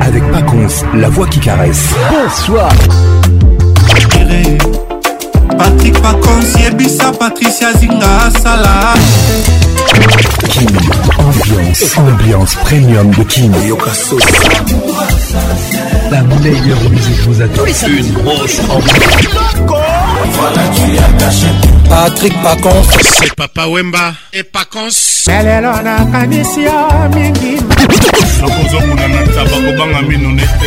avec Paconce, la voix qui caresse. Bonsoir. Patrick Paconce, Yebisa, Patricia Zinga, Salah. Kim, ambiance, ambiance premium de Kim. La meilleure musique vous attend. Une grosse ambiance. patrik pacons c'est papa wemba e pacons lelelo nakanisi yo mingi nakozokuna na taba kobanga mino nete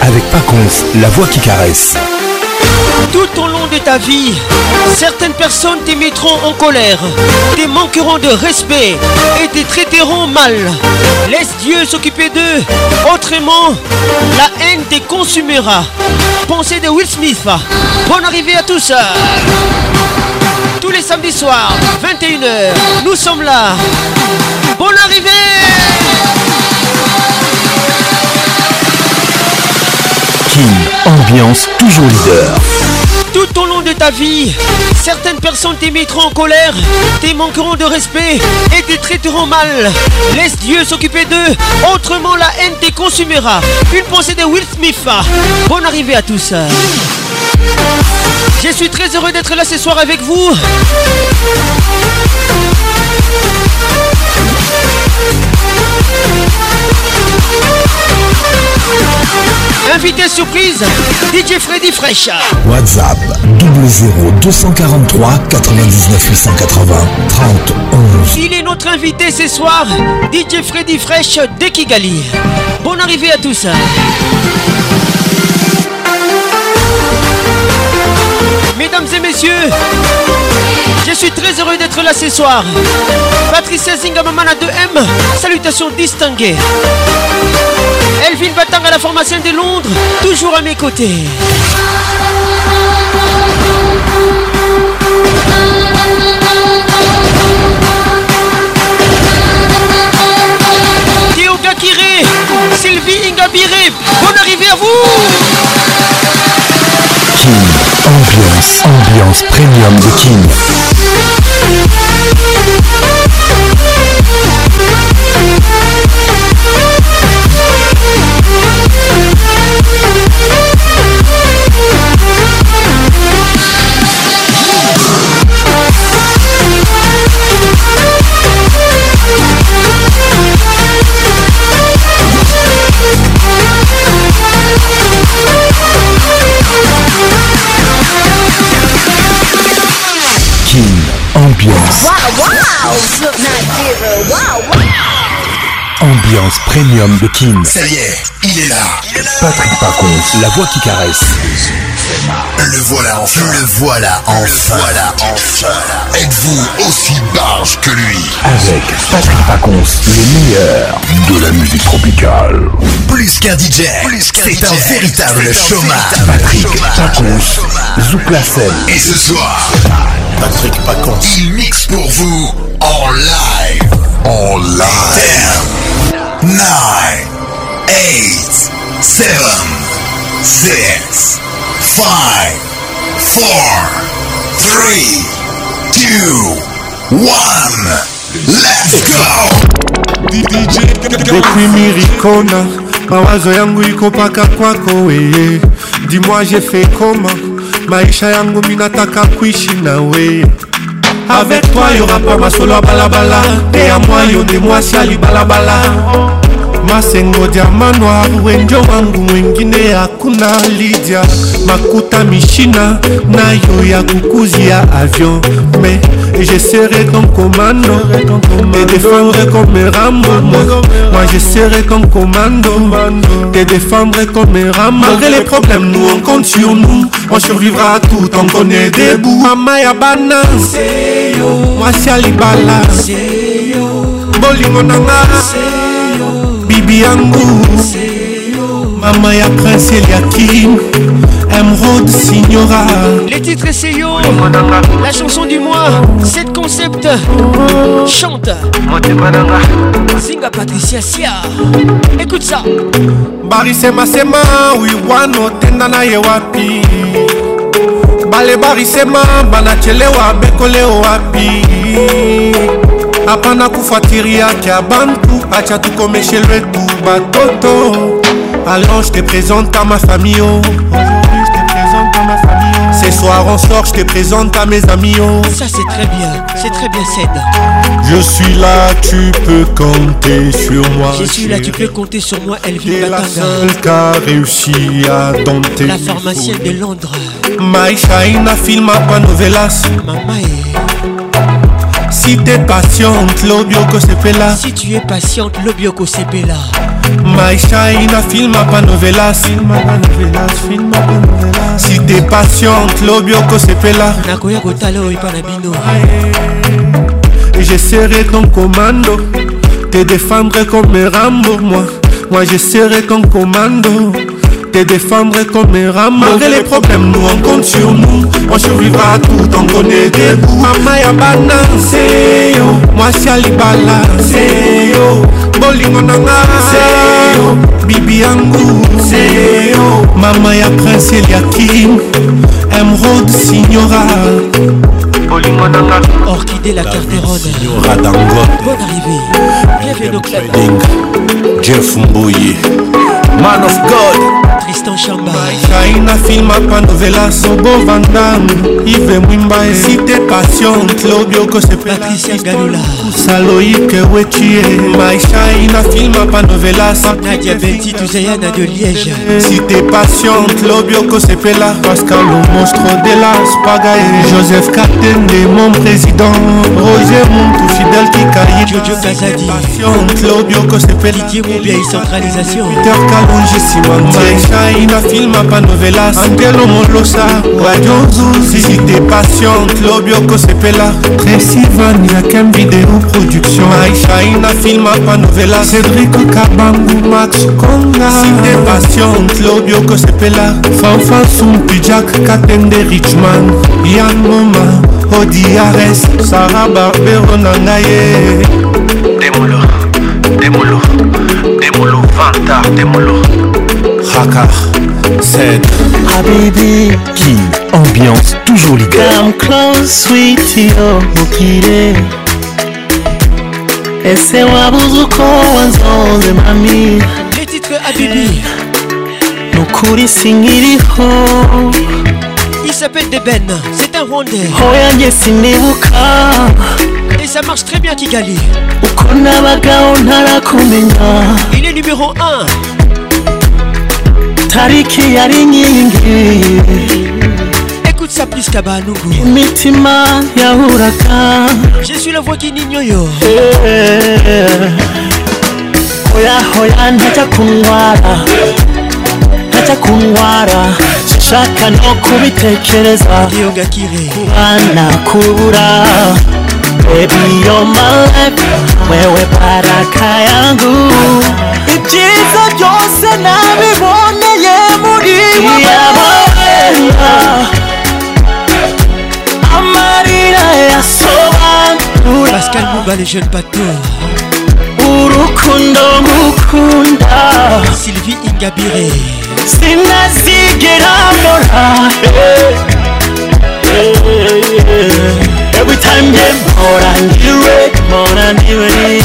avec Paconce, la voix qui caresse. Tout au long de ta vie, certaines personnes te mettront en colère, te manqueront de respect et te traiteront mal. Laisse Dieu s'occuper d'eux, autrement, la haine te consumera. Pensée de Will Smith. Bonne arrivée à tous. Tous les samedis soirs, 21h, nous sommes là. Bonne arrivée ambiance toujours leader. Tout au long de ta vie, certaines personnes t'émettront en colère, te manqueront de respect et te traiteront mal. Laisse Dieu s'occuper d'eux, autrement la haine te consumera. Une pensée de Will Smith. Bonne arrivée à tous. Je suis très heureux d'être là ce soir avec vous. Invité surprise, DJ Freddy Fresh. WhatsApp 00243 99 880 30 Il est notre invité ce soir, DJ Freddy Fresh de Kigali. Bonne arrivée à tous. Mesdames et messieurs, je suis très heureux d'être là ce soir. Patricia Zingamamana 2M, salutations distinguées. Elvin Batang à la formation de Londres, toujours à mes côtés. Théo Gakiré, Sylvie Ingabire, bonne arrivée à vous Ambiance, ambiance premium de King. premium de King. Ça y est, il est là. Patrick Paconce, la voix qui caresse. Le voilà enfin. Le voilà enfin. Le voilà enfin. Êtes-vous aussi barge que lui Avec Patrick Pacons, le meilleur de la musique tropicale. Plus qu'un DJ, c'est un véritable chômage. Patrick Paconce, Zouk Et ce soir, Patrick Paconce, il mixe pour vous en live. En live. nine, eight, seven, six, five, four, three, two, one. Let's go. Deprimi Rikona, mawazo yangu iko paka kwako weye, dimwa jefe koma, maisha yangu minataka kuishi na weye Avec toi, y'aura pas ma solo à balabala. Et à moi, y'en des moi si à lui balabala. masengo diama noir wenjo wangu mwengine hakuna lidia makuta mishina nayo ya kukuzi ya avion mais je serai comme commando te défendre comme rambo moi je serai comme commando te défendre comme rambo malgré les problèmes nous on compte sur nous on survivra à tout on connaît des bouts mama ya bana mwasi alibala bolingo na nga bibi yangu mama ya prince eliakim Emerald Signora Les titres c'est yo e La chanson du mois 7 concept Chante Singa Patricia Sia Écoute ça Barisema sema wiwano tenda na ye wapi Bale barisema banachelewa bekole wapi apana kufuatilia bantu acha tukomeshe lwetu batoto alors oh. je te présente à ma famille oh. Ce soir on sort, je te présente à mes amis oh. Ça c'est très bien, c'est très bien Ced Je suis là, tu peux compter sur moi Je suis là, tu peux compter sur moi, Elvin Batanga la qui a réussi à dompter La pharmacienne de Londres My filma pa novelas Mama Si t'es patiente, l'obioko sepela Si tu es patiente, l'obioko sepela My China, filma pa novelas Filma pa novelas, filma pa novelas Si t'es patiente, l'obioko sepela Nakoya kotala oyo pa na bino Je serai ton commando Te défendrai comme Rambo, moi Moi je serai ton commando te défendre comme un rat Malgré les problèmes, nous on compte sur nous On survivra tout, on connaît des coups Mama ya bananse yo Mwasi alibala se yo Bolingo nanga se yo Bibi yangu se yo Mama ya prince Eliakim Emerald Signora bolingo nanga orchidée la carterone radangot bonne arrivée bienvenue au club jeff mboyi man of God. Tristan Chamba Isaï na film apandovela Sobo Van Damme Yves Mwimba Cité Passion Claudio Kosepela Patricia Galula Saloïque Wetie Isaï na film apandovela Nadia Betty Tuzayana de Liège Cité Passion Claudio Kosepela Pascal le monstre de la Spagae Joseph Katende mon président Roger Montou Fidel Kikaye Jojo Kazadi Passion Claudio Kosepela Didier Moubia centralisation Peter Kalonji Simon Maïsaï ina filma pa novelas antelo molosa radio zuzi cité passion clobio kosepela resivan yakem video production aisha ina filma pa novelas cedrico kabangu max konga cité passion clobio kosepela fanfan sumpi jack katende richman yan moma odiares sara barbero na ngai ye demolo demolo demolo vanta demolo Raka, Zed, Habibi, King, ambiance toujours leader. Come close, sweetie, oh, mukire. Ese wabuzuko wanzonze mami. Les titres Habibi. Nukuri singiriho. Il s'appelle Deben, c'est un Rwandais. Oh yanjye sinibuka. Et ça marche très bien Kigali. Il est numéro 1 tariki yari nyingi Écoute ça plus Kabanungu Imitima yahuraga Je suis la voix qui nignoyo eh, Hoya hoya ntaja kunwara ntaja kunwara Shaka no kubitekereza Kubana kubura Baby you're my life wewe baraka yangu, ibyiza byose nabiboneye muri wowe Pascal Mouba les jeunes bateaux Urukundo mukunda Sylvie Ingabire Sinazigera mbora hey, hey, hey. Every time game more and direct, more and dire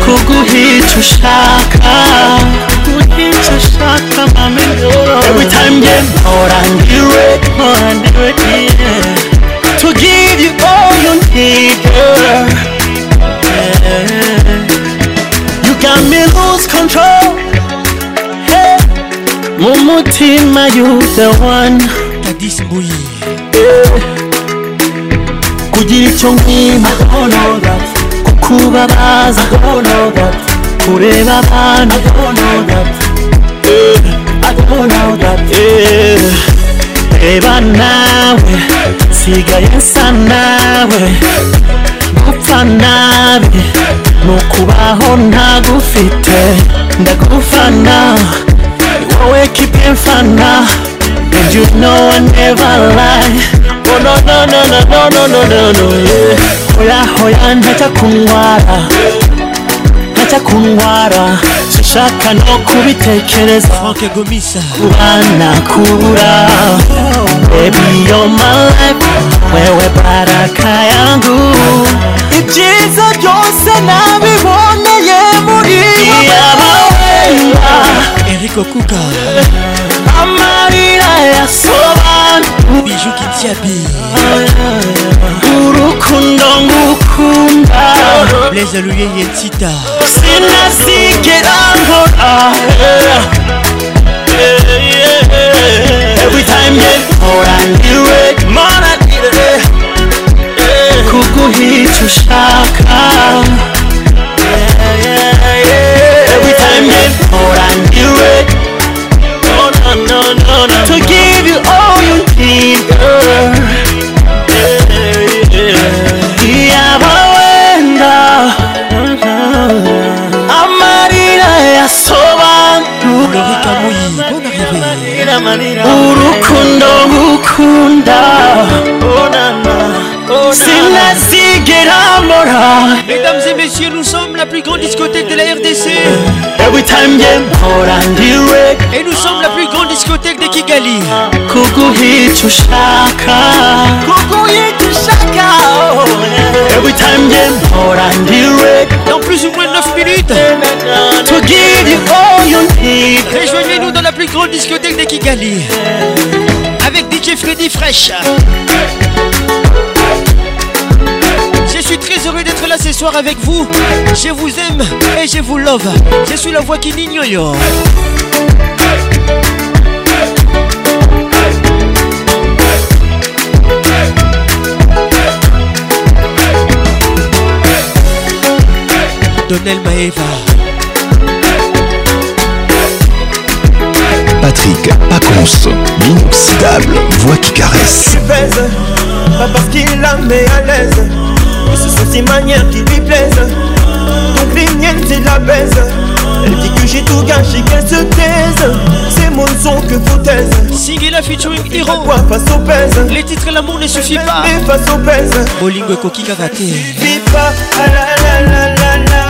kuguhicushaka kuguhicushaka mami oh. Every time game more and direct, more and dire to give you all you need girl You got me lose control Hey are you the one Daddy Mbuyi 지총님은도너가코쿠가바사도너가고래가바나도너가아도너가대반나왜시가야산나왜밥산나비노쿠바혼나고피테나구파나와왜키펜파나 And you know I never lie Oh no no no no no no no no no yeah. Hoya hoya ntacha kungwara ntacha kungwara Sinshaka no kubitekereza Kubana kubura Baby you're my life Wewe baraka yangu Ibyiza byose nabiboneye muri wowe Eric Okuka eh. soban biju kitiabi urukundo ngukunda leza luyeye tita sinasikera nkora every time ngekora ndiwe mana ndire kuguhica ushaka every time ngekora ndiwe you all you need, girl. Yeah, wenda amarira yasobanura urukundo ngukunda sinazigera mbora Mesdames et messieurs, nous sommes la plus grande discothèque de la RDC Every time game more and direct Et nous sommes la plus grande discothèque de Kigali Oh, dans plus ou moins 9 minutes réjoignez nous dans la plus grande discothèque de Kigali avec DJ Freddy Fresh je suis très heureux d'être là ce soir avec vous. Je vous aime et je vous love. Je suis la voix qui yo. Donnel pas Patrick inoxydable, l'inoxydable voix qui caresse. Tu pas parce qu'il la met à l'aise, mais ce sont ses manières qui lui plaisent. Donc les miennes, c'est la baise. Elle dit que j'ai tout gâché, qu'elle se taise. Ces mots ne sont que foutaises. Sigue la featuring Hero. Quoi face aux pèse. Les titres et l'amour ne suffit pas. Mais face au pèse. Bolingo et pas. Ah, la la la la la.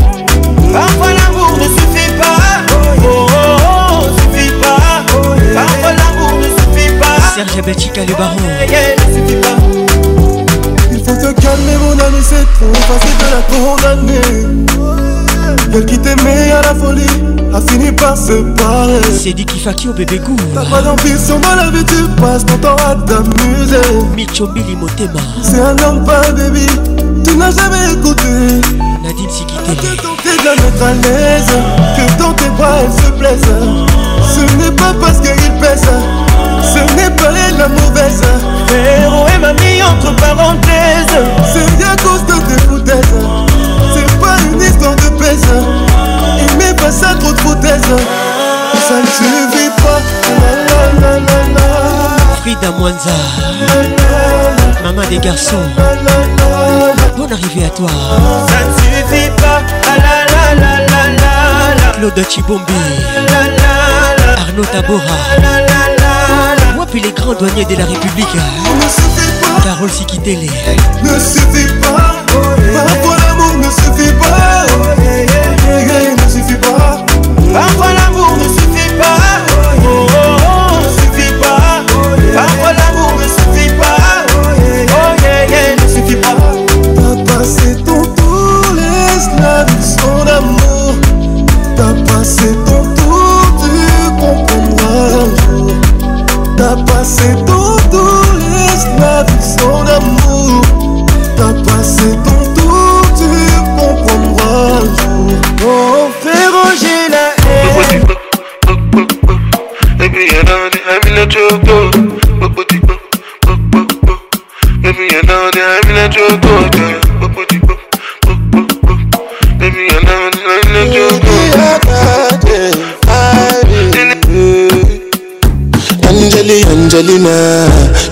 cancer diabétique à baron Il faut se calmer, mon ami, c'est trop facile de la condamner. Celle qui t'aimait à la folie a fini par se parler. C'est dit Kifaki au bébé goût. T'as pas d'ambition dans la vie, tu passes ton temps à t'amuser. Micho Billy C'est un homme, pas baby. Tu n'as jamais écouté. Nadine Sikité. Que tenter de la mettre à l'aise. Que dans tes bras elle se plaise. Ce n'est pas parce qu'elle pèse. Ce n'est pas la mauvaise Héros et mamie entre parenthèses C'est bien cause de tes foutaises C'est pas une histoire de baise Il met pas ça trop de foutaise Ça ne suffit pas la, la, la, Frida Mwanza Maman des garçons Bonne arrivée à toi Ça ne suffit pas la, la, la, la, Claude Chibombi Arnaud Tabora Depuis les grands douaniers de la République Carole Sikitele Ne suffit pas Parfois l'amour ne suffit pas Ne suffit pas Parfois not your good Baby, I know I'm not your good Angelina, Angelina,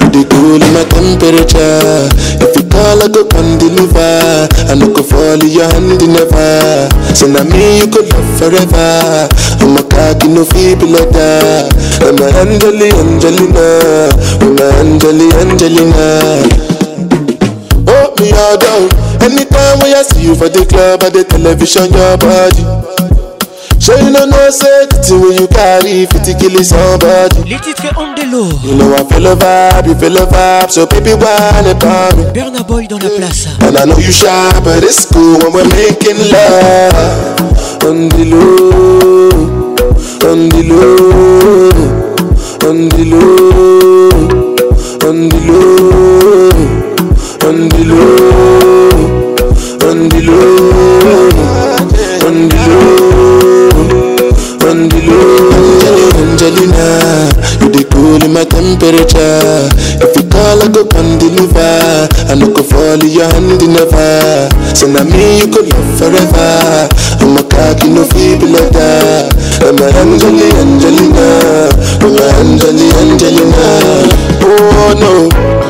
you the cool in my temperature. If you call, I go and deliver. I no go fall in your hand never. So now me you could love forever. I'm a cocky no feeble I'm a Angelina, Angelina, I'm a Angelina, Angelina. Anytime when you for the club the television, your body. So you know no you Les titres on the low. You know I feel a vibe, you feel a vibe, so baby why not me? Boy dans la place. And I know you shy, but it's cool when we're making love. On the on the on the low, on the low, on the low, on the low. Angelina, you dey cool in my temperature. If you call, I go come deliver. I no go fall in your hand never. So now me you go love forever. I'm a cocky no feeble letter. I'm a Angelina, Angelina, I'm a Angelina, Angelina. Oh no.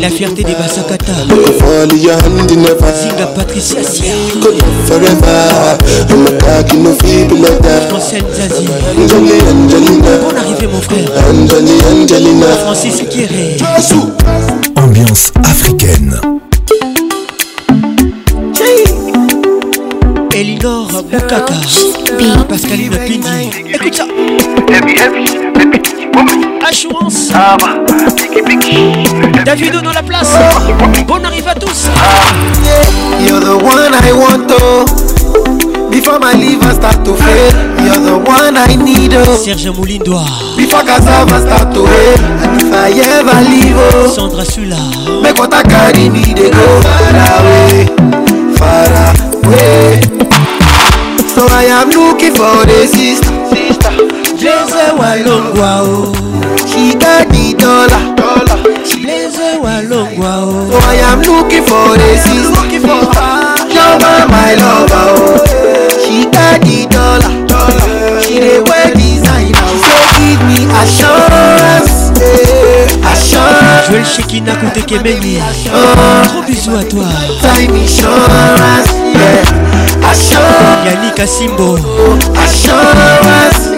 La fierté des Basakata Zinga Patricia Sia Francine Zazie Bon arrivé mon frère Francis Kieré Ambiance africaine Elinor Bukaka Pascaline Pindi Écoute ça David dans la place. Bon arrive à tous. You're the one I want to. Oh. Before my liver start to fail, you're the one I need. Oh. Serge Moulindois. Before Kazava start to fail, and if I ever leave, oh. Sandra Sula. Mais quand ta carry go So I am looking for the sister, sister. Jose the dollar. dollar. Blazer walongwa oh. So I am looking for a sister. Jumba my lover oh. She got the dollar. dollar. She the wear designer. So give me assurance. Yeah. Assurance. Joël Shekina Koutekemeni. Gros bisous à toi. Time insurance. Yeah. Assurance. Yannick Asimbo. Assurance.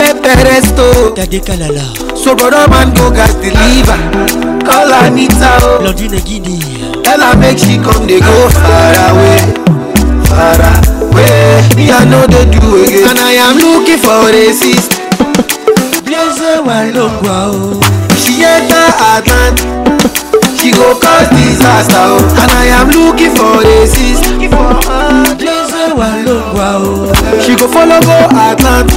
pepper resto tadekalala soboro man go gas deliver call anita o oh. londina guinea tell her make she come dey go far away far away me i no dey do again and i am looking for a sister blaise walongwa o she enter atlant she go cause disaster o oh. and i am looking for a sister. Looking for her. She go follow go Atlanta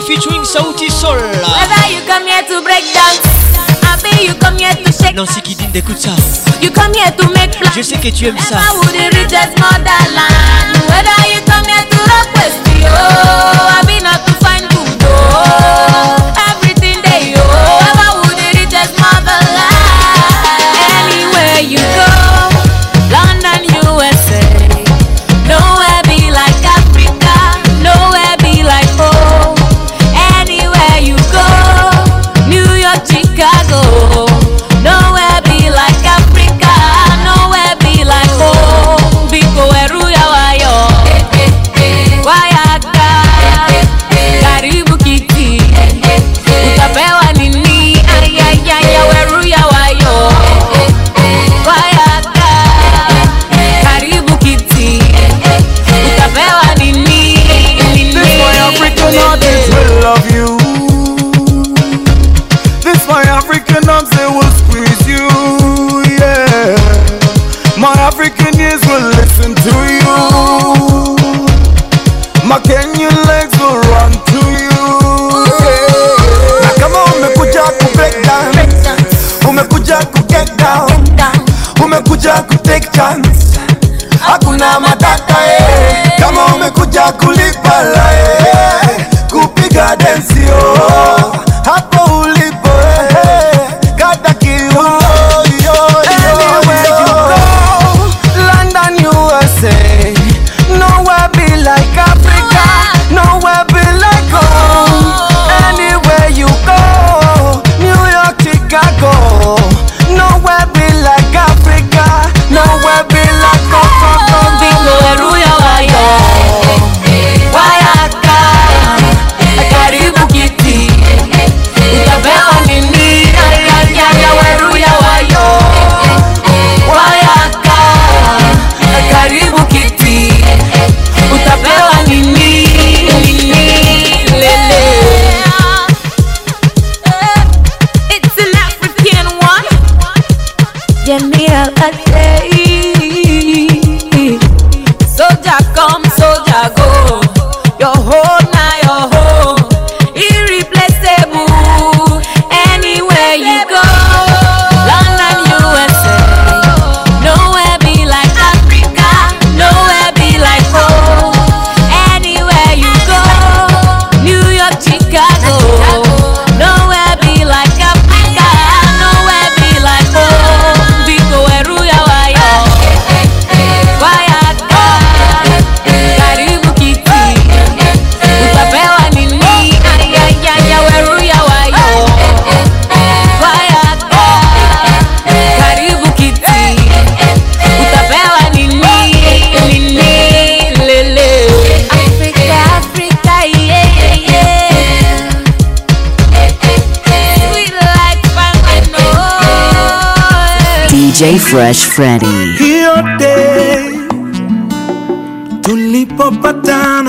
Friday featuring Whether you come here to break dance, I bet you come here to shake. ça. You come here to make plans. Je sais que tu aimes ça. Motherland. Fresh Freddy. Hiyo day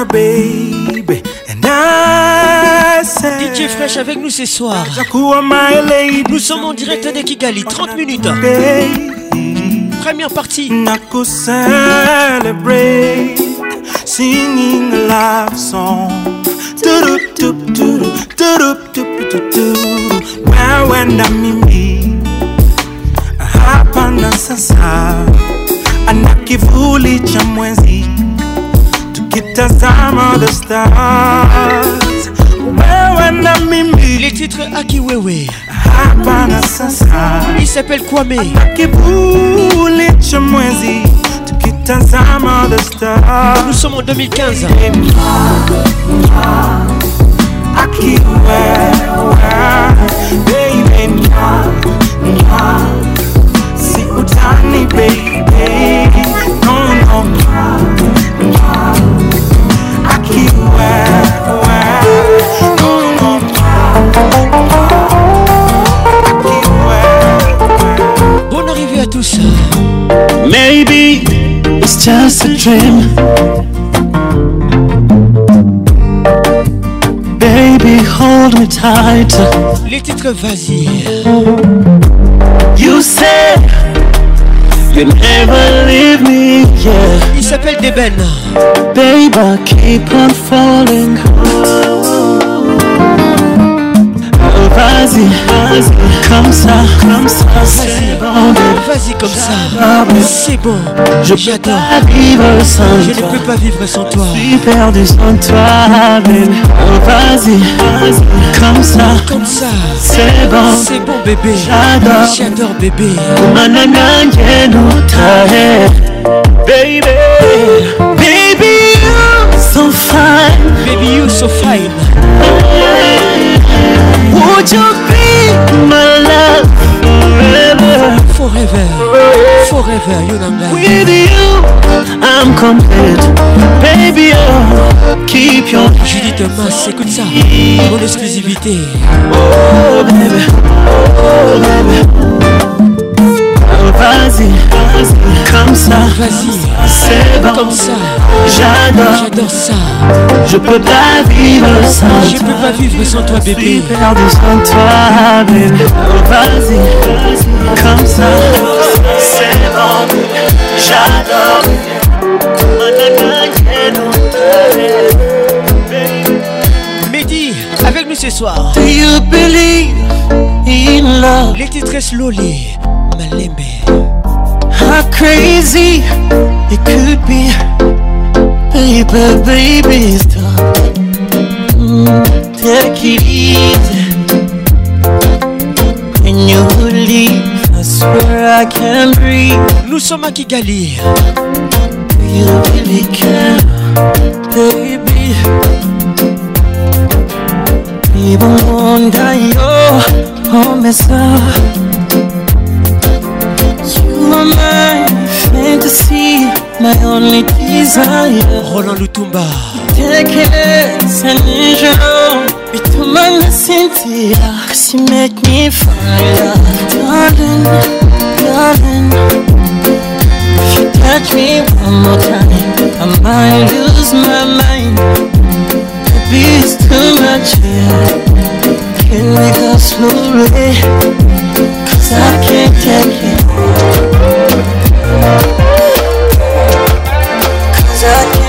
baby and I DJ Fresh avec nous ce soir. Nous sommes en direct de Kigali, 30 minutes. Première partie. Nako celebrate singing love song. Nikitazama the stars, wewe na mimi. Les titres Aki Wewe, hapana sasa. Il s'appelle Kwame, kivuli cha mwezi Tukitazama the stars, nous sommes en 2015. Aki Wewe, baby, si utani baby Maybe it's just a dream. Baby, hold me tight. Les titres, vas-y. You said you never leave me, yeah. Il s'appelle Deben. Baby, keep on falling. Vas-y, comme ça, comme ça, c'est bon. Vas-y comme ça, c'est bon. Je t'adore vivre sans je ne peux pas vivre sans toi. Je suis perdu sans toi, bébé. Oh, vas-y, comme ça, comme ça, c'est bon. C'est bon, bébé. J'adore, j'adore, bébé. notre baby, baby, you so fine, baby, you so fine. Oh, Would you be my love forever? Forever, forever, you know that. With you, I'm complete. Baby, oh, keep your. Judith Thomas écoute ça. Mon exclusivité. Oh, baby, oh, baby. Vas-y, comme ça. Vas-y, c'est bon. Comme ça. J'adore. J'adore ça. Je peux pas vivre sans Je peux pas vivre sans toi, bébé. perdu sans toi, bébé. Vas-y, comme ça. C'est bon. J'adore. Mehdi, avec nous ce soir. Do you believe in love? Les titres slowly, Malembe. not crazy, it could be. Paper, baby, stop. Mm, take it easy. When you leave, I swear I can't breathe. Nous sommes à Kigali. Do you really care, baby? People wonder you're a mess up. You are mine. My only desire Roland Lutumba tekelesanijobitumanasinzira Cause you make me fire Darling, darling If you touch me one more time I might lose my mind Baby, it's too much here Can we go slowly Cause I can't take it shut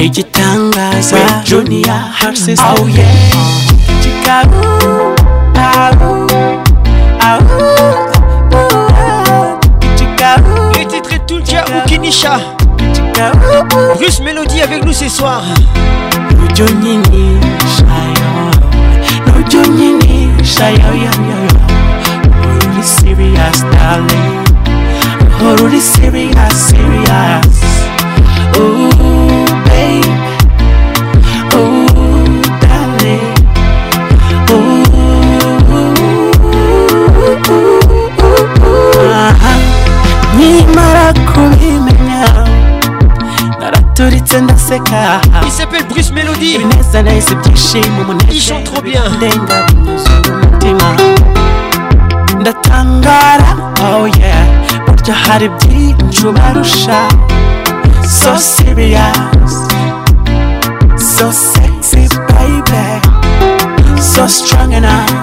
Et Johnny Heart oh yeah Chicago tu tout ou Kinisha Russe Mélodie avec nous ce soir Shayo Shayo Really serious darling Really serious serious naraturitse ndaseka il s'appelle Bruce Melody ibineza nahise ibyishimo umunezero il chante trop bien ndenga binyuzuye umutima ndatangara oh yeah burya hari byinshi ubarusha so serious So sexy, baby. So strong and I'm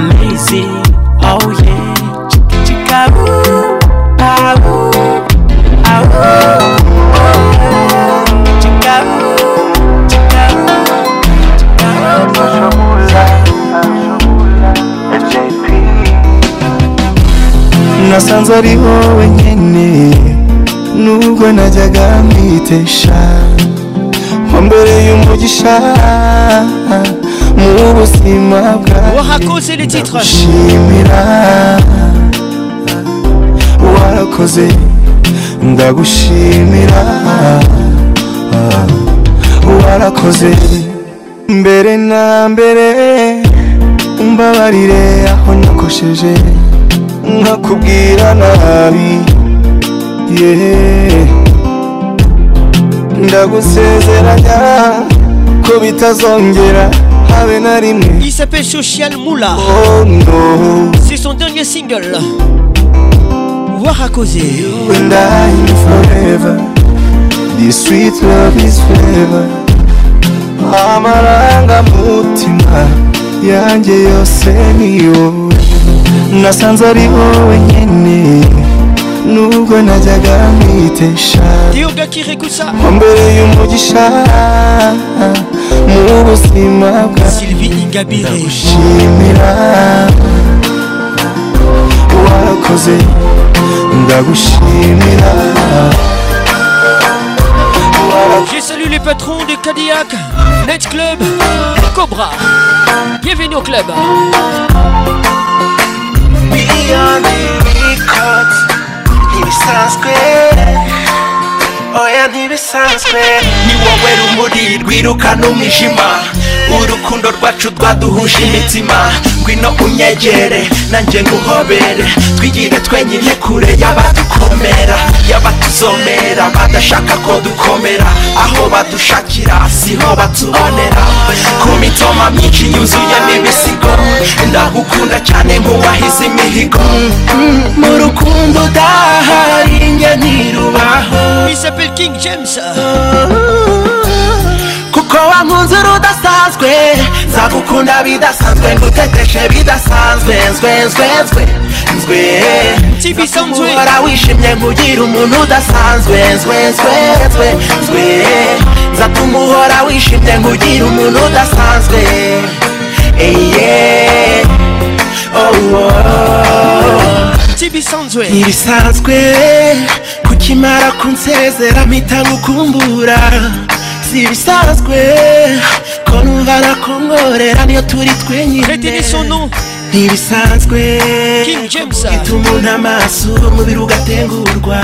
amazing. Oh yeah. Chica, chica, ooh, ah, ooh, ah, ooh. nasanze ariho wenyine nubwo najyaga mwitesha wambereye umugisha mu buzima bwawe ndagushimira warakoze ndagushimira warakoze mbere na mbere mbabarire aho nakosheje nkakubwira nabi yeee ndagusezeranya ko bitazongera habe na rimwe il s'appelle social mula oh no c'est son dernier single warakoze you and i forever this sweet love is forever amarangamutima yanjye yose ni wowe nasanze ari wowe nyine nubwo najyaga mwitesha mbere y'umugisha mu J'ai salué les patrons de Cadillac, Night Club, Cobra. Bienvenue au club. ntibisanzwe oya ntibisanzwe ni wowe rumuri rwirukana umwijima urukundo rwacu rwaduhuje imitima ngwino unyegere nanjye nguhobere twigire twenyine kure y'abadukomera y'abatuzomera badashaka ko dukomera aho badushakira siho batubonera ku mitoma myinshi yuzuye n'ibisigo ndagukunda cyane nk'uwahize imihigo mu rukundo udahari njye ntirubaho bisapeli kingi jemusa oh, oh, oh. ko wa nkunze urudasanzwe nzagukunda bidasanzwe nguteteshe bidasanzwe nzwe nzwe nzwe nzwe nzwe wishimye ngugira umuntu udasanzwe nzwe nzwe nzwe nzwe nzatuma uhora wishimye ngugira umuntu udasanzwe eye kibisanzwe ntibisanzwe kukimara kunsezera mpita ngukumbura zibisanzwe ko numva nakongorera niyo turi twenyine ntibisanzwe ita umuntu amaso umubiri ugatengurwa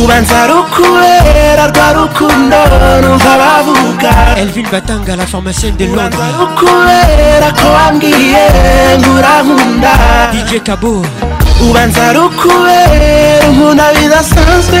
ubanza rukurera rwa rukundo numva bavuga Elvin Batanga la formation de Londres ubanza rukurera ko wambwiye ngura nkunda DJ Kabo ubanza rukurera umuntu abidasanzwe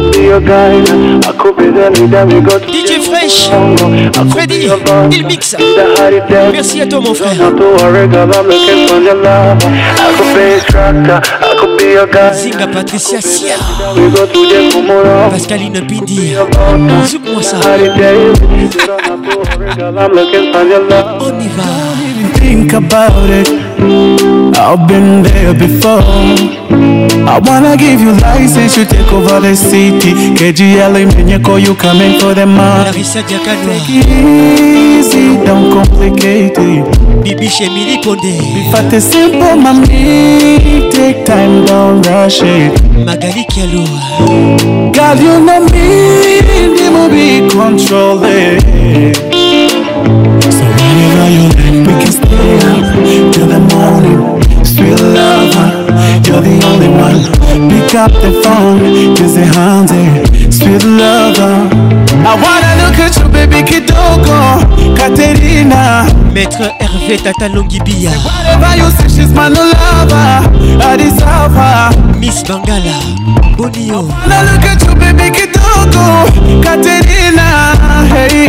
be your guide. I could be the leader, we go to DJ Fresh, Freddy, il mixe. Merci à toi, mon frère. Zinga Patricia Sia, Pascaline Pidi, Zouk-moi ça. On y va. Think about it. I've been there before. I wanna give you license, you take over the city. KGL in Pinyako, you coming for the money. Take it easy, don't complicate it. Bibi Shemili Konde. If I take simple, mommy, take time, don't rush it. Magali Kelo. God, you know me, the movie control it. So whenever you like, we can stay up till the morning. Sweet lover. the Pick up the phone, cause they're I wanna look at you, baby Katerina. Maître Hervé Whatever you say, she's my new lover. I deserve her. Miss Bangala. Bonio. wanna look at you, baby kidogo Katerina. Hey.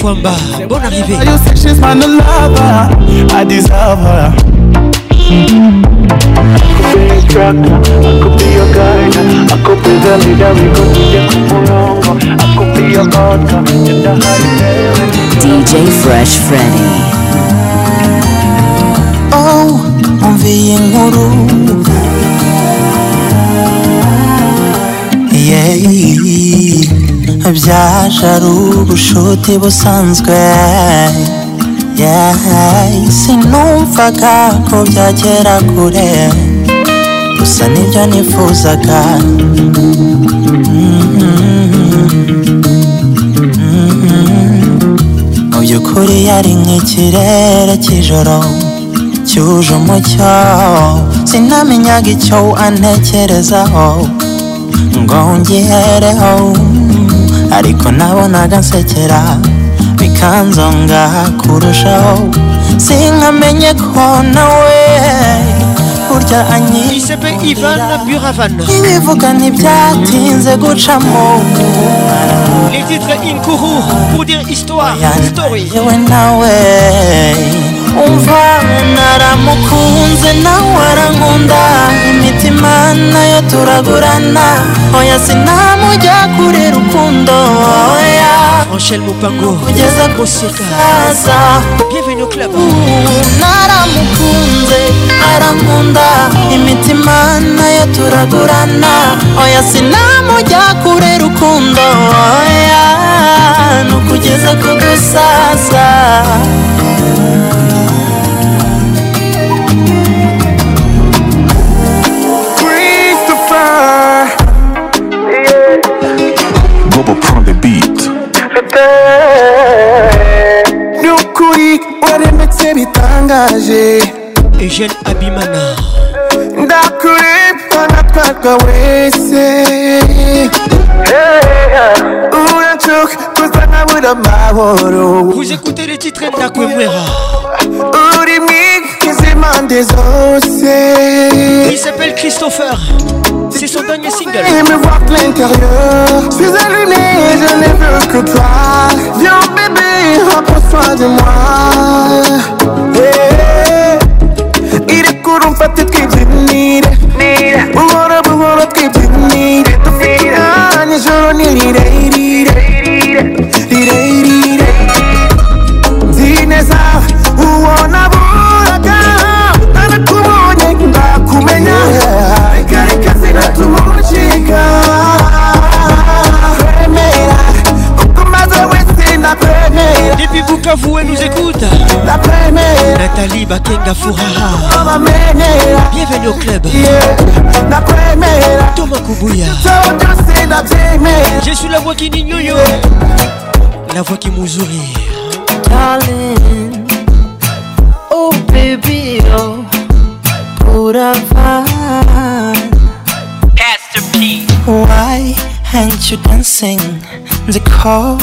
Bonne arrivée. Whatever you say, she's my new lover. I deserve her. instructor I could be your guide I could be the leader We could be the kulongo I could be your author In the high DJ Fresh Freddy Oh, on mvie nkuru yeah byajaru ubushuti busanzwe yeah sinumvaga ko byagera kure gusa nibyo nifuzaga mu mm-hmm. by'ukuri yari nk'ikirere cy'ijoro cyuje umucyo sinamenyaga icyo antekerezaho ngo ngihereho ariko nabonaga nsekera bikanzonga kurushaho sinkamenye ko nawe kuryanye isepe ivan na ibivuga ntibyatinze yewe nawe umva naramukunze nawe arankunda imitima nayo turagurana oya sinamujya kure rukundo oya Angèle Mopango Oseka Bienvenue au club Nara mukunze arankunda imitima nayo turagurana oya sinamujya kure rukundo oya nukugeza ku gusaza Christopher yeah. Global Prime ni ukuri waremetse bitangaje eugene abimana ndakurepfa natwarwa wese uracuka kuza nkabura amahoro uri mwiza quasiment Il s'appelle Christopher. C'est son dernier single. Et me voir de je n'ai veux que toi. Viens bébé, rapproche-toi de moi. Eh, il est courant, pas de depuis Bukavu elle nous écoute Nathalie Bakenga Furaha Bienvenue au club Thomas Kubuya Je suis la voix qui n'ignouille La voix qui mouzourit Darling Oh baby oh Could I find Why aren't you dancing the cold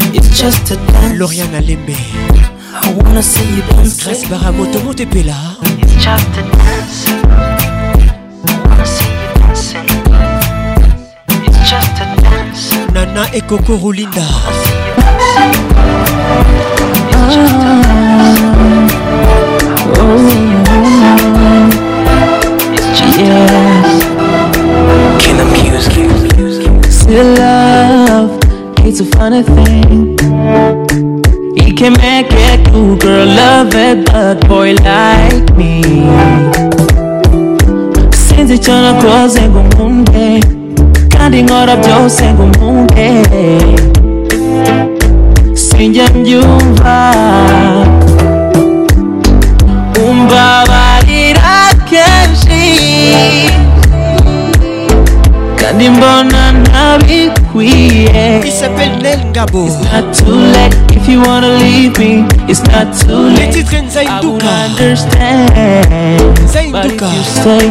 It's just a dance. Lauriane Lembe. I wanna see you dance. Grace Baramoto Motepela. It's just a dance. I wanna see you dancing. It's just a dance. Nana et Coco Roulinda. It's just a dance. Oh. it's a funny thing He can make it cool girl love it, but boy like me Since it's on a cross and go moon day Counting all of those and go moon day Sinja mjumba Umbabalira kenshi we end. It's not too late if you wanna leave me. It's not too late. I will understand. But if you stay,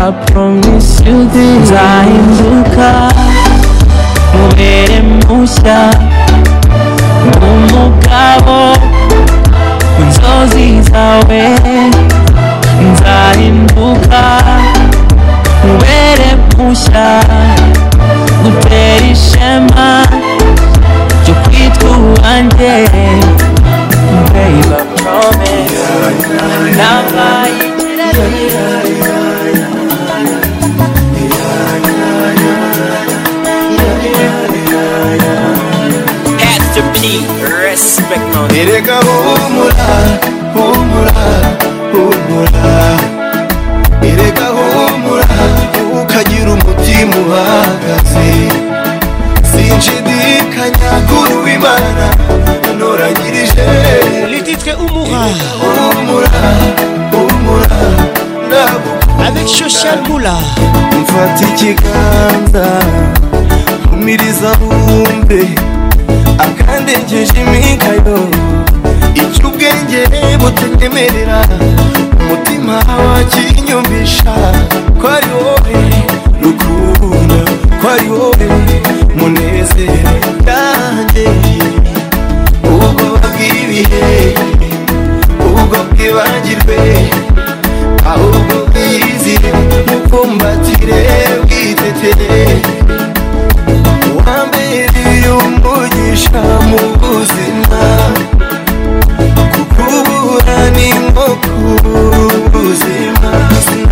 I promise you this. I am Luca. Moveremos ya. Como cabo. Nzozi zawe. Nzarimbuka. Moveremos ya gutera ishema cyo kwitwa uwanjye baby promise nabaye Respect, man. Erega humura, humura, humura. ndahagaze sinjidikanya kuri w'imana noragirije lititwe umura umura umura avec social bula mfata ikiganza umiriza bumbe akandegeje imikayo icyo ubwenge butekemerera umutima wakinyumisha ko ari wowe rukunda kwari wowe munezero yanje ubwo bwibihe ubwo bwibagirwe ahubwo bwizire mukumbatire bwitetere wambere umugisha mu buzima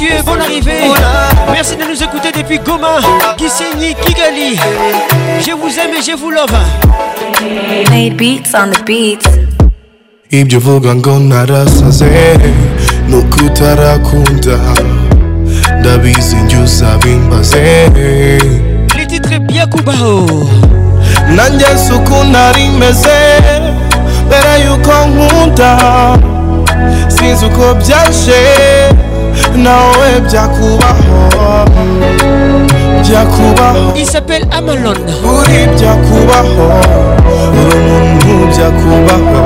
messieurs, bonne arrivée. Merci de nous écouter depuis Goma, Kiseni, Kigali. Je vous aime et je vous love. Made beats on the beats. ibyovuga ngo narasaze n'ukutarakunda ndabizi njye uzabimbaze lititire byakubaho nanjye si uko nari meze mbere y'uko nkunda sinzi uko byaje nawe byakubaho oh. byakubaho oh. isabel amalon buri byakubaho oh. uri umuntu byakubaho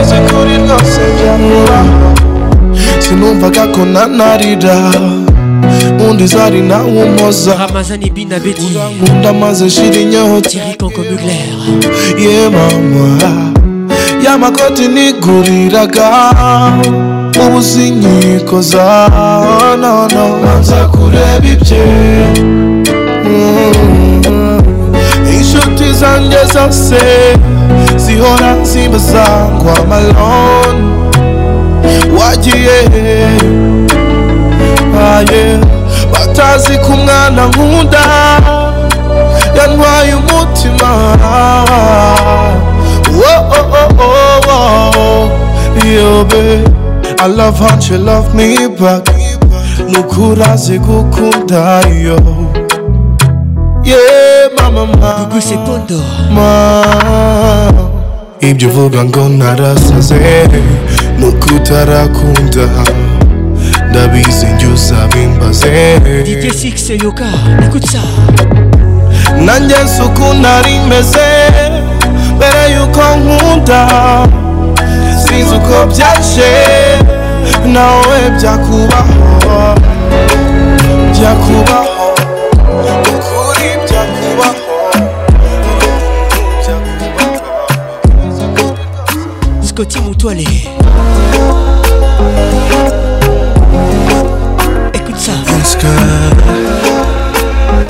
izi kuri rwose byakubaho sinumvaga ko nanarira undi zari nawe umpoza ramazani bina bedi unkunda maze shira inyota thierry conco mugler ye mama yamakoti niguriraga mu nkiko zaho nono banza kureba ibye inshuti zanjye zose zihora zimbaza ngo amalone wagiye aye batazi ko umwana nkunda yantwaye umutima wowe yobe oh, oh, oh, oh, oh, I love how you love me back mukuraze gukunda yo yeah mama mama sekondo mama ibyo uvuga ngo narasaze n'ukutarakunda ndabizi njye uzabimbaze nanjye nsuku nari meze mbere yuko nkunda sinzi uko byaje nawe byakubaho byakubaho ukuri byakubaho Scotty Moutoilé Écoute ça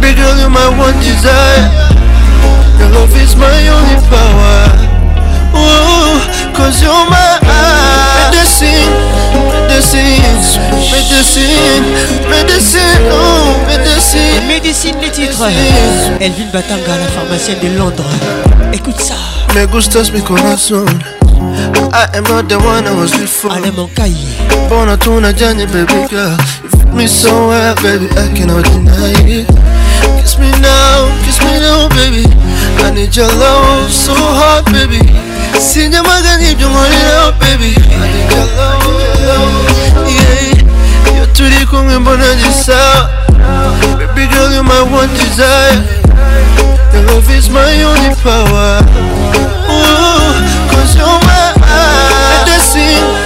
Baby girl, you're my one desire. Your love is my only power. Oh cause you're my medicine, medicine, medicine, medicine, oh, medicine. Médecine les titres. Elvin Batanga, la pharmacienne de Londres. Écoute ça. Me gustas mi corazón. I am not the one I was before. Ale Monkai. on a jani baby girl. me somewhere, baby, I cannot deny it. Kiss me now, kiss me now, baby. I need your love so hard, baby. Sing your mother, need your baby. I need your love, yeah. You're too deep, come and burn out. Baby girl, you're my one desire. Your love is my only power. Ooh, cause you're my, I, I, I,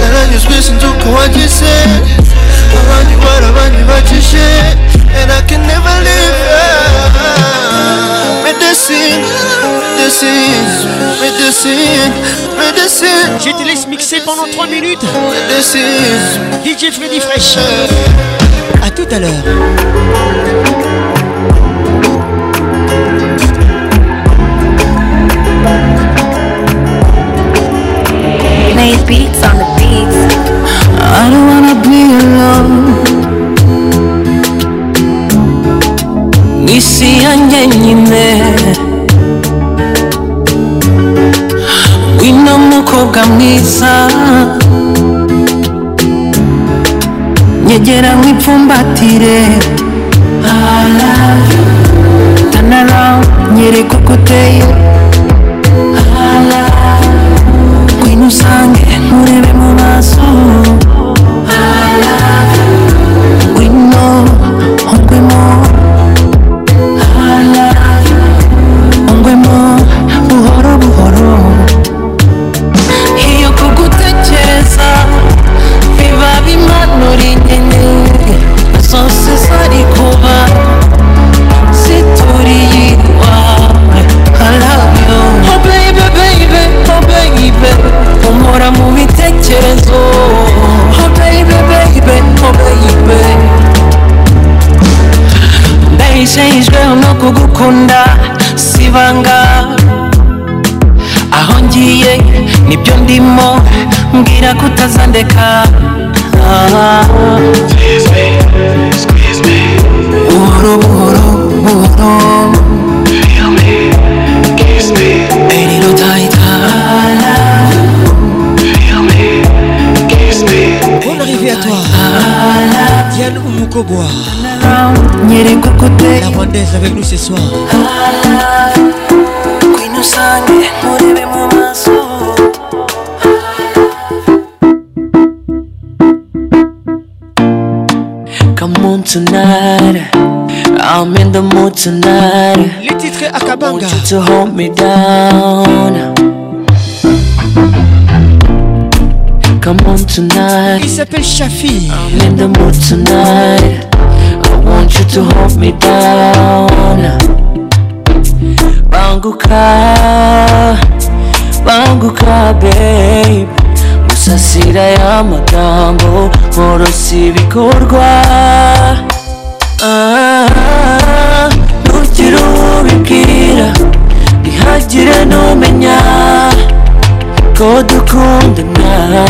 And I just listen to what you said I run you out, I run you out your shit And I can never live out Médecine, médecine, médecine, Je te laisse mixer pendant 3 minutes Médecine DJ Freddy Fresh A tout à l'heure made beats on the belong Ni isi yanjye nyine wino mukobwa mwiza nyegera nk'ipfumbatire turn around nyereka ko uteye Oh baby, baby, oh baby. Ndahishijwe no kugukunda sibanga aho ngiye nibyo ndimo mbwira kutazandeka buhoro buhoro buhoro Feel me, kiss me, ain't no tight toi La avec nous ce soir Come on tonight I'm in the mood tonight Les titres Akabanga I want you to hold me down Come on tonight. Il s'appelle Shafi. I'm in the mood tonight. I want you to hold me down. Banguka, banguka babe. Musasira y'amagambo, morosi ibikorwa. Ah, nugira ubibwira, ntihagire n'umenya. Коду кондена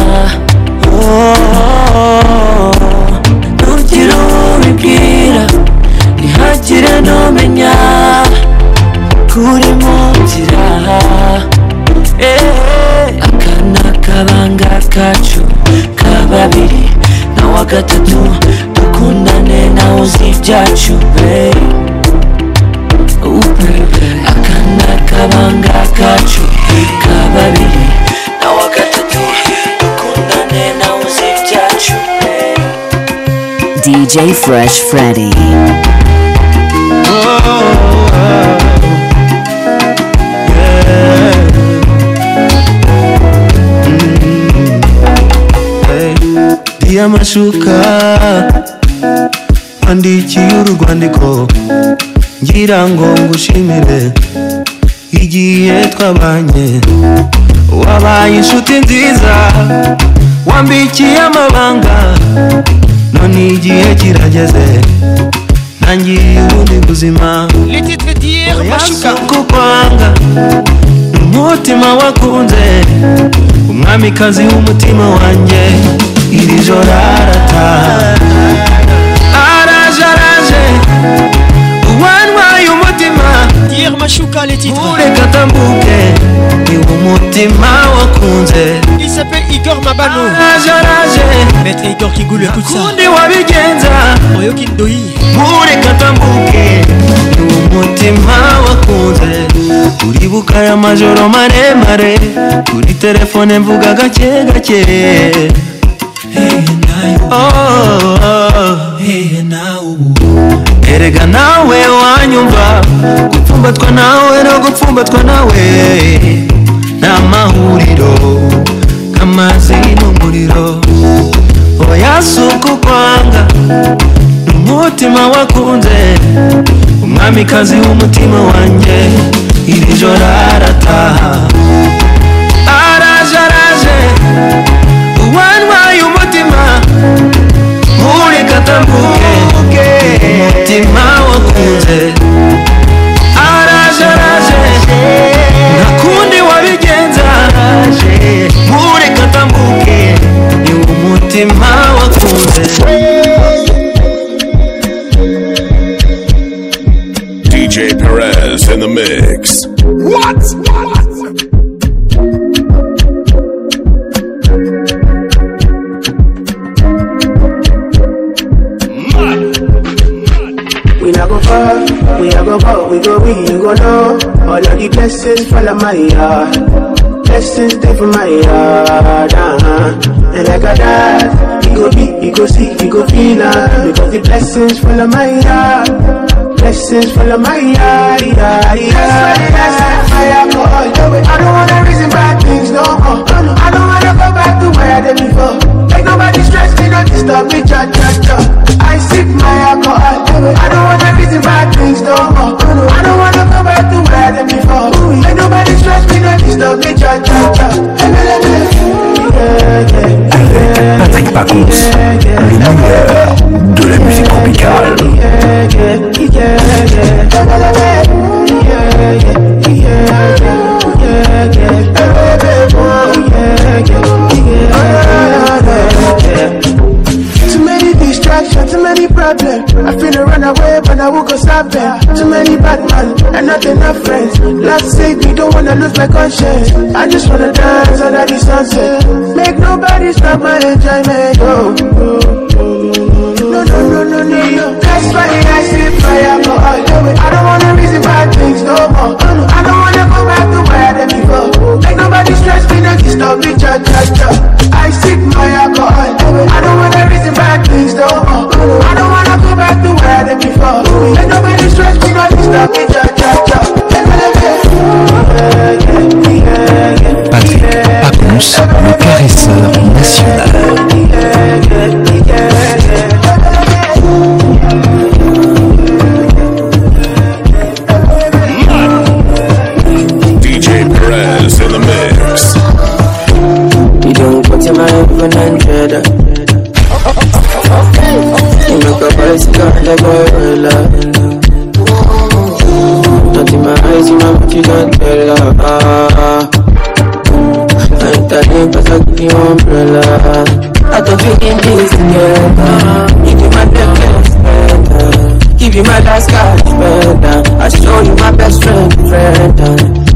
Non ti rompire Li attirano меня Kurimuntira Akana kabanga kacu Kababiri Nawa gatatu Dukundane nawe uzi ibyacu babe Akana kabanga kacu Kababiri DJ Fresh Freddy. Oh, oh, oh. Yeah. Mm-hmm. Hey. Dia Mashuka. andikiyurwa ndiko ngira ngo ngushimire igihe twabanye wabaye inshuti nziza wambikiye amabanga Ni igihe kirageze ntangiriye ubundi buzima oya kwanga umutima wakunze umwamikazi w'umutima wanjye iri joro arataha mashuka les titres olekaka mbuke ewo motema wakunze isappelle igor mabano ajarage maître igor kigulu ekutsakunde wabigenza oyoki ndoi olekaka mbuke ewo motema wakunze tulibuka ya majoro maremare turi telefone mvuga gake gake hey, oh, oh, oh. Hey, erega nawe wanyumva gupfumbatwa nawe no gupfumbatwa nawe ni amahuriro nk'amazi n'umuriro oyasu kukwanga umutima wakunze umwamikazi w'umutima wanjye iri joro arataha araje araje uwantwaye umutima nkureka atambuke umutima wakunze araje araje nta kundi wabigenza ni umutima wakunze DJ Perez in the mix. we go, we ain't gonna All of the blessings follow my heart. Blessings stay for my heart, Uh-huh. And like I died, you go be, you go see, you go feel uh, Because the blessings follow my heart. Blessings follow my heart. Yeah, yeah. That's why that's fire for all the way. I don't wanna reason bad things no more. I don't wanna go back to where I did before. Nobody stress me, don't disturb me, cha cha cha. I sip my alcohol. I don't wanna be in bad things no more. I don't wanna go back to where I been before. Ain't nobody stress me, don't disturb me, cha cha cha. Patrick Pacons, le meilleur de la musique tropicale. Yeah, yeah, yeah, yeah, yeah, yeah, yeah. Got too many problems. I feel run away, but I won't go stop it. Too many bad man and not enough friends. Love save me, don't wanna lose my conscience. I just wanna dance under the sunset. Make nobody stop my enjoyment. Oh. No, no, no, no, no, That's why I see fire, for all the way. I don't wanna reason bad things no more. I don't wanna back to where before. nobody stress me, no me, cha cha cha. I sip my alcohol. I don't wanna reason bad things no more. I don't wanna go back to where before. nobody stress me, no me, cha cha cha. Patrick Pacons, le caresseur national. I'm hundred. You make a bicycle, the boy will Not in my eyes, you know what you don't tell I ain't that I give you umbrella. I don't think in this together. You my better. Give you my last card better. I show you my best friend, friend.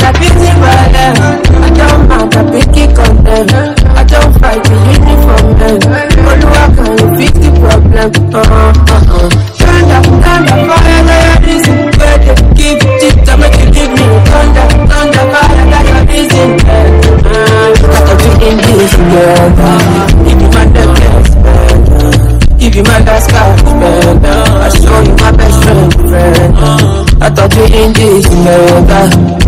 I pity my don't mind, I picky condemn. I don't fight the uniform them. Only one can fix the problem. Uh uh fire, fire, reason. Where give it, it, I make you give me thunder, thunder, fire, fire, reason. Uh, I got you in this together. If you want the best, if you mind that sky, I show you my best friend, I thought you in this, man.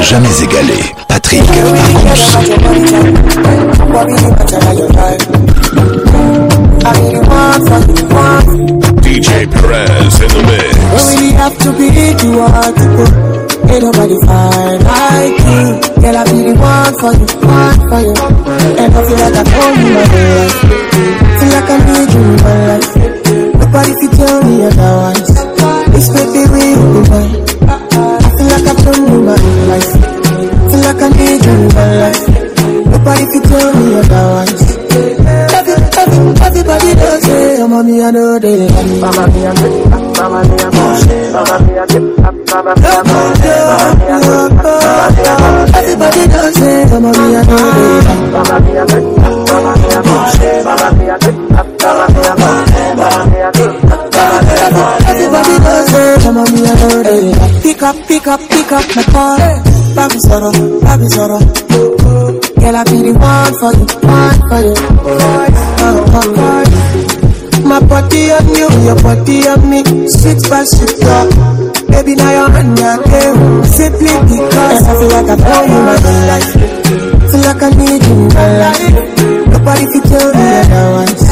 jamais égalé. Patrick Pacons. DJ Perez in the mix. Oh, we have to be the one to go. Ain't nobody fine like you. Girl, I be the one for you, one for you. And I feel like I own you my life. Feel like I need you in my life. Nobody can tell me otherwise. This baby will be mine. I feel like I own you my life. if you tell me otherwise. Every, every, everybody does say, oh, mommy, I know they like Mama, me, I know Mama, me, a know Mama, me, a know Mama, me, I know Everybody does say, oh, mommy, I know they like Mama, me, I know Mama, me, I know Mama, me, I know Everybody does it, come on, me, I know they like Pick up, pick up, pick up my car Babi soro, babi soro Girl, I be the one for you, one for you. Oh, oh, oh. My body on you, your body on me. six by six talk. Baby, now you're on your game. Simply because I feel like I owe you my whole life. Feel like I need you in my life. Nobody can tell me otherwise.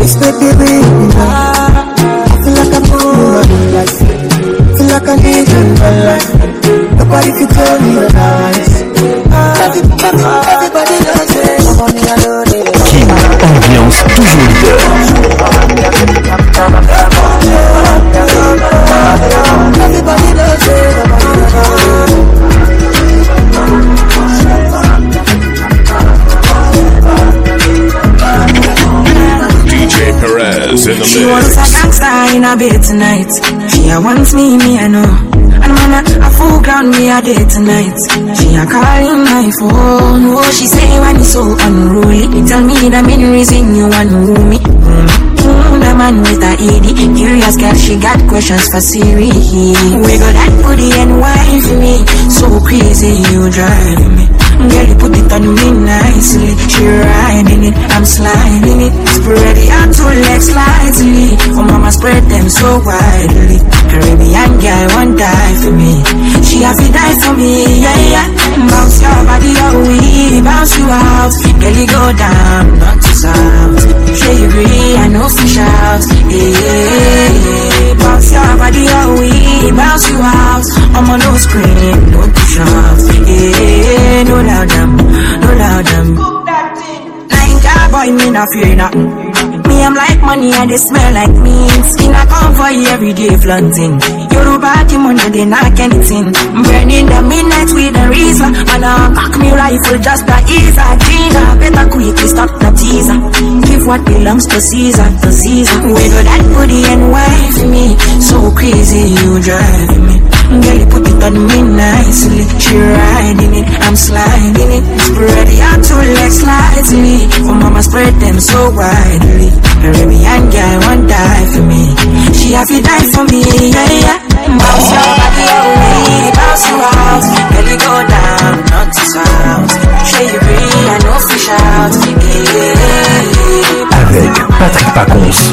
It's baby, baby, I feel like I'm on my whole life. Feel like I need you in my life. Nobody can tell me otherwise. Every, every, every ambiance toujours DJ Perez in the she mix. She wants a gangster in a bed tonight. She wants me, me I know man, man, full ground me a day tonight. She a calling my phone. Oh, she say when it's so unruly. Tell me the main reason you want to me. Mm. that the man with the ED Curious girl, she got questions for Siri We Wiggle that booty and for me So crazy you drive me Girl, you put it on me nicely She riding it, I'm sliding it Spread the arm two legs lightly. Oh mama, spread them so widely Caribbean girl won't die for me She have to die for me, yeah, yeah Bounce your body, oh we bounce you out Girl, you go down, not to south Sure you agree, I know she shouts. yeah, yeah, yeah Bounce your body, oh we bounce you out I'm on no screen, no push-ups, yeah, no allow them, no allow them. Nine boy, me not fear nothing. Me, I'm like money and they smell like me. Skin I come for you every day flaunting. Yoruba team money, they knock anything. Burning the midnight with a razor. And I cock me rifle just to ease a teaser. Better quickly stop the teaser. Give what belongs to Caesar, to Caesar. Whether that booty and wife me, so crazy you drive me. Girl, put it on me nicely. She riding I'm sliding it. for oh, mama, spread them so widely. She have to die for me, yeah, Avec Patrick Pacons,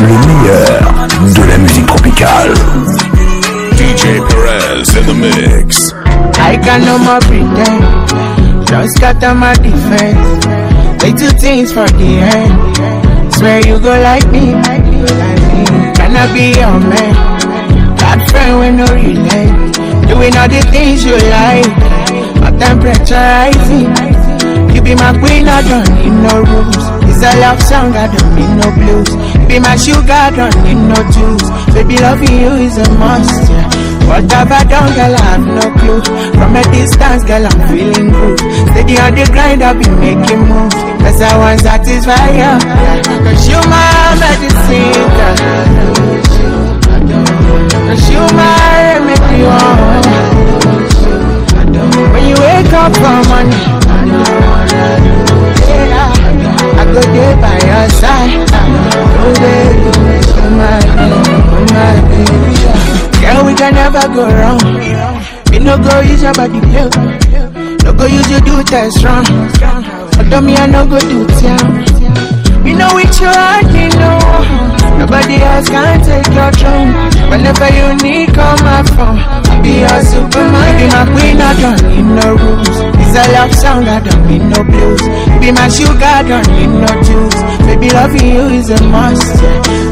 le meilleur de la musique tropicale. DJ Perez in the mix. I got no more pretend. Just got on my defense. They two things for the end. Swear you go like me. Like me, like me. Can I be your man? Got friend when no relent. Doing all the things you like. My temperature rising. You be my queen, I don't need no rules. It's a love song, I don't need no blues. You be my sugar, I don't need no juice. Baby, loving you is a must, yeah. What have I done, girl, I have no clue. From a distance, girl, I'm feeling good. Steady on the grind, I'll be making moves. Cause I want satisfy you. Yeah. Cause you my medicine, girl. Cause you my remedy, oh. When you wake up for money. Girl, we can never go wrong. We no go use your body, girl. No go use you do test wrong. Although me, I no go do town. We know it's your heart, you know. Nobody else can take your throne. Whenever you need, come my phone. I'll be your superman, be my queen, I don't need no rules. I love song, I don't need no blues. Be my sugar, don't need no juice. you is a must.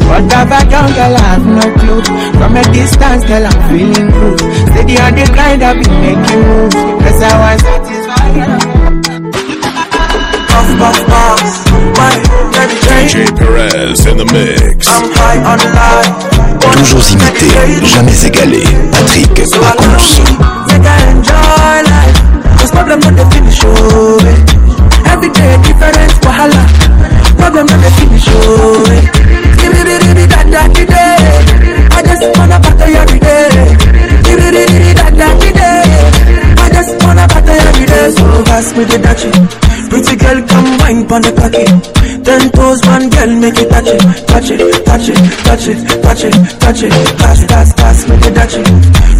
What I girl? have no clue. From a distance, girl, I'm feeling good. the grind, be making moves. Cause in the mix. Toujours imité, jamais égalé. Patrick Problem on the finish, oh eh. Every day difference, wahala Problem on the finish, oh eh. Give me the that that today I just wanna battle every day Give me the that that today I just wanna battle every day So pass me the dachi Pretty girl come wine pon the cocky Ten toes one girl make it touch it Touch it, touch it, touch it, touch it, touch it Pass, pass, pass me touch it.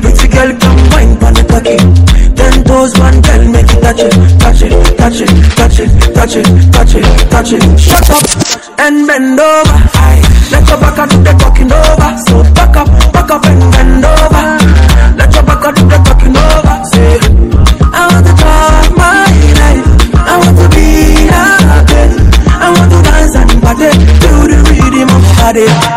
Pretty girl come wine pon the cocky Ten toes one touch it, touch it, touch it, touch it, touch it, touch it, touch it. Shut up and bend over. Let your back up, they're talking over. So back up, back up and bend over. Let your back up, they're talking over. Say, I want to drive my life. I want to be happy. I want to dance and party to the rhythm of party.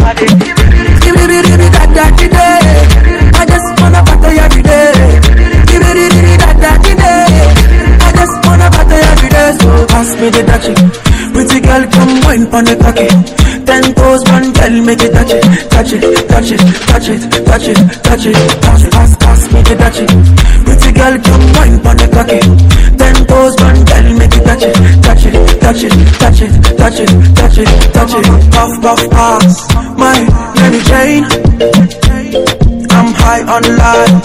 make it touch it. Pretty girl, come wine on the cocky. Ten toes, one girl, make it touch it, touch it, touch it, touch it, touch it, touch it. Pass, pass, pass, make it touch it. Pretty girl, come wine on the cocky. Ten toes, one girl, make it touch it, touch it, touch it, touch it, touch it, touch it, touch it. Puff, puff, pass. My Mary Jane, I'm high on life.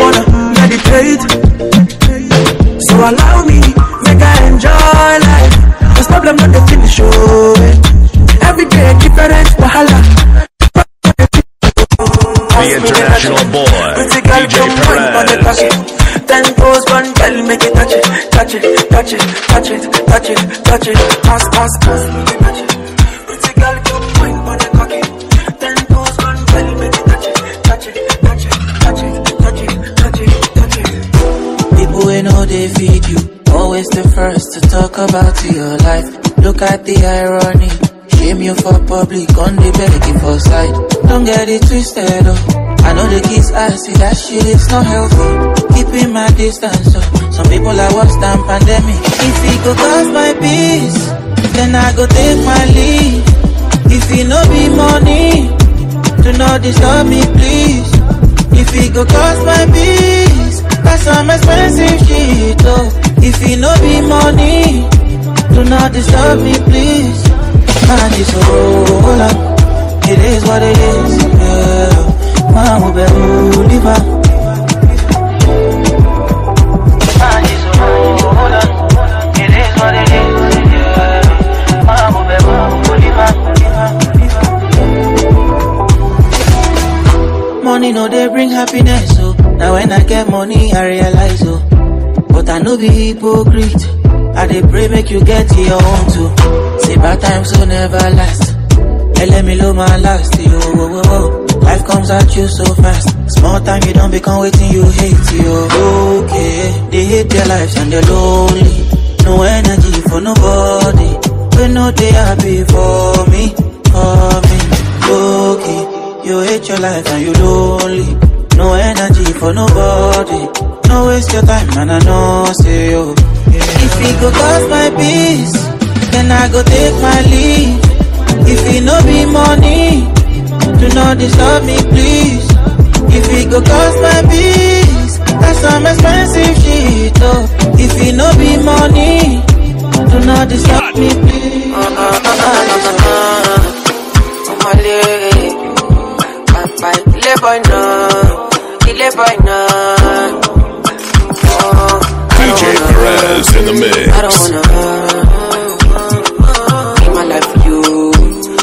Wanna meditate? So allow me, make I enjoy life. This problem not the finish, oh Every day different wahala The international boy, DJ Perez People ain't know they feed you always the first to talk about your life. Look at the irony. Shame you for public on the begging for side. Don't get it twisted, oh. I know the kids are see that shit is not healthy. Keeping my distance, oh. Some people are worse than pandemic. If it go cost my peace, then I go take my leave. If it no be money, do not disturb me, please. If it go cost my peace, that's some expensive shit, oh. If it no be money, do not disturb me, please. Man, it's all up. It is what it is. Yeah. Man, we be Oliver. Money no they bring happiness, Oh. now when I get money I realize, oh but I know be hypocrite. I dey pray make you get your own too. Say bad times so never last. Hey, let me low my last. Yo, oh, oh, oh. Life comes at you so fast. Small time you don't become waiting you hate. Yo, okay. They hate their lives and they're lonely. No energy for nobody. But no they happy for me, for me. Okay. You hate your life and you're lonely. No energy for nobody no waste your time, and I know I say yo. If he go cause my peace, then I go take my leave. If he no be money, do not disturb me, please. If he go cause my peace, that's some expensive shit. Oh. If he no be money, do not disturb me, please. Ile boy na, ile boy na. Alex in the mix. I don't wanna Give my life for you,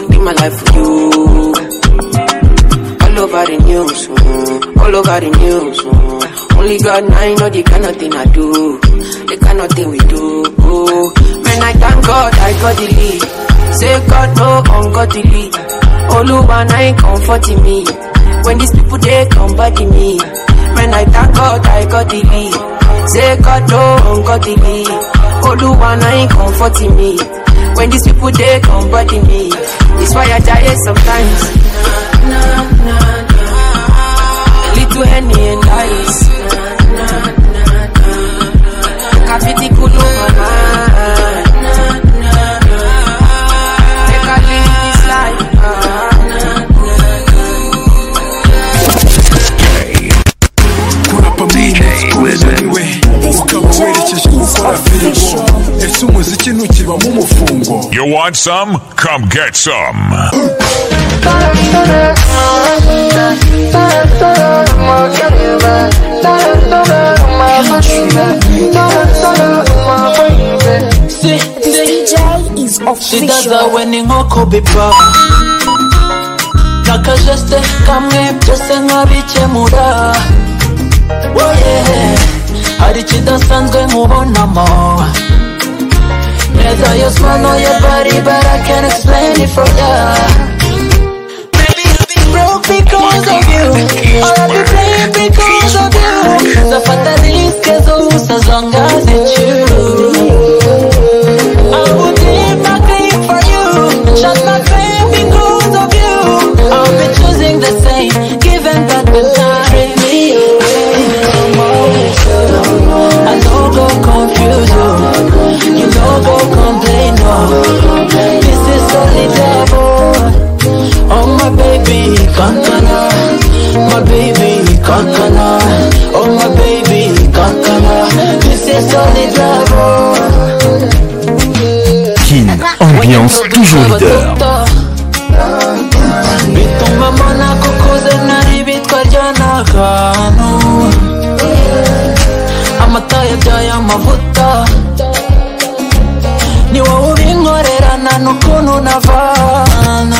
Give my life for you. All over the news, mm. all over the news. Mm. Only God I know the kind of thing I do, the kind of thing we do. Oh. Man, I thank God I got the lead. Say God no ungodly. Oluwa na ain't comforting me. When these people they come back to me, man I thank God I got the lead. Say God don't got to be. Oluwa na ain't comforting me. When these people they comforting me. It's why I die sometimes. Na, na, na, Little Henny and ice. Kafiti kuluma. you want some come get some DJ is official. She does the winning hoko oh, bipa. Kaka jeste kamwe byose nkabikemura. Oh yeah. Hari ikidasanzwe nkubonamo. Saw your smile know your body, but I can't explain it for ya. Baby, I've been broke because of you. Or i will be playing because of you. The for the risk, as long as it's you. kankana My baby, kankana Oh my baby, kankana Tu sais ça les dragons Kin, ambiance toujours leader bituma mbona kukuze nari bitwarya n'akantu amata yabyaye amavuta ni wowe ubinkorerana n'ukuntu navana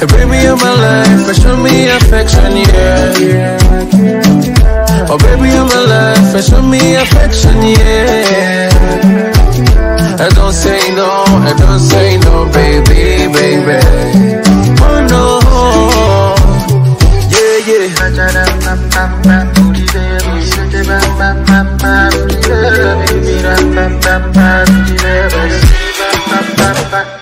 The baby of my life, but show me affection, yeah. Oh, baby of my life, but show me affection, yeah. I don't say no, I don't say no, baby, baby. Oh no, yeah, yeah. Yeah.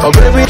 Oh baby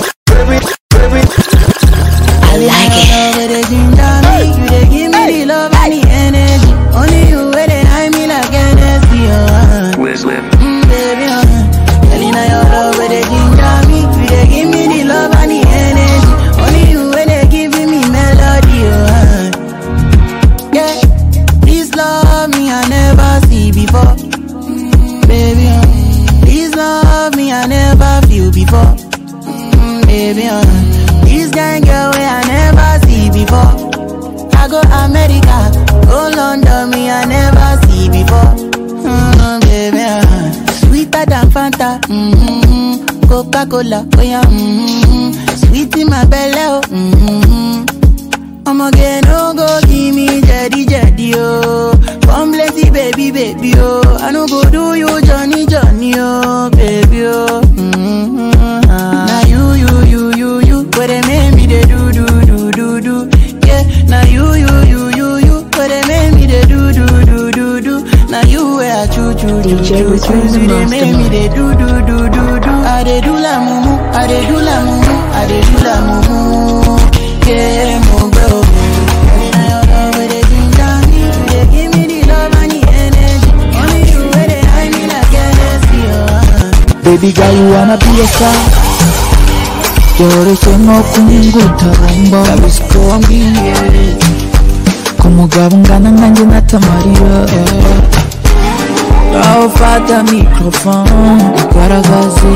baby girl you wanna be a star byoroshye no kunyungutabumba kabisuko wambwiye ku mugabo ungana nkanjye natamarira aho ufata mikorofone ugaragaze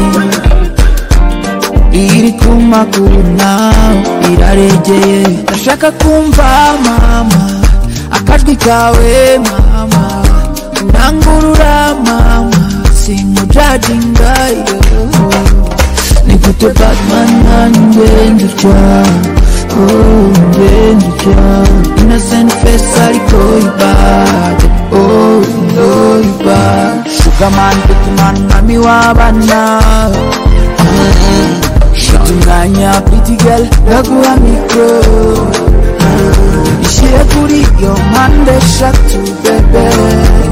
iri ku maguru nawe iraregeye ndashaka kumva mama akajwi kawe mama nangurura mama singodradingayo nikute batman ngenduca oh, ngenduca innocent face alikoibad oyoiba oh, sugaman bitman mami wabana tunganya pitigel gakuwa mikro ishekuri yo mande shak tu bebe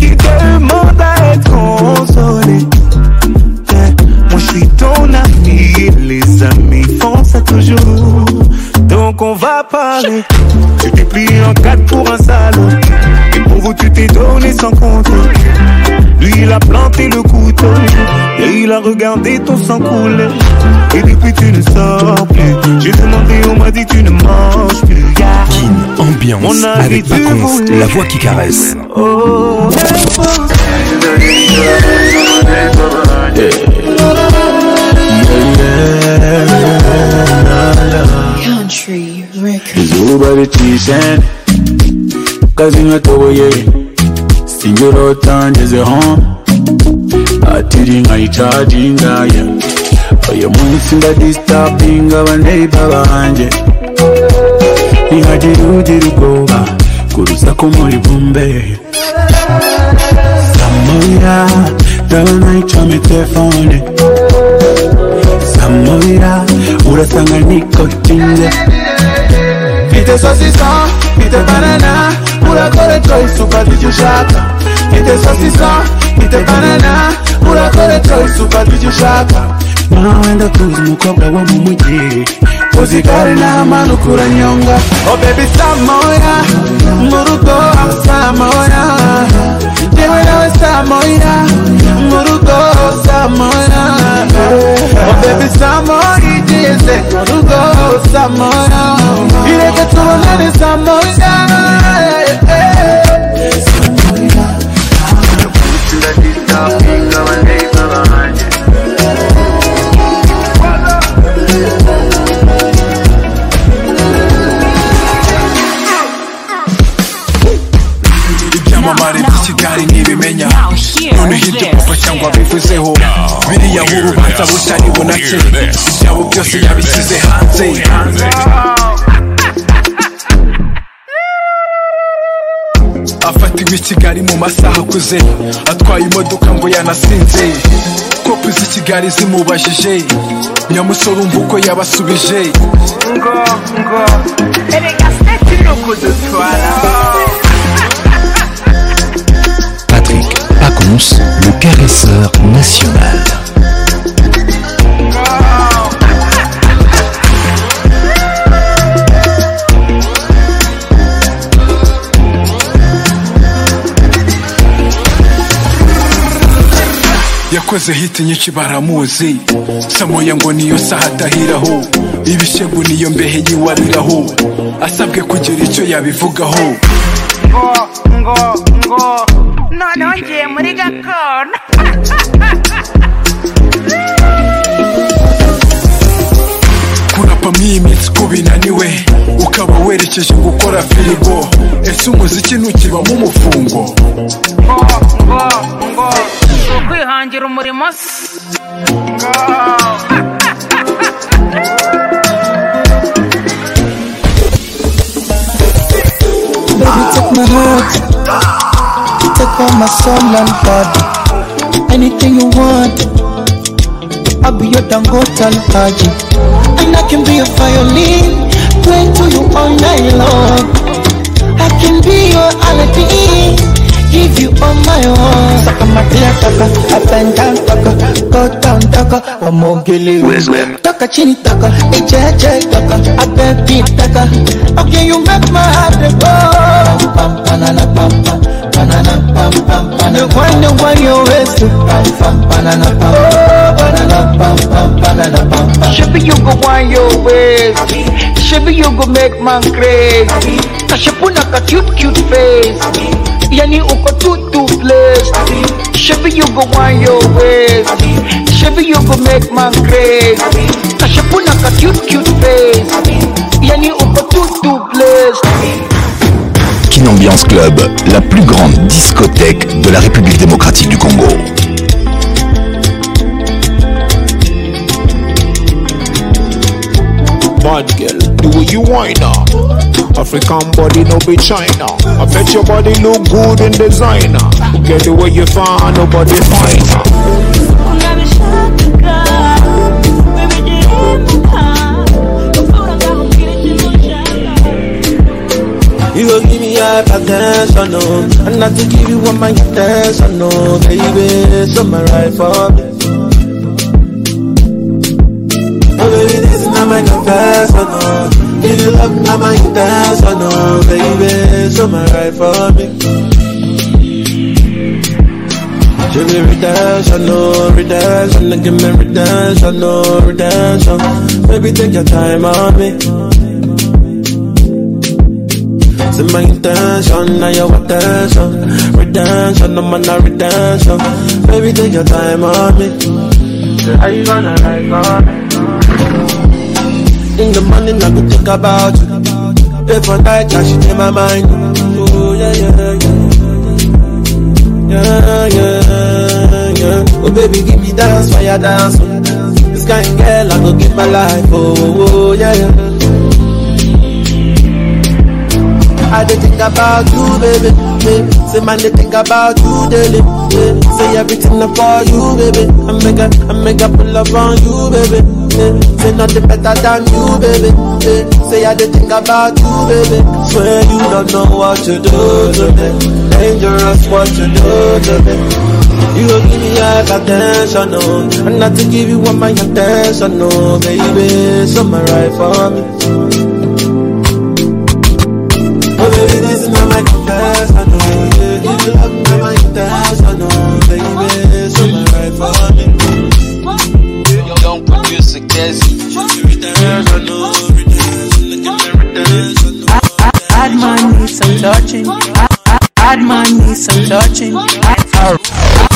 qui demande à être consolé. Eh, moi je suis ton ami, les amis font ça toujours. Donc on va parler. Tu t'es pris en quatre pour un salaud. Et pour vous tu t'es donné sans compte. Lui il a planté le couteau. Et il a regardé ton sang couler. Et depuis tu ne sors plus. ambiance avec Paconce, la voix qui caresse. Country record. uyu munsi ndadistampinga abaneiba banjye ntihagirugira ubwoba ku rusaku muri bumbe samoya ndabona icomye telefone samoya urasanga niko kinze mfite sosisa mfite banana urakora choice ufata icyo ushaka mfite sosisa mfite banana urakora choice ufata icyo ushaka nawe ndakuzi umukobwa wo mu mujyi muzikore nta mpanuka nyonga oh baby samoya mu rugo aho samoya yewe nawe samoya mu rugo samoya oh baby samoya igeze mu rugo samoya ireke tubonane samoya Samoya, i bitari ntibimenya none hirya papa cyangwa bivuzeho biriya nk'urubanza butari bunake ibyabo byose yabishyize hanze hanze afatiwe i kigali mu masaha akuze atwaye imodoka ngo yanasinze kopi z'i kigali zimubajije nyamusore umva uko yabasubije ngo ngo erega seti no annonce le caresseur national. yakoze hiti nyinshi baramuzi samoya ngo niyo saha atahiraho ibishegu niyo mbehe yiwariraho asabwe kugira icyo yabivugaho ngo ngo ngo none ngiye muri gakondo kunapamo iyi minsi uko ukaba werekeje gukora firigo ese umuziki ntukibamo umufungo ngo ngo ngo ukwihangira umurimo Baby, take for my soul and body. Anything you want, I'll be your dangote and haji. And I can be a violin, playing to you all night long. I can be your aladdin, give you all my own. Suck my dear taka, up and down taka, go down taka, one more gilly. Whistler. Taka chini taka, ejeje taka, I beg beat taka. Okay, you make my heart go. Pam pam pam pam pam. The one the one you waste to pam pam banana pam banana pam pam banana pam pam. you go one your waist. Shabby you go make man crazy. Kashapuna ka cute cute face. Yani uko too too blessed. Shabby you go one your waist. Shabby you go make man crazy. Kashapuna ka cute cute face. Yani uko too too blessed. Ambiance Club, la plus grande discothèque de la République démocratique du Congo. Bad girl, do you wine up. African body, no be China. I bet your body look good in designer. Get the way you find, nobody fine. You your attention, no And not to give you all my attention, no Baby, right for me Oh baby, this is not my confession, no Give you love, not my intention, no Baby, right for me Give me redemption, no redemption, give me redemption, no redemption. Baby, take your time on me. See my intention, now your attention Redemption, I'm on a redemption Baby, take your time on me How you gonna like on me? In the morning, I could think about you If I night, I should in my mind Oh, yeah, yeah, yeah Yeah, yeah, yeah Oh, baby, give me dance, fire dance This kind of girl, I go give my life Oh, oh, oh yeah, yeah I dey think about you, baby, baby. Say man, they think about you daily. Yeah. Say everything up for you, baby. I make a, I make a pull up on you, baby. Say nothing better than you, baby. Say I dey think about you, baby. Swear you don't know what to do to me. Dangerous what you do to me. You don't give me your attention, no. And not to give you all my attention, no, baby. Something right for me. intentional, yeah. Give you love, be my intentional, baby. So my right for me. Don't produce a guess. Intentional, intentional. I'd man need some touching. I'd man need some touching. I, I,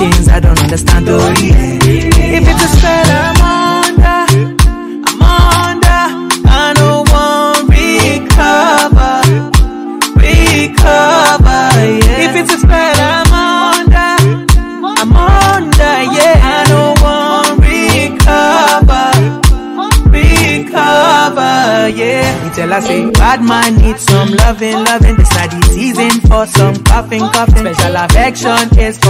things I don't understand, oh yeah. If it's a spell I'm under, I'm under, I don't want recover, recover, yeah. If it's a spell I'm under, I'm under, yeah. I don't want recover, recover, yeah. You tell us say, bad man needs some loving, loving. This a disease for some coughing, coughing. Special affection is for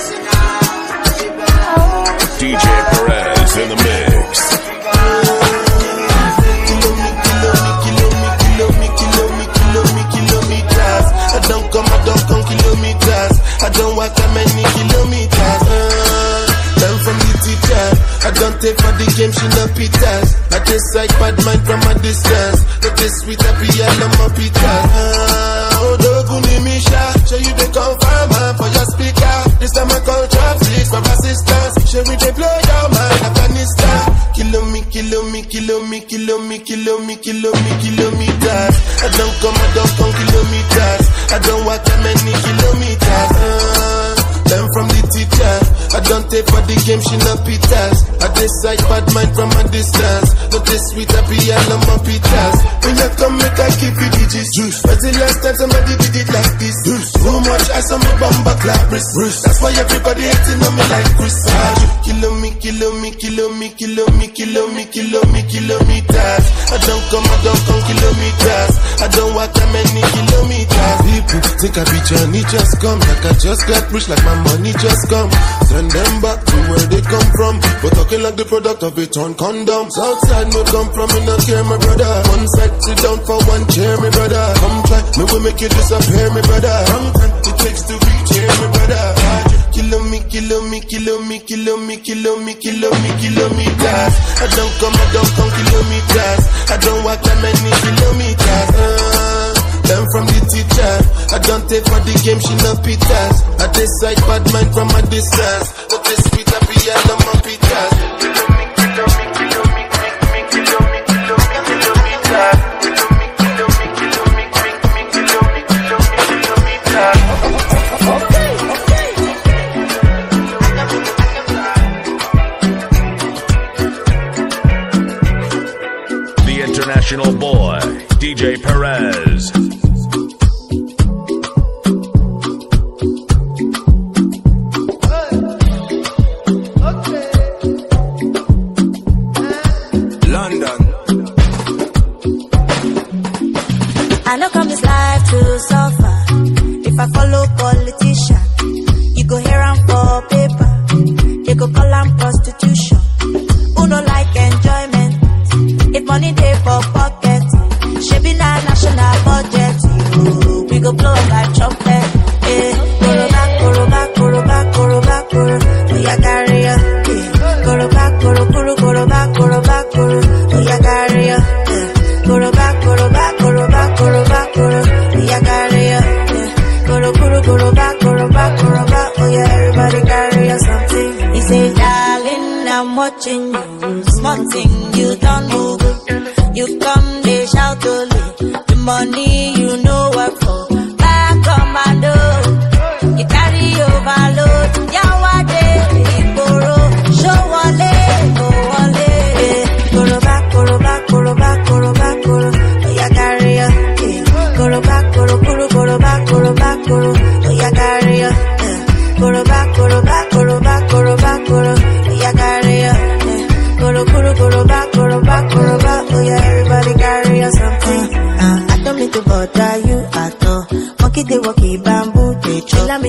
game, she no pitas. I just like bad mind from a distance. Look this sweet, I be all of my pitas. Ah, oh, doguni misha, show you the confirm man for your speaker. This time I call traffic for assistance. Show me they blow your mind Afghanistan. Kilo me, kilo me, kilo me, kilo me, kilo me, kilo me, kilometers. I don't come, I don't come kilometers. I don't walk that many kilometers. Ah, Learn from the teacher. I don't take for the game, she not pitas. I decide bad mind from a distance. Not this sweet, I be all on my pitas. When you come, make I keep it digits. Juice. But the last time somebody did it like this. Juice. Too much ass on my bumper clap That's why everybody hating on me like Chris. Ah, you kill me, kill me, kill me, kill me, kill me, kill me, kilometers. I don't come, I don't come kilometers. I don't walk that many kilometers. People think I be Johnny, just come like I just got rich like my Money just come, send them back to where they come from. But talking like the product of it on condoms. Outside, no come from, in a care, my brother. One side, sit down for one chair, my brother. Come try, me will make you disappear, my brother. Long time it takes to reach here, my brother. Kilo me, kilo me, kilo me, kilo me, kilo me, kilo me, kilometers. I don't come, I don't come kilometers. I don't walk that many kilometers. Uh. Learn from the teacher. I don't take for the game, she not pitas. I decide bad mind from my distance. But this sweet, I be all on my pitas. boy, DJ Perez. prostitution.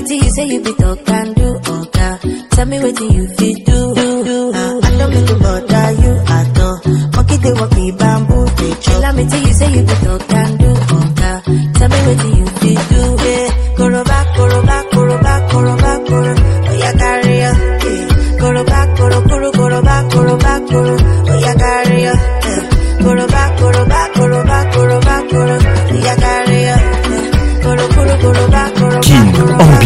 Wait till you say you be talk and do, oh Tell me wait till you fit?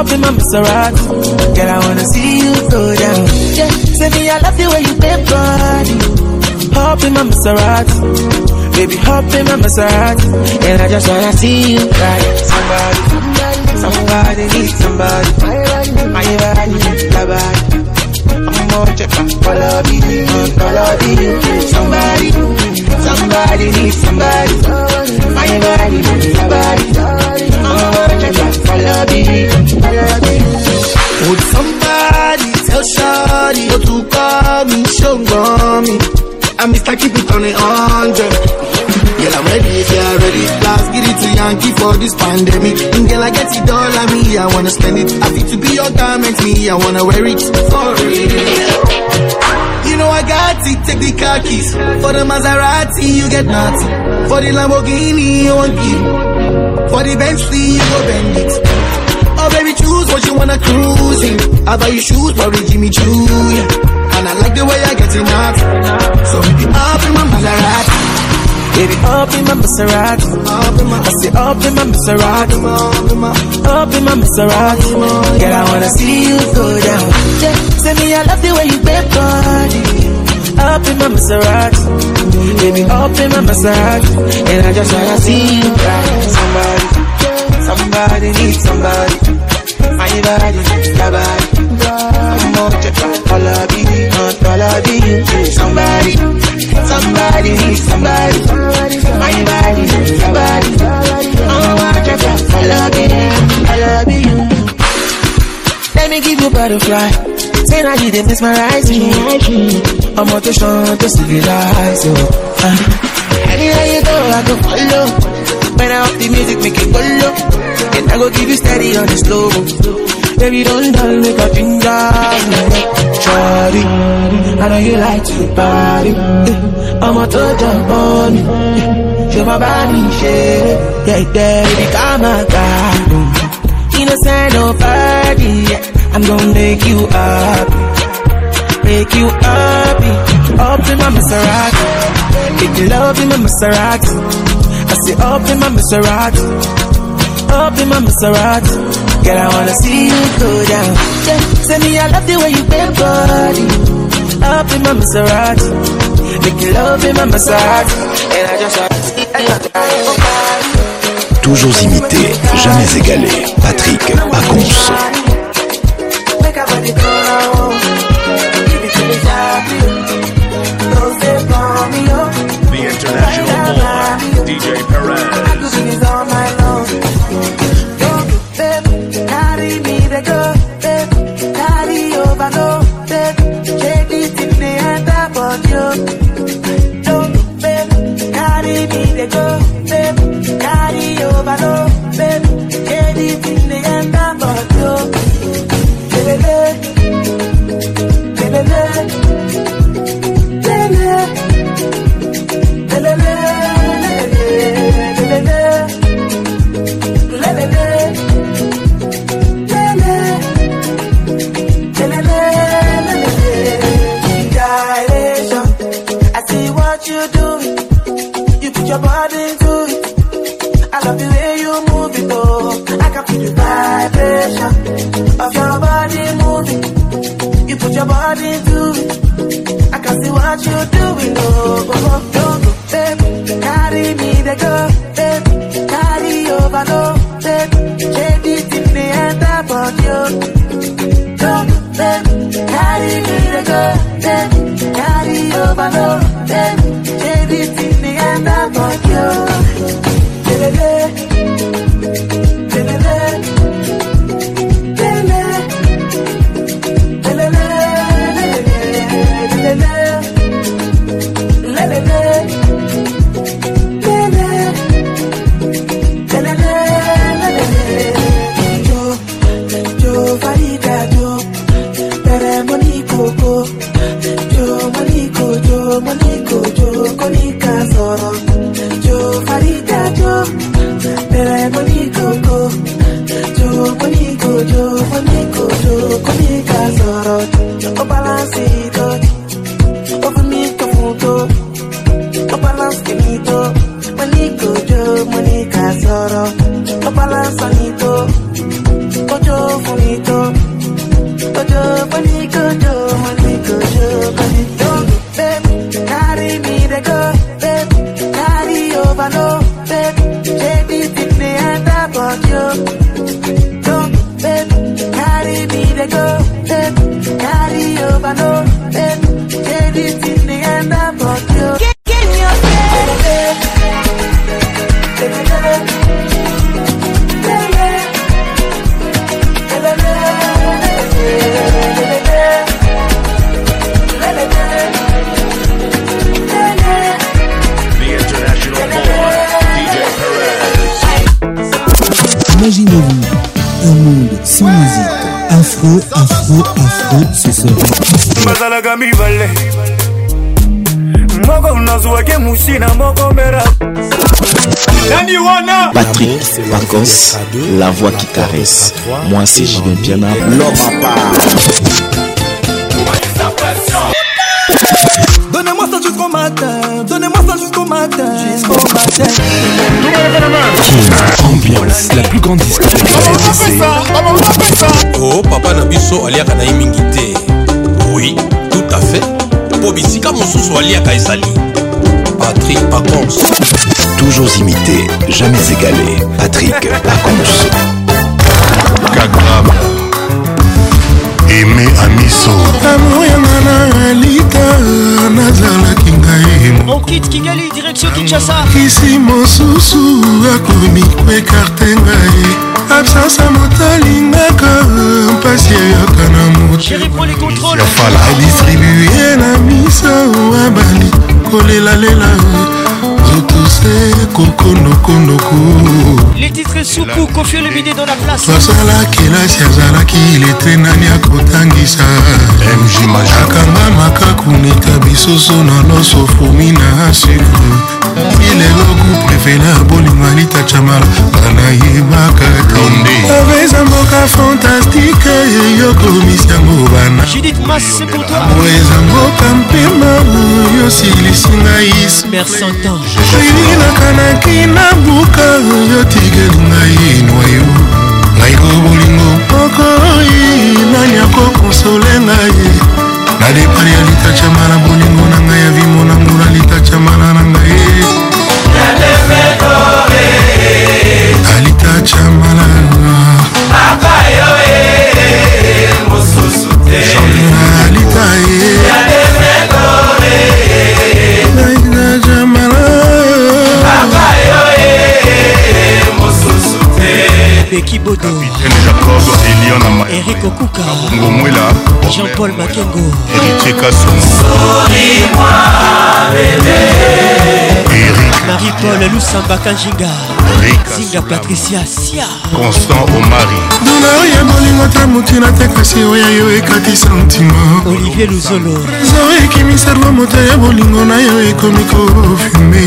up in my Maserati. Girl, I wanna see you go down. Yeah. Say me, I love you when you been body. Hop in my Maserati. Baby, hop in my Maserati. And I just wanna see you cry. Somebody, somebody need somebody. My body, my body. I'm on my color, somebody, somebody need somebody. My body, my body. Would somebody tell Shawty to call me, show I'm Mr. Keep it on a hundred. Girl, I'm ready if you're ready. Last, get it to Yankee for this pandemic. And girl, I get it all on me, I wanna spend it. I fit to be your garment, me, I wanna wear it. For real. You know I got it, take the car keys. For the Maserati, you get nothing. For the Lamborghini, you won't give. For the Bentley, you go bend it. Oh baby, choose what you wanna cruise in. I buy you shoes, probably Jimmy Choo, yeah. And I like the way I get it out. So baby, up in my Maserati. Baby, up in my Maserati. Up my, I say up in my Maserati. Up in my Maserati. Girl, I wanna see you go down. Yeah, say me I love the way you bend body. Up in my Maserati. Baby, open my massage, and I just wanna see you cry. Somebody, somebody needs somebody. My body, your body. I'm not just all of you, not all of you. Somebody, somebody needs somebody. My body, your body. I'm not just all of you, all of you. Let me give you butterfly. Say I you didn't my eyes. I'm out to show to civilize you. Uh. Anywhere you go, I go follow. When I off the music, make it go low. And I go give you steady on the slow. Baby, don't dull, make a finger. Charlie, I know you like to party. I'm out to jump on me. Show my body shake. Yeah, yeah, baby, come on, God. Innocent, no party. Yeah. I'm gonna make you happy. make you happy. Up in my Maserati, make love in my Maserati. I say up in my Maserati, up in my Maserati. Girl, I wanna see you go down. Yeah, tell me I love the way you bend body. Up in my Maserati, make love in my Maserati, and I just wanna see you go Toujours imité, jamais égalé. Patrick Aconce. The International Ball, DJ Patrick Vacances, la voix qui caresse. Moi, c'est Julien Piana, l'homme à part. Donnez-moi ça jusqu'au matin, donnez-moi ça jusqu'au matin, jusqu'au matin. Ambiance, la plus grande discothèque Oh, papa Nabiso, aliaka na mingi te. Oui, tout à fait. Po bisika mosusu aliaka ezali. Patrick Pacons. Toujours imité, jamais égalé. Patrick Pacons. Cagrave. aime amiso amour ya nga na alita nazalaki ngai mokit kingali direction kinshasa kisi pas akomi koekarte ngai absence à motalingaka mpasi la na motoadistribuye la miso abali kolelalela les titres soukou kofio le bidé dans la place basalaki elasi azalaki letre nani akotangisa akanga makaku nika bisoso na loso fomi na sucre ileloku prefela bolingo anita chamala banayebaka aveza mboka fantastike eyokomisi yango banaeza mboka mpema oyo silisi ngai nakanaki na buka oyo tikeli ngai noyo ngai kobolingo mokoi eh, nani akokonsole ngai na depari ya litachamala bolingo beki bodoeric okukaongomwela jean-paul makengo eritie kasomo marie-paul lusamba kanjinga zinga patricia sia constant omari dolar ya bolingo te motu natekasi oyo yo ekatisa ntima olivier luzolo zo ekimisa lwa moto ya bolingo na yo ekomi kofume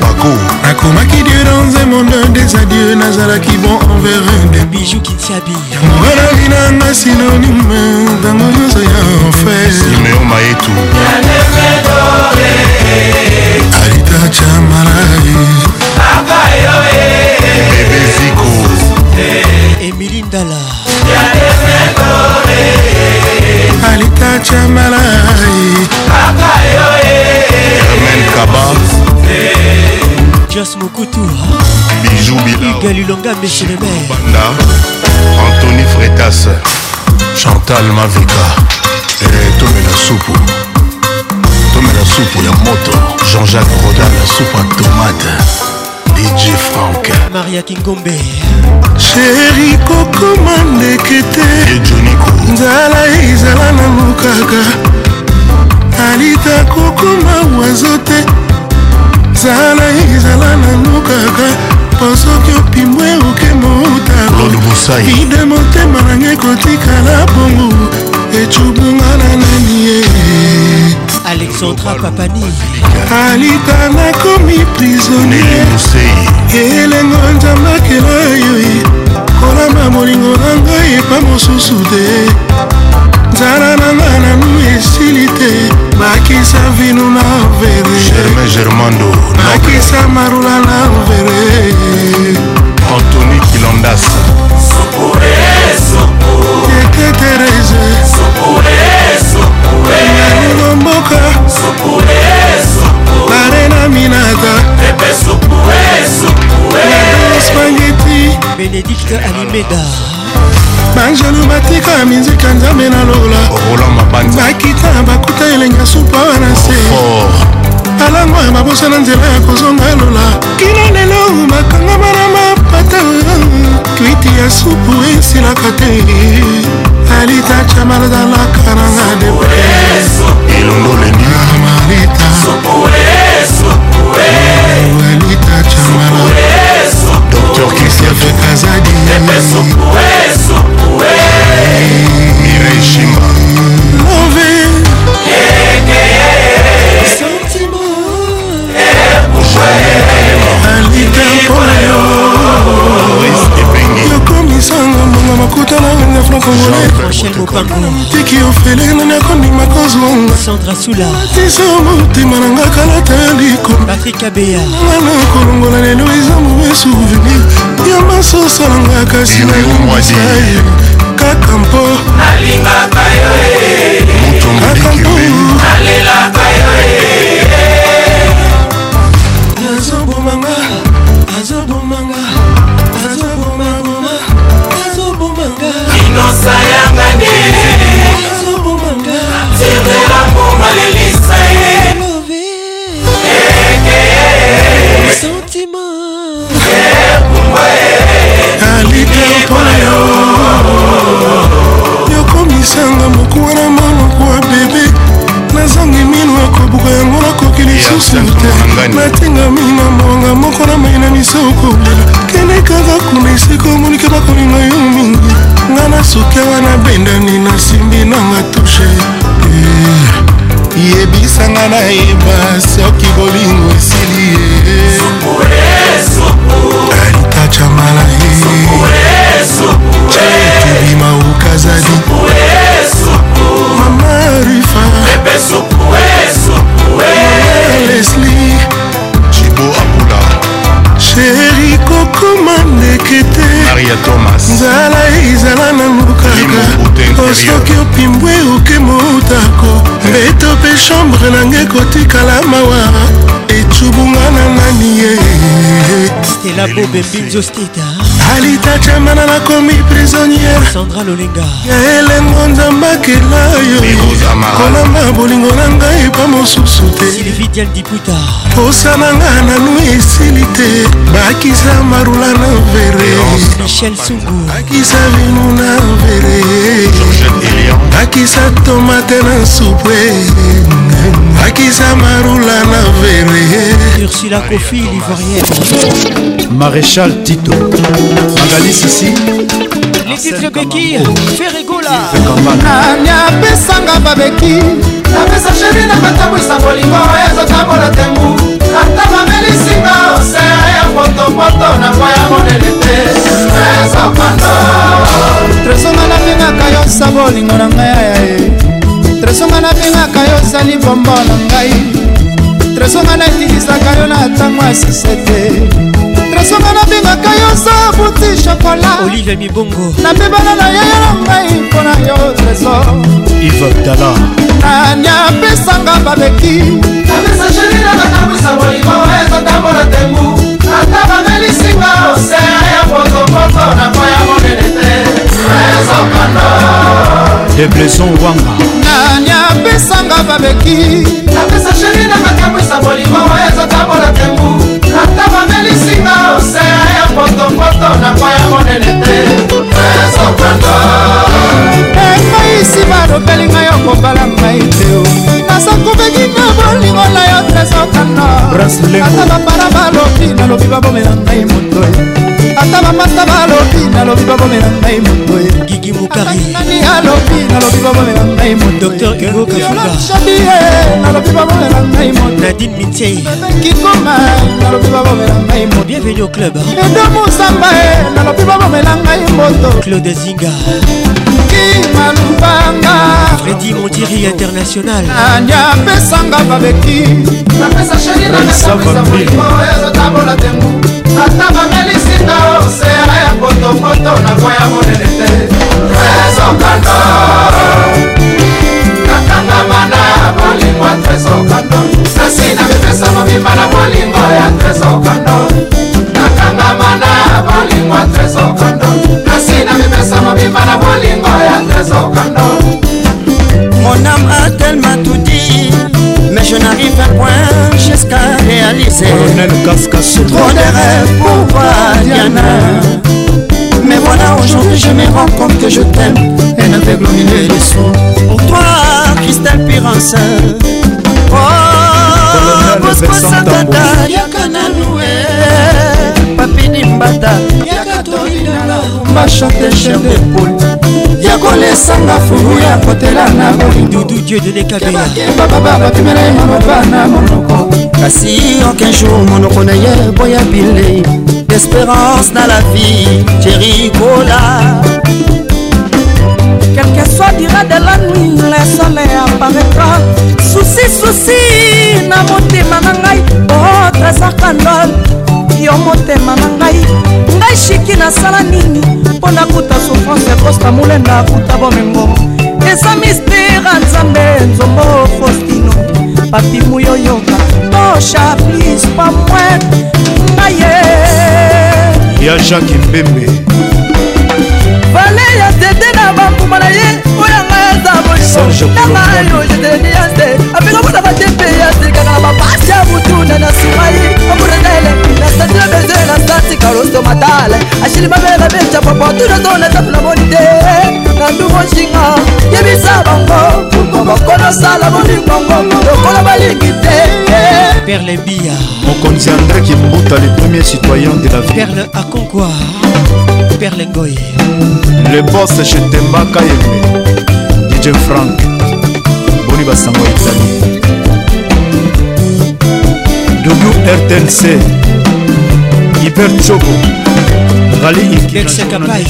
bako nakomaki dieu dans un monde des adieux nazalaki bon envers un de bijou kitiabi yangoalavi nanga synonyme ntango nyonso ya enfer simeo maetu alita chamarae kaka yo ebeziko emili ndala alikacha malai kaka yo amen kaba jos mokutu bijou bilagalilonga meselebanda antony fretas chantal mavika tomela supu tomela supu ya moto jean-jacques roda la soupe à tomate DJ Frank Maria Kingombe Chéri kokoma ndeke te nzala ezala nanu kaka alita kokoma wazo te nzala ezala nanu kaka mpo soki opimbwe oke motaide motema nangai kotikala bongo ecubunga na nani ye alexandra papani alita nakomi prisonnier elengo nzambakelo oyo kolamba molingo na ngai epa mosusu te nzala na ngai nanu esili te bakisa vino na verebakisa marula na vere antony kilondas tetereze nganingo mboka aminata spageti bénédicte alimeda bangelu batika mizika nzambe na lola bakita bakuta elenga supa wana se alango ya babosa na nzela ya kozonga lola kino lelo bakangama na mapata kwiti ya supu esilaka te alitacha malazalaka nanga deprelongo leni amalita walita chamala dr christophe kazadi mireishima move alita mpona yo okomisanga mbonga makuta nanga francongolaitiki ofele nani akondima kozwangaaisa motema nanga kalata ya likonanga kolongola lelo eza mauvais souvenir ya masosa nanga kasi nayomisa ye kaka mpo alingaka yo kaka mpo alelaka yo likambo yango nakoki lisusu te natingami na mbonga moko na mai na miso kolela kende kaka kuna esika omonike bakolinga yo mingi nga na suke wana bendani nasimbi nanga tushe eh, yebisanga nayeba soki bolingo esili ye maria thomas nzala ezala nango kaka osoki opimbwe oke motako eh. mbeto mpe chambre nange kotikala mawa etubunga na nani ye stela bobembinzo steta alita chamana nakomi prisonnièresandra lolinga yaelengo nzambakela yokolamba bolingo na ngai epa mosusu te posa na nga nanu esili te bakisa marula na verebakisa vinu na vere bakisa tomate na supue bakisa marula na vere ursula kofi livoirienne maréchal tito magali sisi les titres beki ferregola nani apesanga babeki napesa sheri na matambwisa molingo oyo ezotambola tembu ata bamelisinga osere ya potopoto na mwa ya monene te tresopando tresonga nabengaka yo sa bolingo na ngai ayaye tresonga nabengaka yo ozali bombo na ngai tresonga naitilisaka yo na ntango ya sisete tresonga nabengaka yo sa buti shokola olive mibongo napebana na yaya na ngai mpo na yo treso ivabdala nani apesanga babeki apesa sheri na katambwisa molimo ezotambola tembu ata bamelisinga osea ya potopoto na debleson wanga nani apesanga babeki napesa sheri na makamwisa bolingo oyo ezotambola tembu ata bamelisinga osea ya potopoto na kwaya monene te ezokanda emaisi barobelinga yo kobala mai teo asakobeli na bolingo na yo tresokanoata bapara balobi nalobi babomela ngai moto ata bamasta balobi nalobi babomela ngai moto gigi mokarinani alobi nalobi babomela ngai motodr ego kafugashabie nalobi babomela ngai motonadine mitei kikoma nalobi babomela ngai moto eh, bienvenu au club edo musamba e nalobi babomela ngai moto claude zinga fredi malupanga fredi mondiri international ani apesanga babeki ezotambola tembu ata bamelisinga osera ya potopoto na koya monene te ezokando nakangama na bolingo ya tresokando nasi na mipesa mobimba na bolingo ya tresokando nakangama na bolingo atresokando nasi na mipesa mobimba na bolingo Mon âme a tellement tout dit Mais je n'arrive à point jusqu'à réaliser Trop de rêves pour voir Diana Mais voilà aujourd'hui je me rends compte que je t'aime Et n'avec le milieu du son Pour toi Christelle Pirance Oh Bosco Sakata Yakana Noue Papi Nimbata Yakato Inala Machante chef d'épaule kolesanga fungu ya kotela na bolingoebaba bapimela ye maloba na monoko kasi aucun jour monoko na ye boya bilei d'espérance na la vie jerikola quelque soit dira de la nuit le soleil apparaîtra susi susi na motema na ngai otrezarkandol yo motema na ngai ngai shiki nasala nini mpo nakuta souffrance ya kosta molenda akuta bomengo eza mistere nzambe nzombo faustino papi muyoyoka tosha plis pa mwe ngaye ya jacke mbembe vale ya tete na bambuma na ye oyanga eza boyonanga yo jeteni ya se apeka mpona batepe ya selikaka na bapasi ya mutuna na sumai amurenele nasatila beze na satika loso matale ashili mabela beca papatunazo na sapu na moni te na ndungo nshinga yebisa bango bokonosala bolingongo lokola balingi te Perle Bia. Mon condamné qui Mbouta, le premier citoyen de la ville. Perle à Concours. Super Lengoy Le boss chez Temba Kayembe DJ Frank Boni Bassango Italie WRTNC Hyper Choco Rally Ikekapai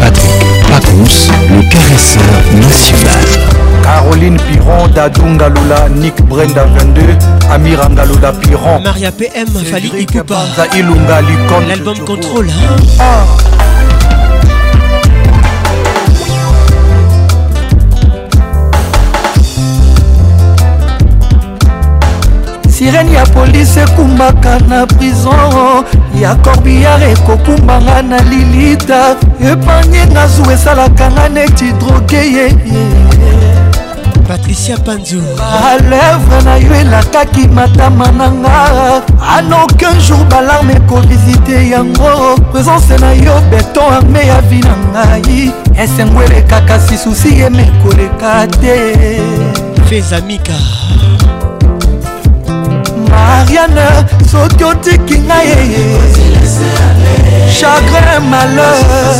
Patrick Pacons, le caresseur national Caroline Piron, Dadou Ngaloula, Nick Brenda 22, Amira Ngaloula Piron, Maria PM, Fali Ikupa, Ilunga Lucon, l'album Contrôle. Ah. sirene ya polise ekumbaka na prison ya corbillare ekokumbanga na lilita epanye nga zu esalaka nga neti droge yeye yeah, yeah. patricia panzu balevre na yo elakaki matama na nga anoken jour balarme ekovisite yango présence na yo beton arme ya vi na ngai esengo elekaka si susi emekoleka te fezamika mariane soki otiki ngai eh, eh, eh. chagrin malheur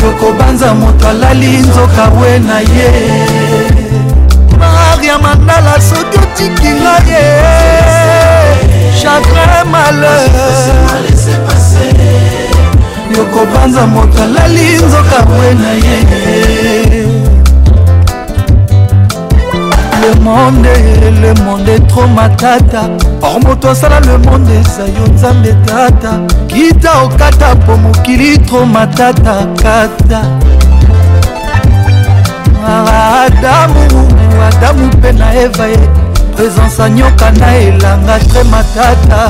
bolingo ekobanza moto alali nzoka bwe na ye mar ya mandala soki otikinga ye chagrin malheur yokobanza moto alali nzoka bwe na ye le monde le monde etro matata or moto asala le monde eza yo nzambe tata kita okata mpo mokili tro matata kata ah, adamu adamu mpe na eva ye présence anyoka na elanga tre matata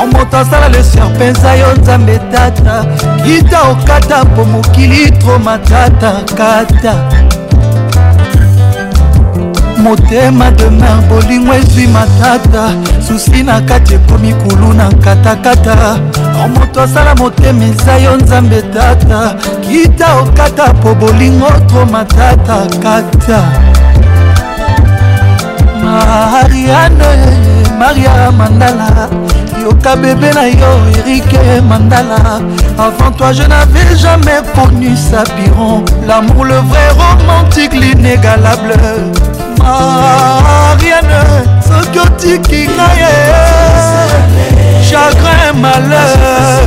or moto asala le serpin eza yo nzambe tata kita okata mpo mokili tro matata kata, kata. motema demer bolingo ezwi matata susi na kati ekomi kulu na katakata o moto asala motema eza yo nzambe tata kita okata po bolingo to matata kata mariane maria mandala yoka bebe na yo erike mandala avant toi je n'avais jamais connu sapiron l'amour le vrai romantique l'inégalable Ah, ariane soki otiki ngai eh, chagrin malheur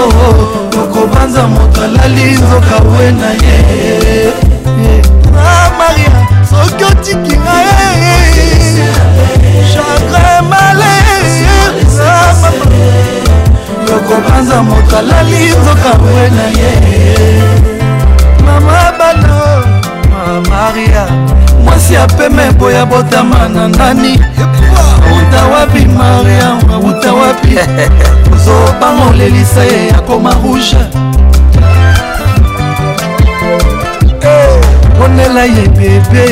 oh, oh, okobanza moto alali nzoka we na ye ah, maria soki otiki ngai eh, chagrin malheur yokobanza ah, moto alali nzoka we na ye mama balo maria mwasi apeme boya botama na nani uta wapi maria uta wapi ozobangaolelisa ye akoma rouge ponela eh, ye bebe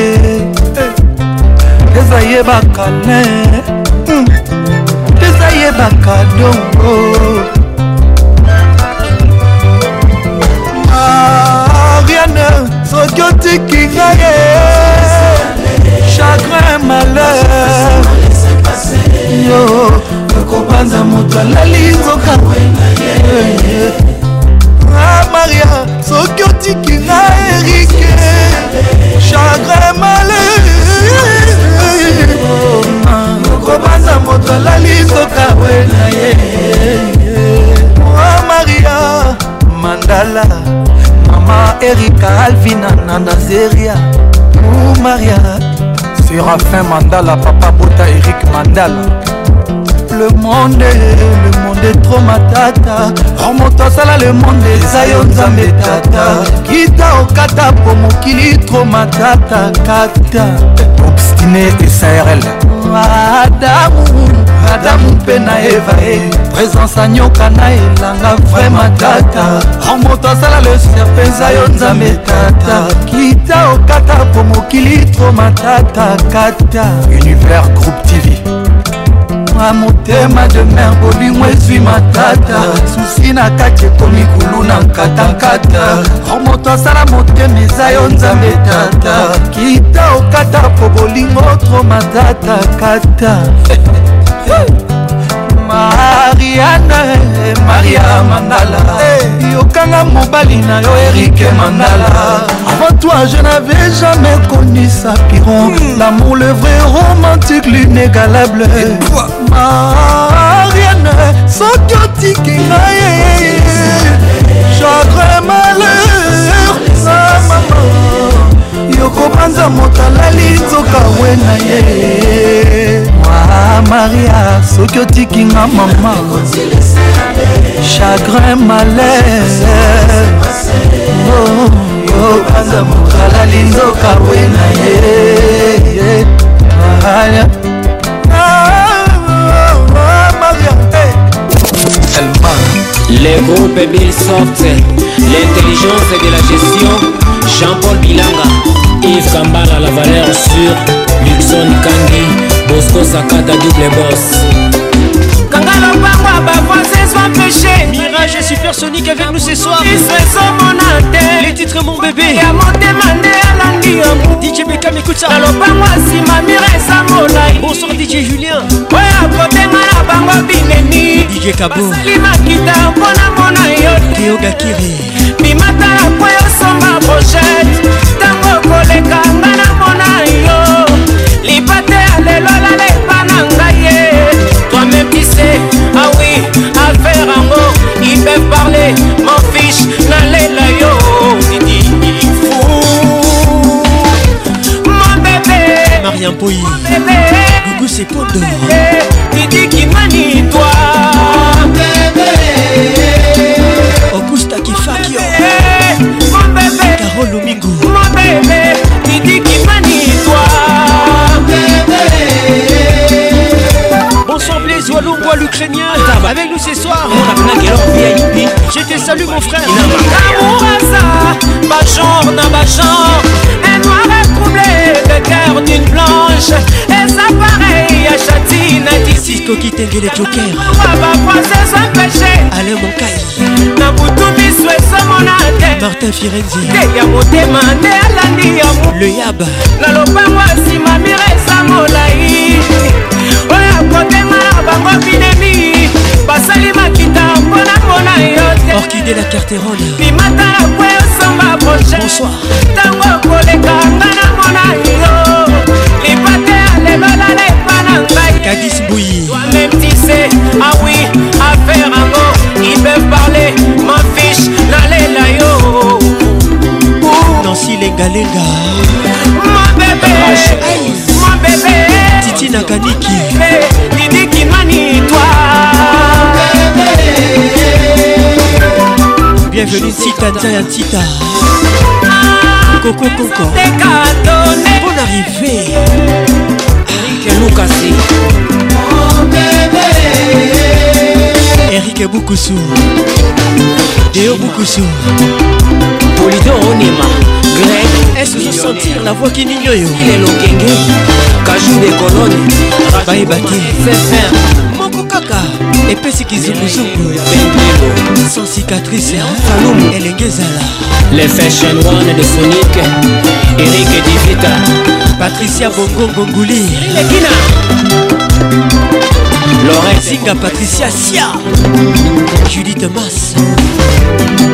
eh, eza ye bakale hmm. eza ye bakadongo ah. soki otiki ngai chagrin malheur yo okobanza moto alali nzoka ah, maria soki otiki ngai erike chagrin malheur okobanza moto alali nzoka we na ye maria mandala mama erika alvina na nazeria pour maria serafin mandala papa bota erik mandala le monde le monde est trop matata remoto asala le monde eza yo nzambe tata kita okata oh, po mokili trop matata kata obstine esarl wa adamu adamu mpe na eva e présence anyoka na elanga vraimen tata oh, moto asala lesia mpenza yo nzambe tata kita okata po mokili tro matata kata univers groupe nga motema de mer bolingo ezwi matata susi na kati ekomi kulu na nkatankata oh, moto asala motema eza yo nzambe tata kita okata po bolingo tro matata kata mariane maria mandala yokanga mobali na yo erike mandala avant toi je n'avais jamais connu sa piron hmm. l'amour le vrai romantique l'inégalable mariane soki otiki ngai chagrin malheur kobanza moto alali nzoka we na ye mwa maria soki otiki nga mama chagrin malaireobanza oh, oh, moto alali nzoka we na ye ah, oh, Les groupes Bill Soft, l'intelligence de la gestion, Jean-Paul Bilanga, Yves Kambala la valeur sûre Luxon Kangi Bosco Sakata double boss Kangala Pango à ah Bavoisé soit péché Mirage et Supersonique avec nous ce soir Les titres mon bébé DJ Beckham écoute ça Kalopango à Sima Miresa Molai Bonsoir DJ Julien Ouais à côté Ngala Pango Bineni DJ Kabo Limakita Mpona Mona Yo Théo Gakiri Bimatala Poyo Soma Projet Tango koleka nga namona yo libate ya lelo lalemba na ngai ye twamemkise awi ah affaire yango ipe parle mon fiche nalela yo didinifu mobebe marian poi gugu sepondo didikimani toi salut mon frère amourasa bajor na bajor un noir est troublé de cœur d'une blanche et ça pareil à chatine disco kitengele joker babakoisezwa peche ale monkai na butu miso ezomona te martin firenzi te ya motema nde alandi ya le yaba na lopango nsima mire eza molai oyo akobengana bango binemi basali maki orchidée la carterole bimatala po osomba proche ntango koleka nga na mona yo libate alelolala epa na ngai kadis bouyi amemtise awi affaire ango ibe parle ma fiche nalela yo nansi lengalenga mabebe mabebe titi na kaniki didikimani toi Bienvenue Tita ya Tita Coco Coco Bonne arrivée Eric Lucasi Eric Boukoussou Deo Boukoussou Polidor Onema Greg Est-ce que sentir la voix qui n'ignore Il est l'okenge Cajou des colonnes Baïbaki Fait epesi kizukuzuku ya pembelo sans cicatrice falumu elenge ezala le fashion one de sonic erik divita patricia bongongonguli lekina lorenzinga patricia sia judith mas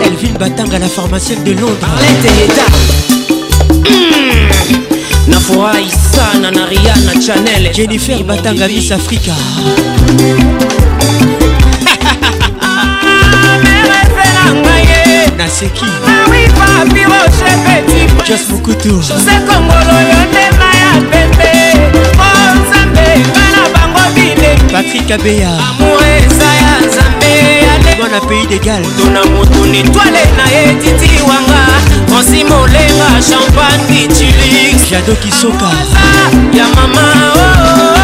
elvin batanga la pharmacienne de londres arleteeta mm. nafurahi sana na riana chanel jennifer batanga miss africa naseki jos mokutu jose kongolo yo ndema ya pepe o nzambe nga na bango bilengi patrik abeya amour eza ya nzambe yalemwana pays degal moto na moto netwale na ye titi wanga onsi molenga champagne bitilix jado kisoka ya mama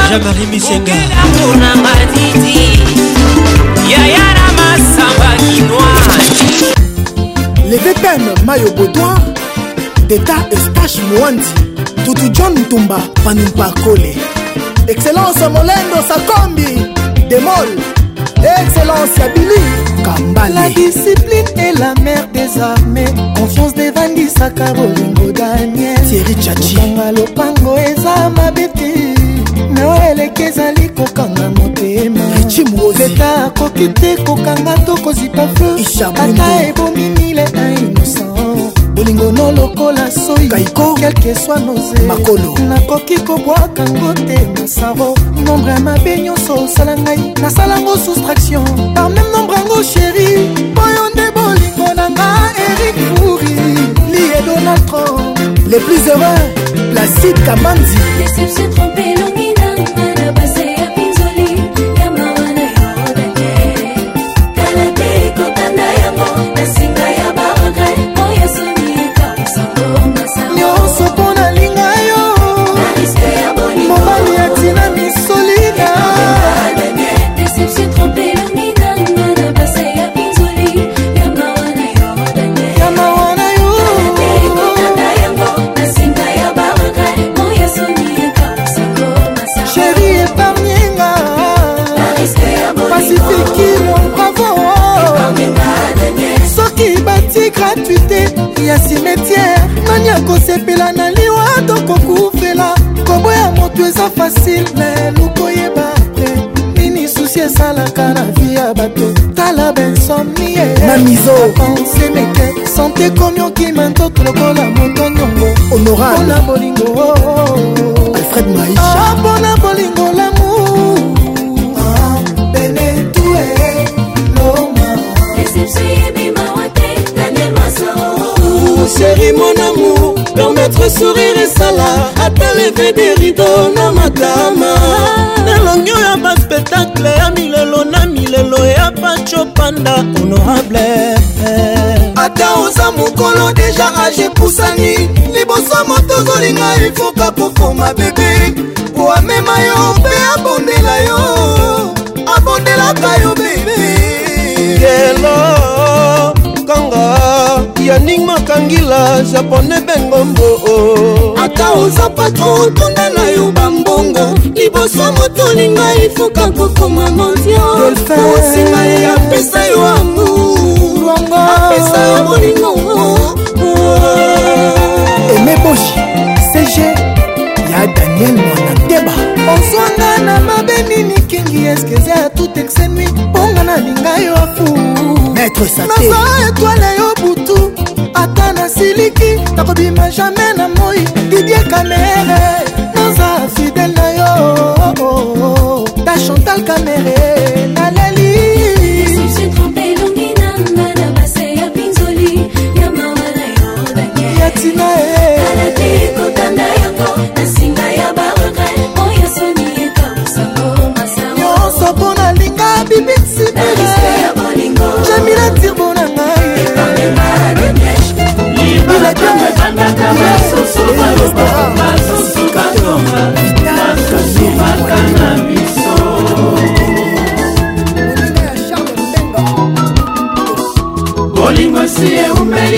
jean-marie misenga amour na ngadidi yaya les épèmes mayo bodoin d'état eustache moandi tutu john ntumba panumpa kole excellence molendo sakombi demol excellence ya bili kambale la discipline est la mère des armées confiance devandisaka bolingo daniel tieri chachianga lopango eza mabe te na eleki ezali kokanga motema leta akoki te kokanga to kozipa feu ata ebomini bolingono lokola soi kelke swa noze makolo nakoki kobwakango te masaro nombre ya mabe nyonso osala ngai nasalango soustraction par meme nombre yango sheri oyo nde bolingo na nga erik furi lie donald trump le plus heureux placide kamanzi kosepela na liwa tokokufela koboya moto eza fasile me lukoyeba te nini susi esalaka na vi ya bato tala bensomniepense meke sante komi okima nzoto lokola moto nyongo mpona bolingo oh, oh, oh. alfred maisha ah, mpona bolingo lamu benetue loma sheri mon le sourire esala ata leve de rido na makama elongi oyo ya baspectacle ya milelo na milelo ya pacho panda honorable ata oza mokolo deja age pusani liboso moto ozolinga efoka kokoma bebe po amema yo mpe abondela yo abondelaka yo bebe lelo janing makangila japonais bengombo ata oza patro tunda na yo bambongo liboso motolinga ifuka kokoma mondiosinga ye apesa yo amour apesa yo bolingo emeboshi cg ya daniel mwana deba ozwanga na mabe nini kingi eskeze ya tout exenui mponga na linga yo afu maître sate nazwa etwale yo siliki nakobima jamai na moi didie kamere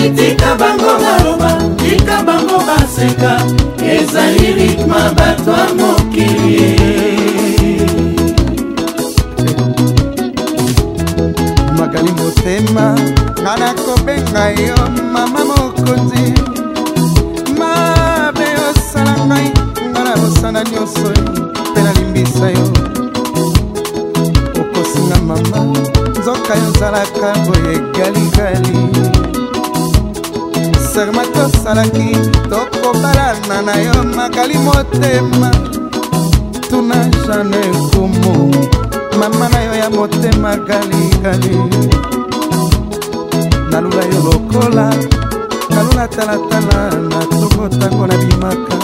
etika bango maloba tika bango baseka ezali ritma bato ya mokili makali motema nga nakobenga yo mama mokonzi mabe osala ngai nga na bosana nyonso mpe nalimbisa yo okosinga mama nzoka yo ozalaka boye egalingali serma tosalaki tokobalana na yo makali motema tuna jane kumu mama na yo ya motema kalikali nalula yo lokola nalula talatala na tokotango na bimaka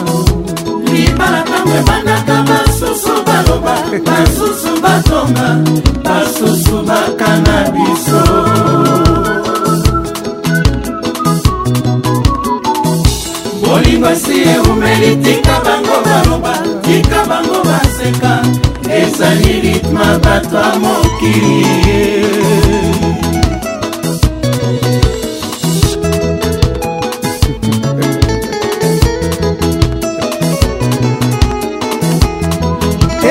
libala ntango ebandaka basusu baloba basusu batonga basusu bakana biso molingo esi eumeli tika bango baloba tika bango baseka ezali ritma bato ya mokili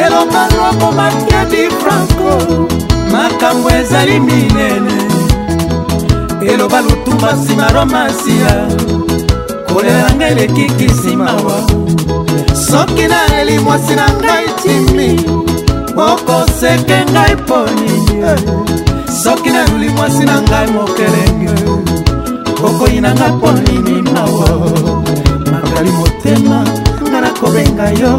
elombango makedi franco makambo ezali minene eloba lutuma nsima romasiya kolera ngai lekiki nsimawa soki naleli mwasi na ngai timi okoseke ngai mpo nini soki naluli mwasi na ngai mokelenge okoyina ngai mpo nini mawa makali motema ngai nakobenga yo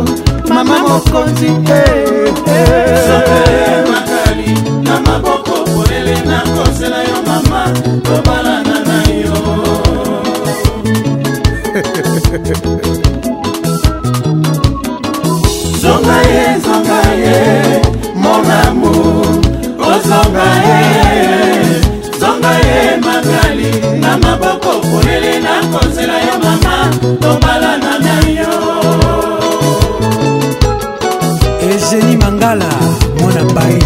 mama mokonzi hey, eh, eh. hey. makali na maboko polele nakosela yo mama mayele nakozela yo mama tobalana na yo egeni mangala mwana bai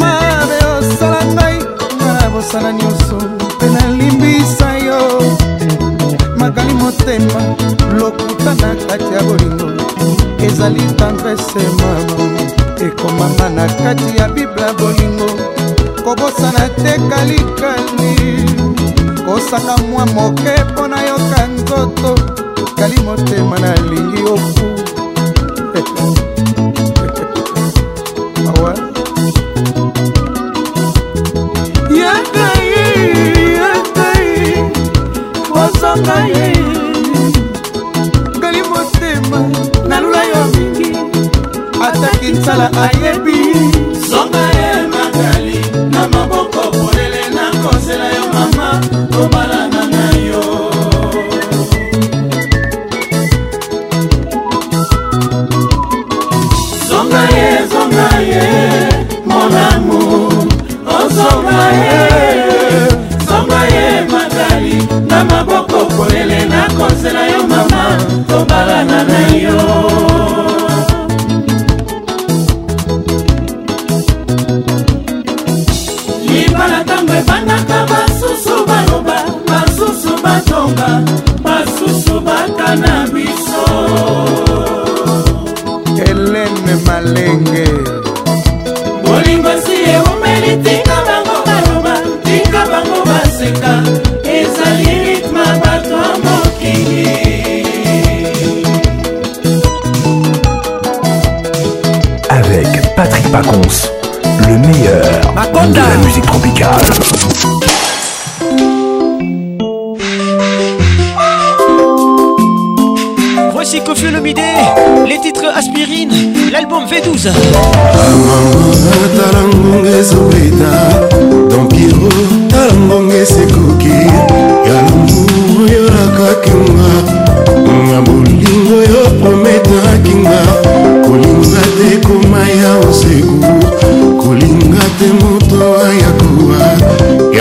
mabe osala ngai na bosana nyonso mpe nalimbisa yo makali motema lokuta na kati ya bolingo ezali tendrese mama ekomama na kati ya bibla bolingo kobosana te kalikali kosaka mwa moke mpo na yoka nzoto kali motema nalingi ofu yakai yakai wazonga ye kosala aye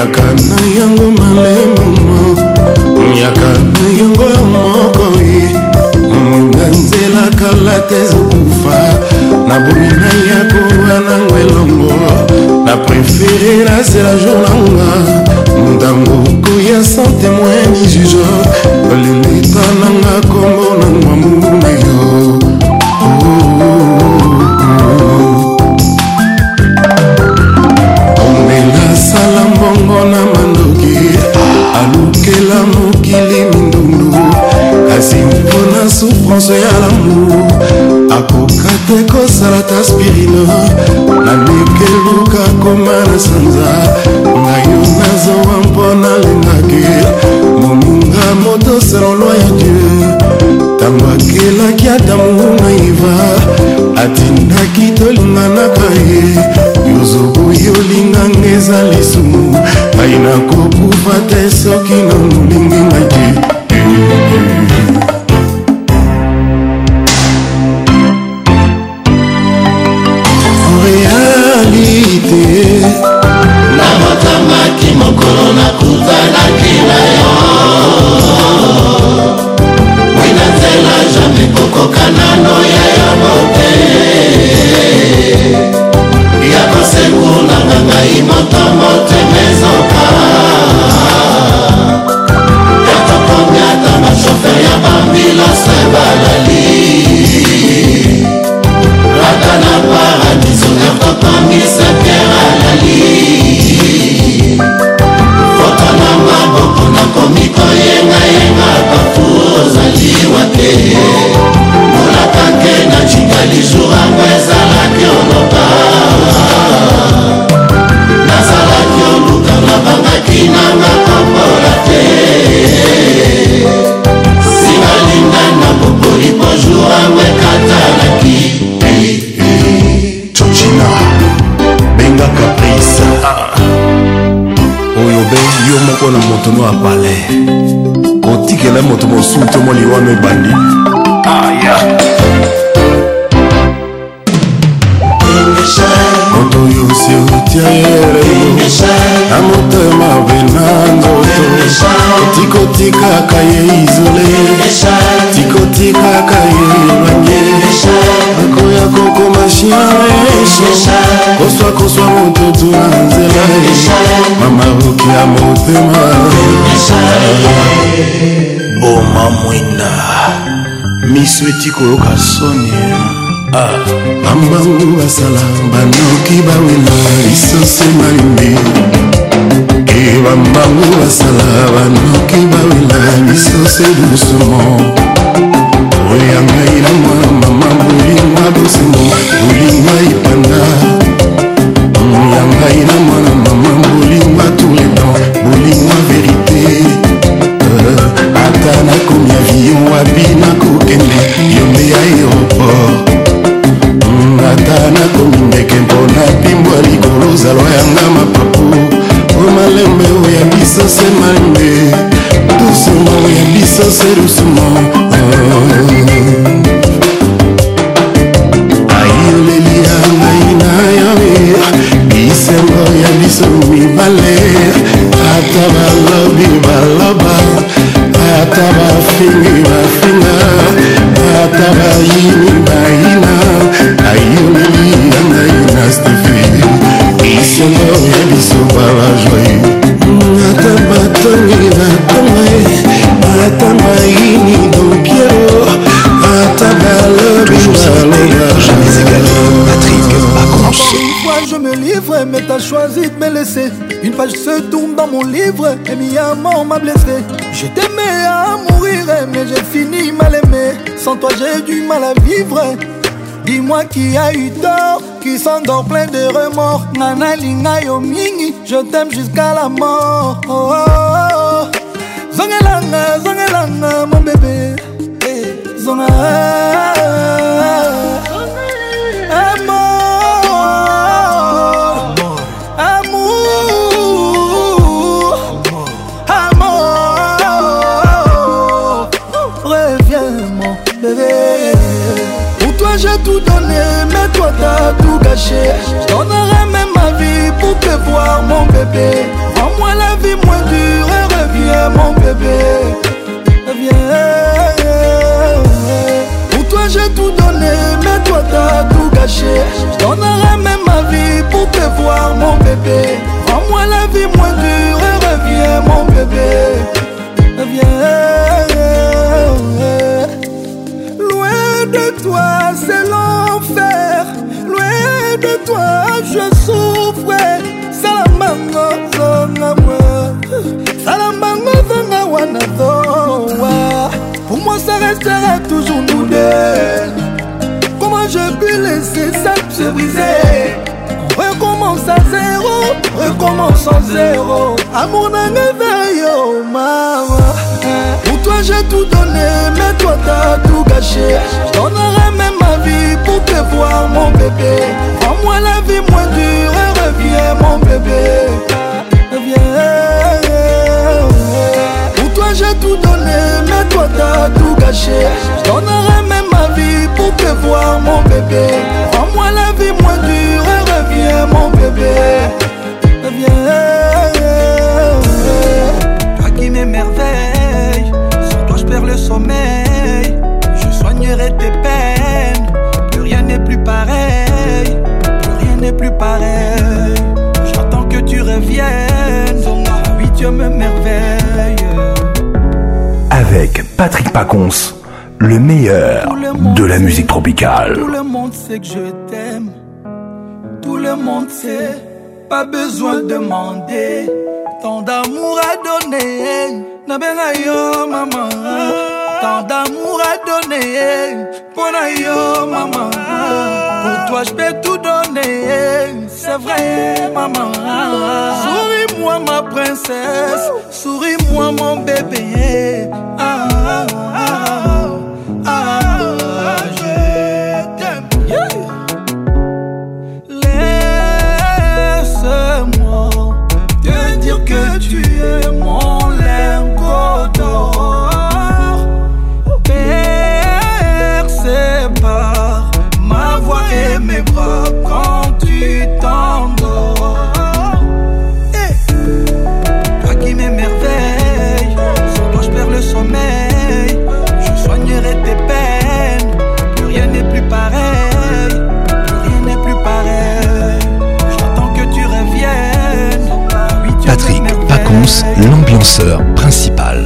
I can motema boma mwina miso eti koyoka soni ah, bambangu basala banoki bawela lisoso malimbi e bambangu basala banoki bawela lisoso ebusumo oya ngai na mwana mama bolingwa bosumo bolingwa ipanda ya ngai na mwana bina kokende yo nde aéroport mm, ata nakomi ndeke mpona pimbwa likolo ozalwa yanga mapapu o malembe oya biso se malembe dusumo oya biso se dusumo Je se tourne dans mon livre Et mi amour m'a blessé Je t'aimais à mourir Mais j'ai fini mal aimé Sans toi j'ai du mal à vivre Dis-moi qui a eu tort Qui s'endort plein de remords Nana linga yo Je t'aime jusqu'à la mort oh, oh, oh. mon bébé hey. Eh, t'as tout gâché Je même ma vie pour te voir mon bébé Rends-moi la vie moins dure et reviens mon bébé Reviens Pour toi j'ai tout donné mais toi t'as tout gâché j'donnerais même ma vie pour te voir mon bébé Rends-moi la vie moins dure et reviens mon bébé Reviens que toi je souffre salamango zonga moi salamango zonga wana zowa pour moi ça restera toujours nous deux comment je peux laisser ça se briser recommence en zéro amour d'un veille oh mama pour toi j'ai tout donné mais toi t'as tout gâché J't'en aurais même ma vie pour te voir mon bébé en moi la vie moins dure et reviens mon bébé reviens pour toi j'ai tout donné mais toi t'as tout gâché J't'en même ma vie pour te voir mon bébé en moi la vie moins dure et reviens mon bébé J'attends que tu reviennes. Oui, Dieu me merveille. Avec Patrick Pacons, le meilleur de la musique tropicale. Tout le monde sait que je t'aime. Tout le monde sait. Pas besoin de demander. Tant d'amour à donner. Na yo, maman. Tant d'amour à donner. pour yo, maman. Pour toi, je peux tout donner. C'est vrai, maman. Souris-moi, ma princesse. Souris-moi, mon bébé. Ah, ah, ah, ah, ah je t'aime. danseur principal.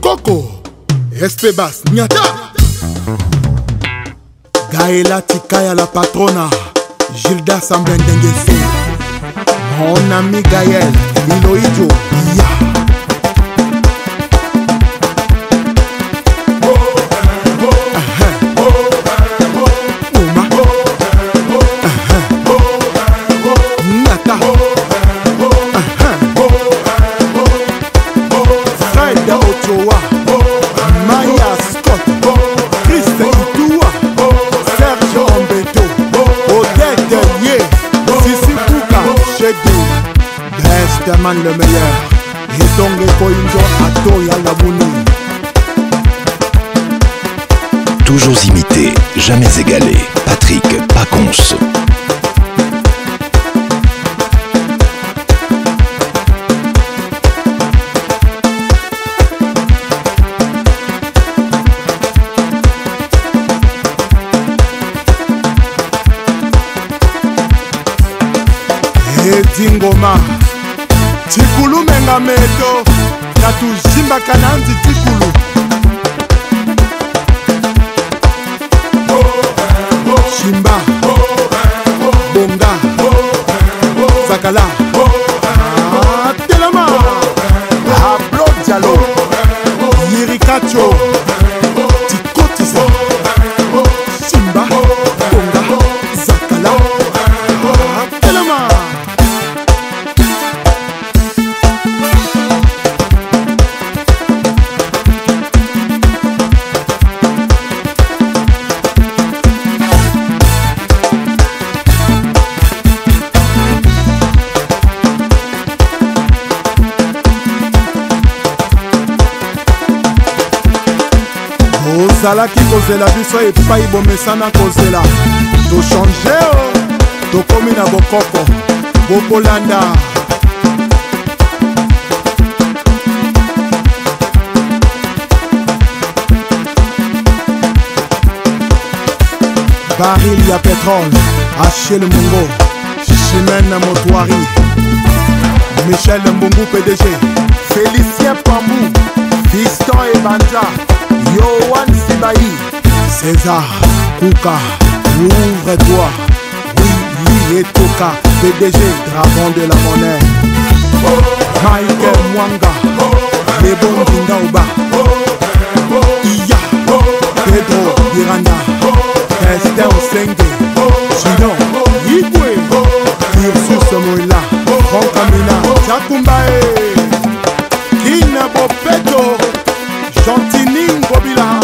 coco mmh. Espebas, Nyata Tikaya la patrona, Gilda mon ami Gaël, Herman le meilleur Hedonge Koinjo Atoya Labuni Toujours imité, jamais égalé Patrick Pacons eh, Dingoma. tikulu menga meto na tuzimbaka na nzi tikulu simba bonga zakala kozela biso epai bomesana kozela tochange oh, tokomi na bokoko bokolanda baril ya petrole achel mongo chimene motoari michel mbungu pdg félicien pambou fiston ebanja yoan sibai César, Kouka, ouvre-toi. Oui, lui et Toka, PDG, dragon de la monnaie. Michael Mwanga, les bons Dindaouba. Iya, Pedro Miranda, Esther Senge, Junior, Yibwe, Ursus Moïla, Franck Amina, Chakumbae, eh. Kina Bopeto, Gentini Ngobila.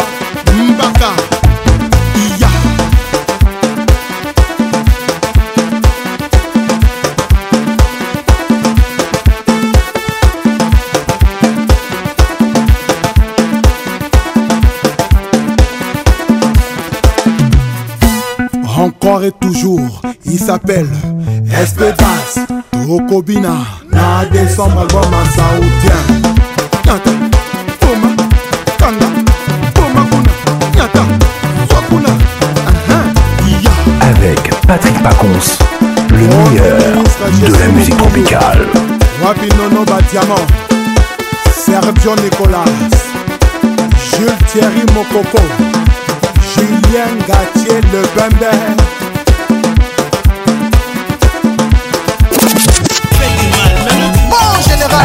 toujours. Il s'appelle Espetas Tokobina. Na décembre, album en saoudien. Uh-huh. Avec Patrick Pacons, le meilleur de la musique tropicale. Wabinono Diamant Sergio Nicolas, Jules Thierry Mokoko, Julien Gatier Le Bender.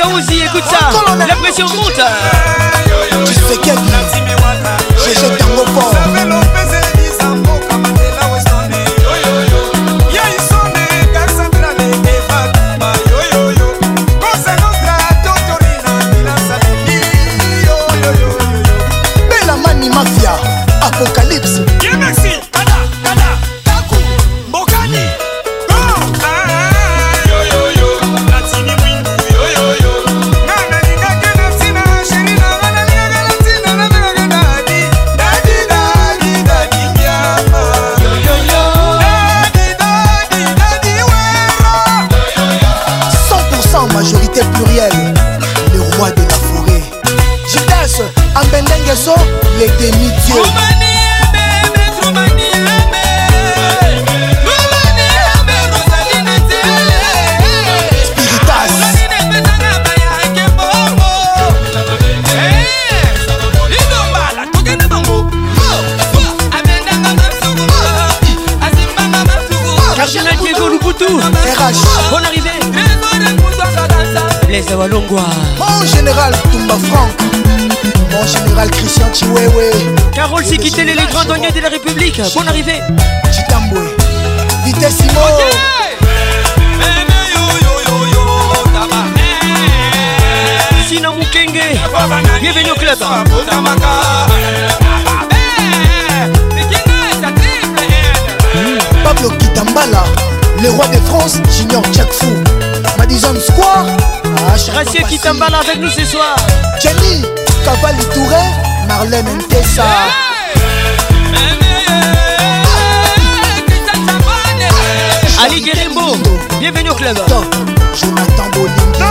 Kaouzi, écoute ça. La pression monte. Tu sais qu'elle, je jette un mot fort. Mon général Toumba Franck Mon général Christian Chiwewe Carole Sikitele, les grands douaniers de la République Bonne arrivée Chitamboué Vitesse Sinon Mukenge Bienvenue au club Pablo Kitambala Le roi de France, Junior Jack Fou Madison Square ah, Racier Kitambala avec nous ce soir Jenny Cavalli Touré Marlène Ntessa ah, Ali Guérimbo Bienvenue au club Jonathan Bolingi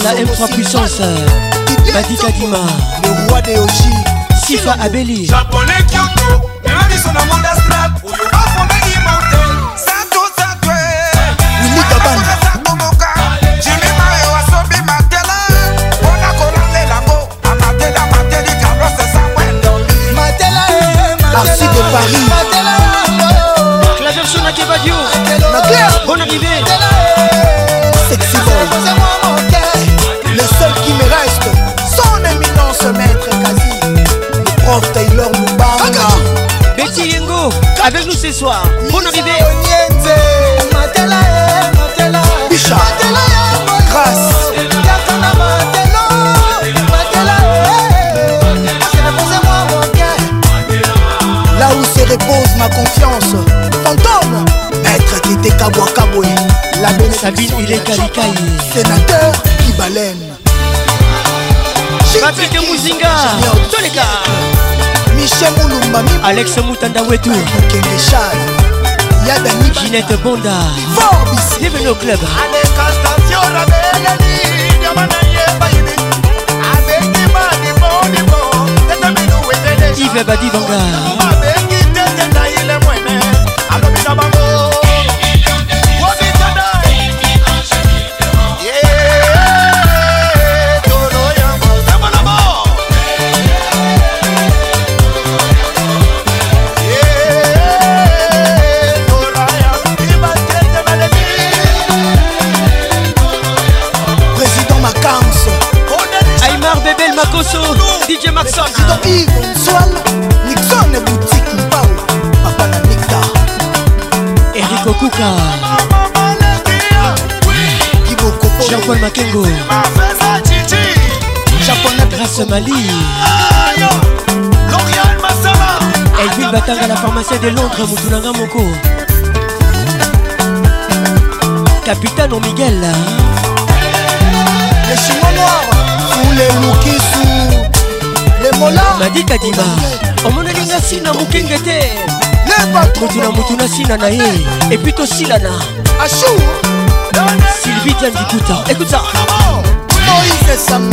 la M3 puissance Badi Kadima Le roi des Oji Sifa Abeli Japonais Kyoto Melodiso na Monda Strap Oyoba Fonda Immortel Sato Sato Willy Kabana eh, Paris ce soir. Bonne arrivée. Bicha. Eh, eh, Grâce. Eh. Là où se repose ma confiance. Fantôme. Maître qui était Kabouakaboué. La Sabine, il est Kalikaï. Sénateur qui baleine. Patrick Mouzinga. Toleka. michel mulumba alex mutanda wetu kenge char ya dani ginette bonda forbes bienvenue au club ale constantio rabela ni diamana yeba ibi ale ni mani moni mo tete minu wetele Yves Badibanga kengo japonais grâce mali elville batanga la pharmacie de londres motunanga moko capitaine miguel les chinois noirs ou les lukisu les molars madi kadima omonelinga nsina mokenge te motuna motuna nsina na ye epui tosilana ashu Sylvie Diane Dikuta, écoute ça Moïse Saman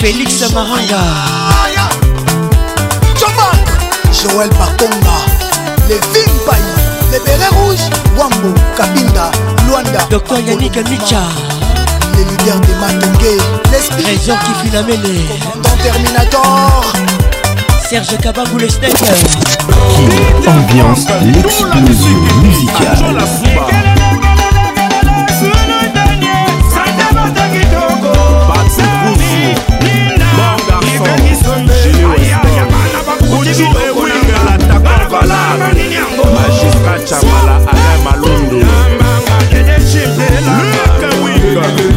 Félix Maranga Joël Pakonga Les Vimpaï Les Bérets Rouges Wambo Kabinda Luanda Docteur Yannick Micha Les leaders des Matenge L'esprit Raison qui finamène Commandant Terminator Serge Kababou le steak ambiance l'explosion musicale Magistrat Chamala Alain Malondo Luka Winga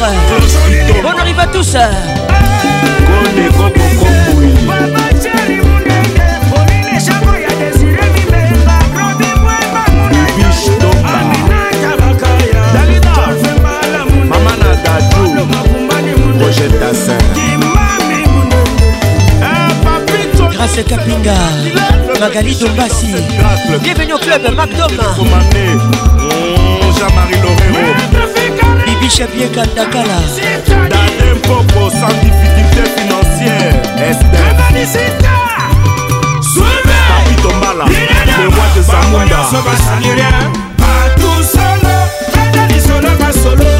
Bonne arrive à tous. mama na dadu proje dasin grâce kapinga magali dombasi bienvenue au club macdom jean-marie lorero bishop yekandakala dade mpoko sans difficulté financière esterisita swebe papito mbala lewa de zamunda basali rien batusolo benda lisolo basolo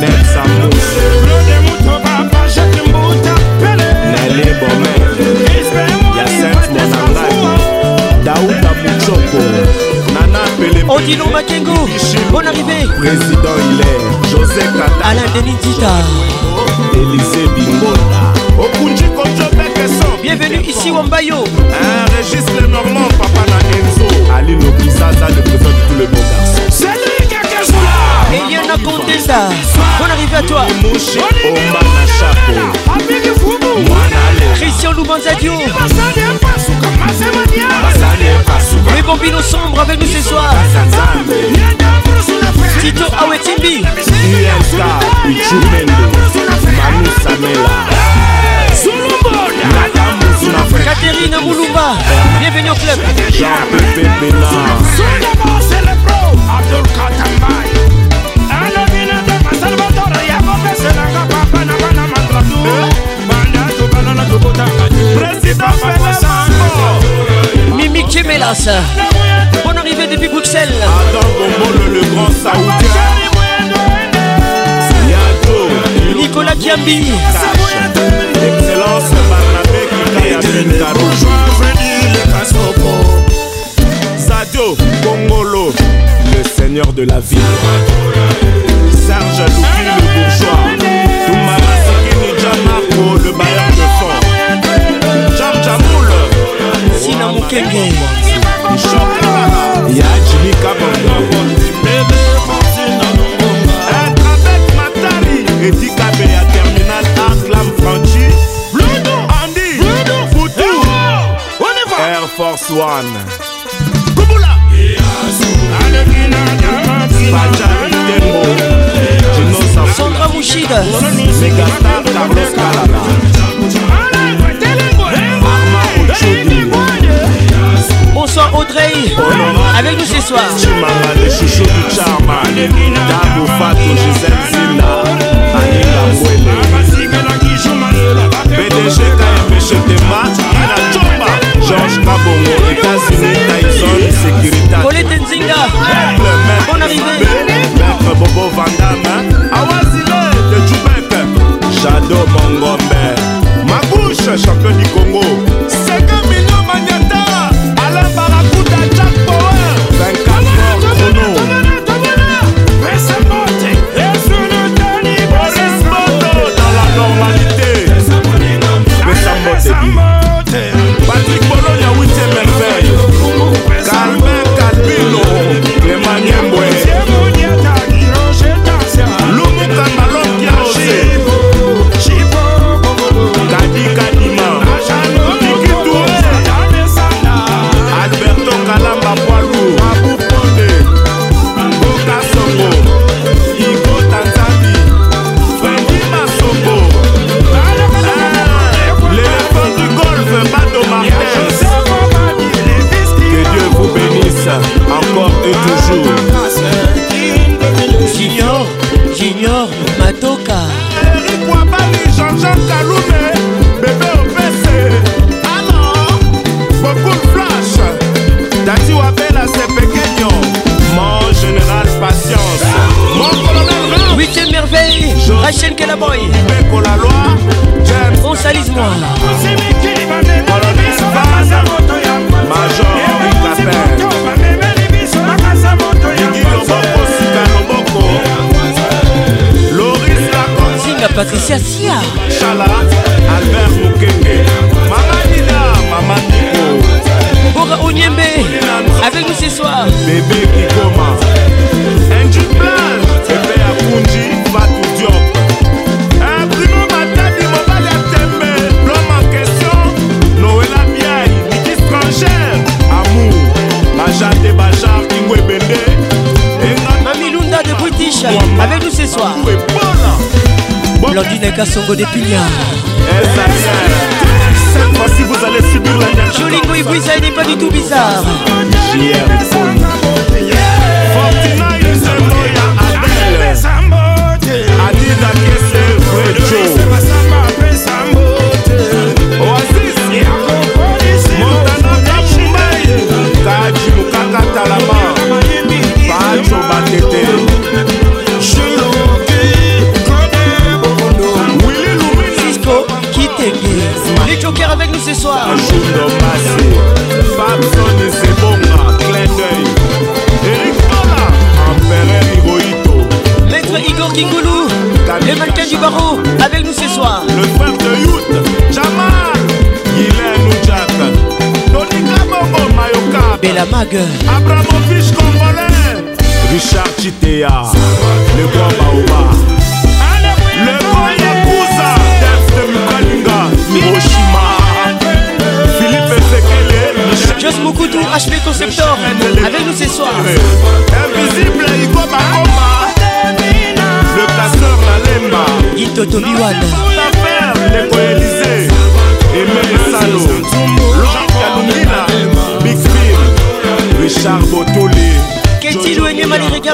Nessa música Lode muito papa, já te muda pele Nele bomé Ya sent mon angai Daouda Mouchoko Nana Pele Odino Makengo Bon arrivé Président Hilaire José Kata Alain Denis Tita Élisée Bingola okunji kocobekeso bienvenue ici wambayo regis le normand papa na enzo ali lokisasa le préfet de tous les beaux garçons Elion Nakonteza Bonne arrivée à toi Christian Loubanzadio Les bambinos sombres avec nous good.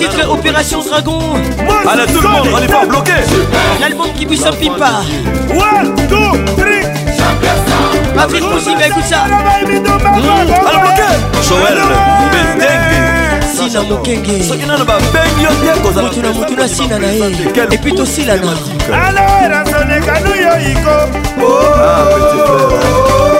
titre Opération Dragon. Allez tout le monde, on n'est pas bloqué. L'album qui puisse un pipa. One, two, three. Patrick Moussiga, écoute ça. Allez hmm. bloqué. Joël, Bendengue. sina mokenge soki nano babengi yo te kozalamotu na motu na sina na ye epui tosila na aloera sonekanu yo iko ah,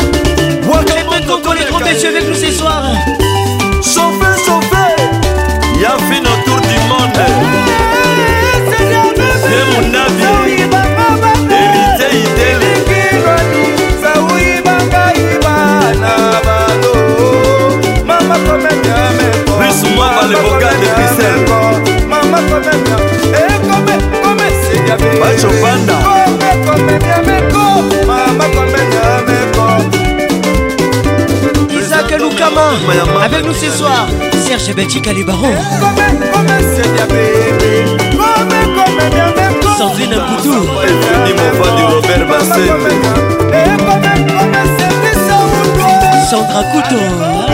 messieurs avec nous ce soir Chauffez, chauffez Il y a fait notre tour du monde C'est mon avis Hérité idéal Plus ou moins va le vocal de Bruxelles Maman eh, comme elle Come, come, come, c'est Banda. Come, come, Avec nous ce soir, Serge Belgica les barons. Sandrine Poutou. Sandra Couton.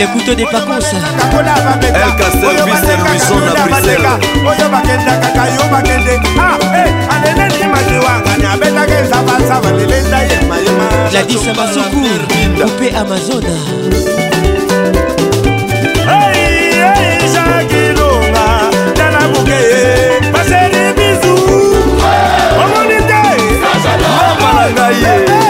le couteau des pacos elka service luison na brisel oyo bakendakaka yo bakende ah, eh, aneneli madiwangani abetaka ezabanzaba lelenda yemayema gladisa masuku coupe amazona jakilunga tala buke baseri bisu omoni te mama na ngai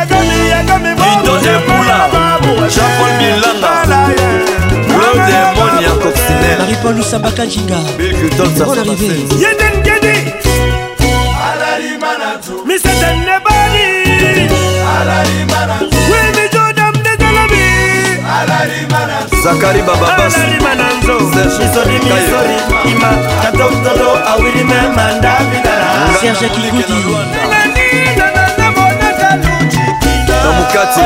Roger Poula Jean-Paul Milanga Claude Monia Coccinelle Marie-Paul Lusabaka Jinga Bill Clinton Sassanassé Yeden Gedi Alali Manatou Misete Nebali Alali Manatou Wemi Jodam Dezalabi Alali Manatou Zakari Bababas Alali Manatou Misori Misori Ima Katokutolo Awilime Mandavida Serge Kikudi Alali na mukati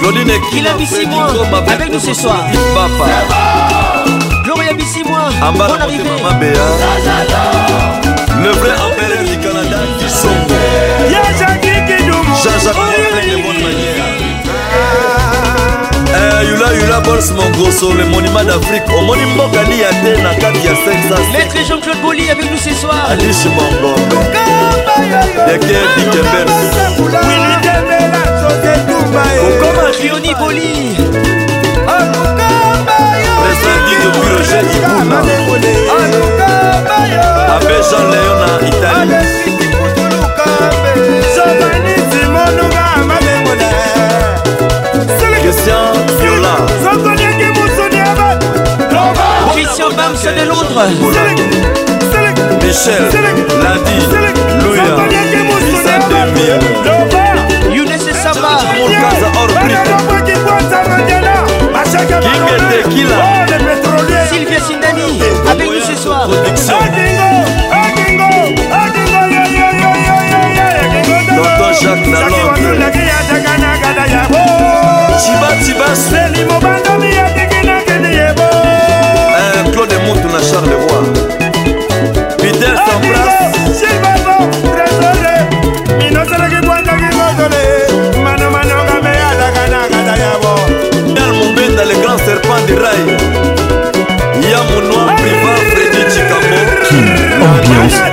claudine kilabisimoa avec nous ce soir gloria bisimoa bon arrivé le vrai empereur du canada kisongo jean-jacques oh, yulayula bols mongoso le monument d'afrique omoni mboka liya te na kati ya maître jean-claude boli avec nous ce soir alice mongombe deke dikemberokoma rioni boli presentidopiroge ibuna abe jean leo na italie Christian Viola Christian Bams de Londres Michel Ladi Louis, Vicente Deville, Younes Samba Monkaza Orbrick King Tequila Sylvia Sindani avec nous ce soir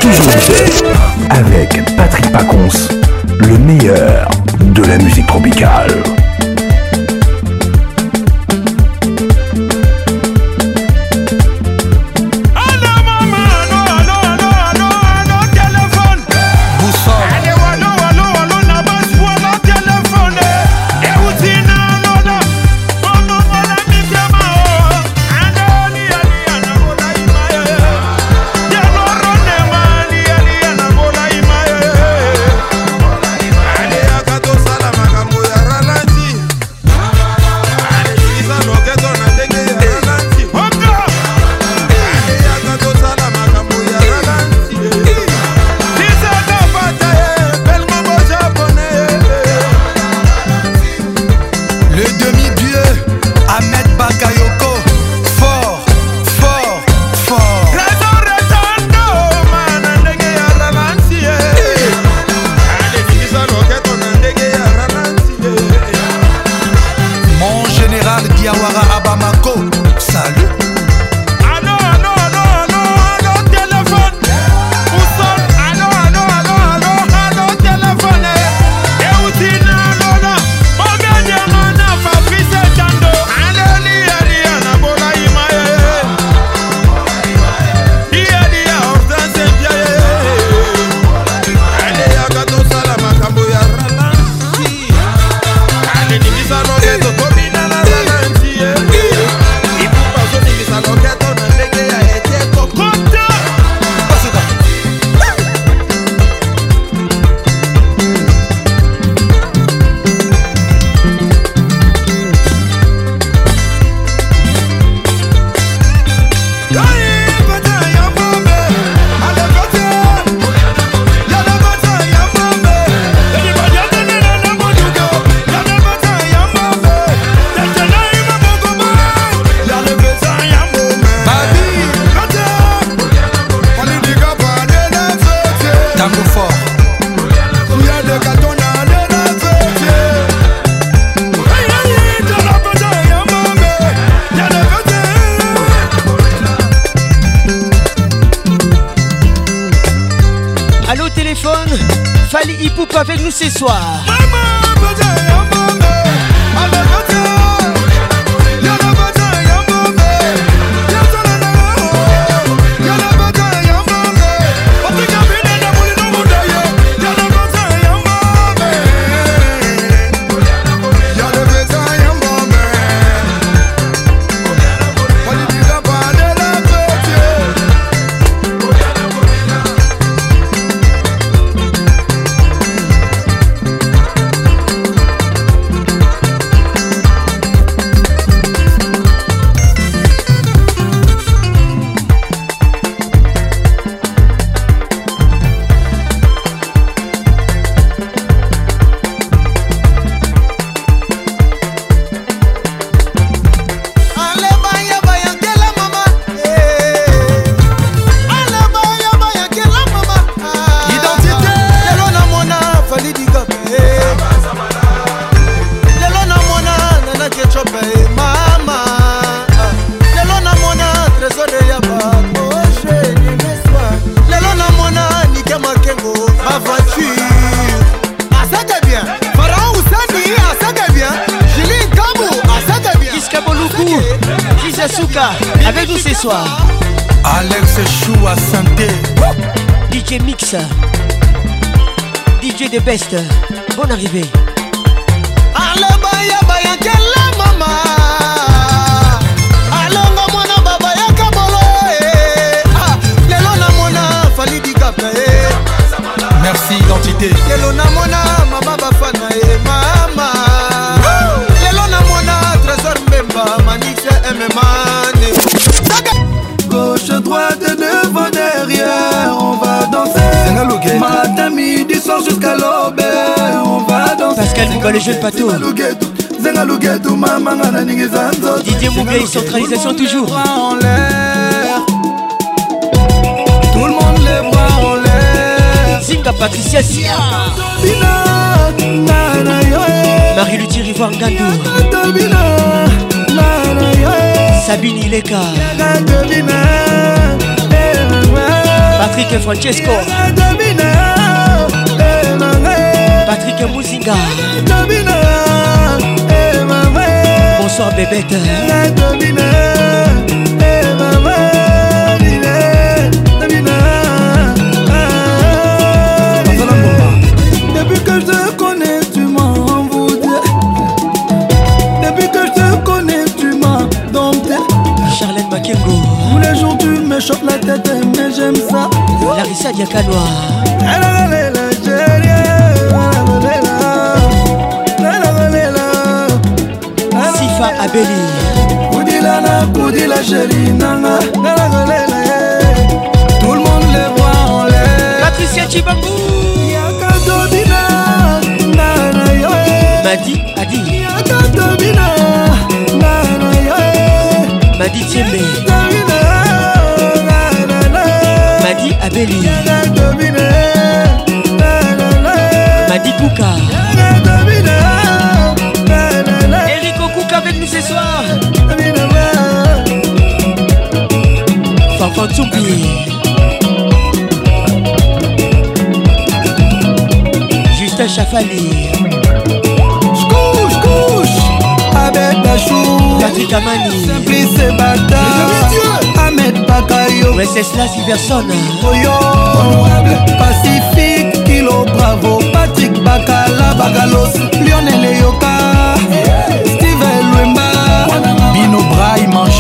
toujours 8 Cheers, go. chérie nanga Tout le monde les voit en l'air Patricia Chibangou Yaka Domina Nana Yoe Madi Adi Yaka Domina Nana Yoe Madi Tiembe Mobile. Justin Chafali. Scouche, couche, Ahmed Bachou. Patrick Amani. Simplice Bata. Ahmed Bakayo. Wenceslas Iverson. Oyo. Honorable. Pacifique. Kilo Bravo. Patrick Bakala. Bagalos. Lionel Eyo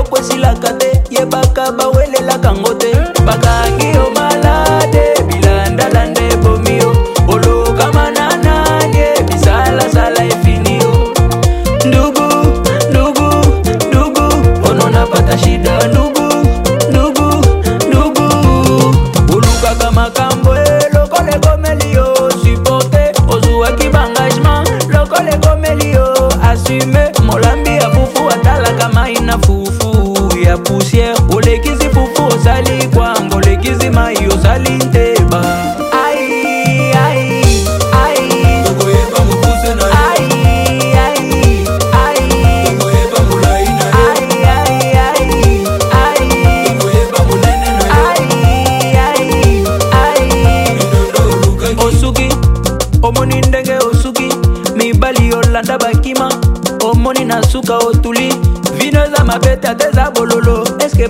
eloko esilaka te yebaka bawelelaka ngo te bakangi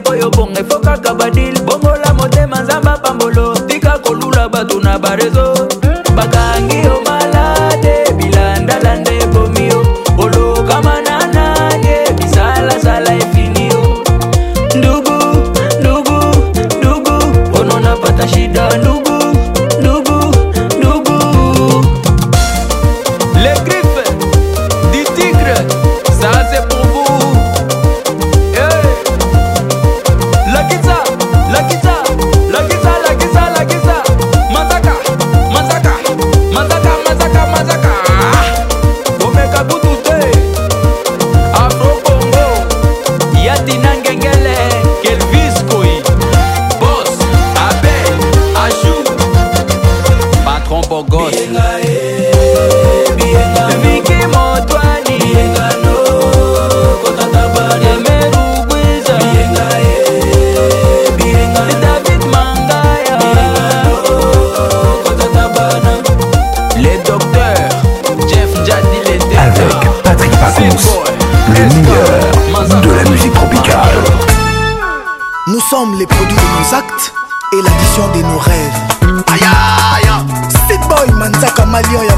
ndeko yo bonga efo kaka badil bongola motema nzambe apambolo tika kolula bato na bare valió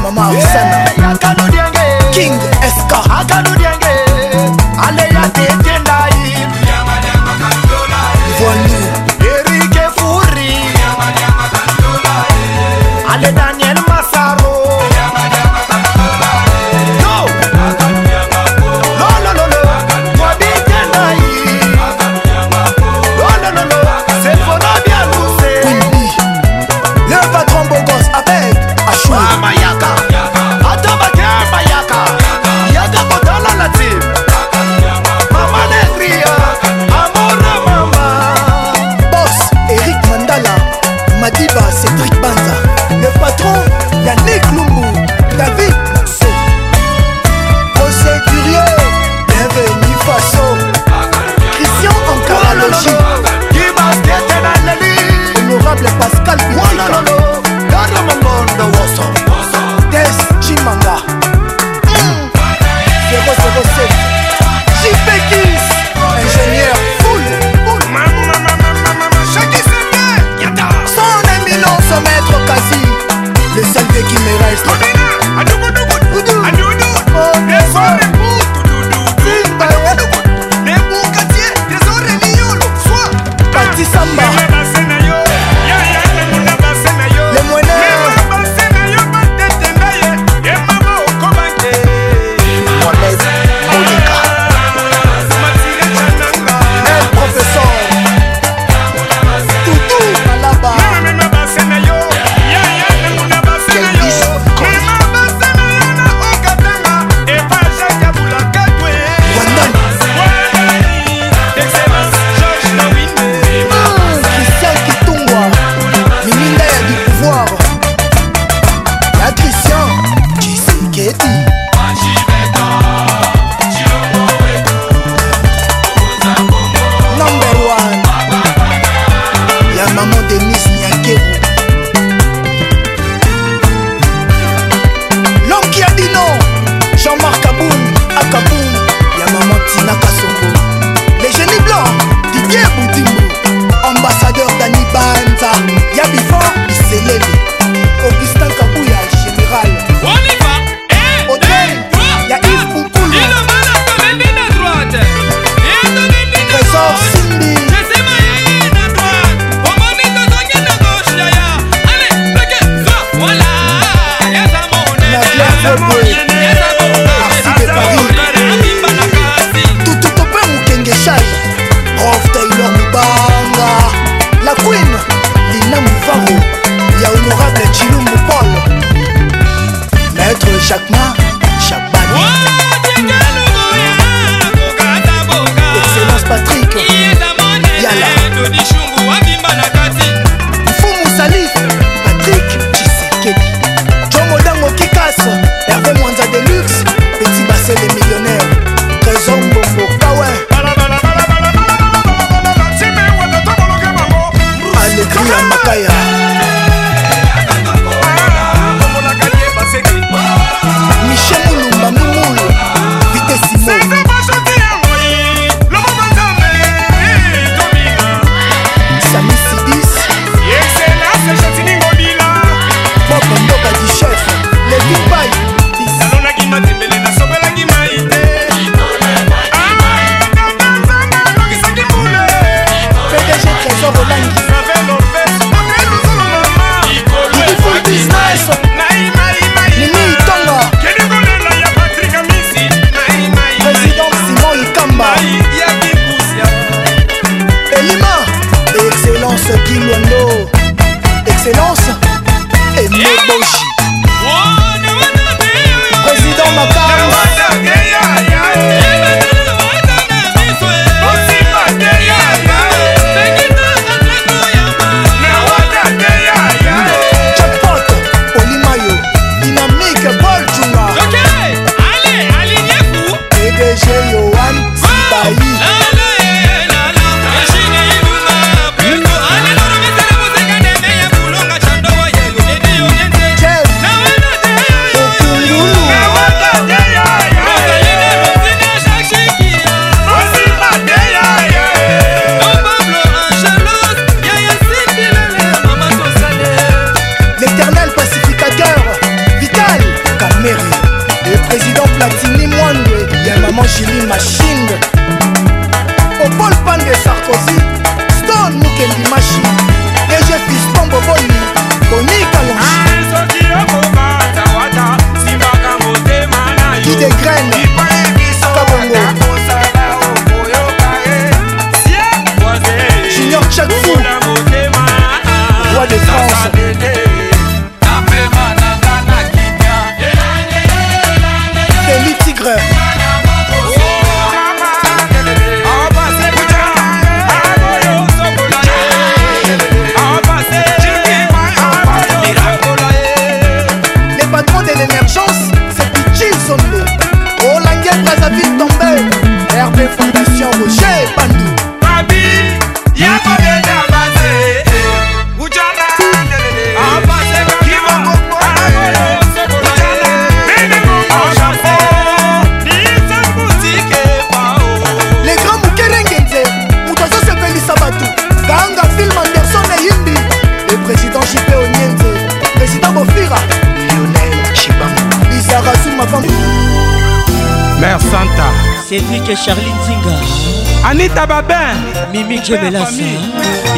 radio belasa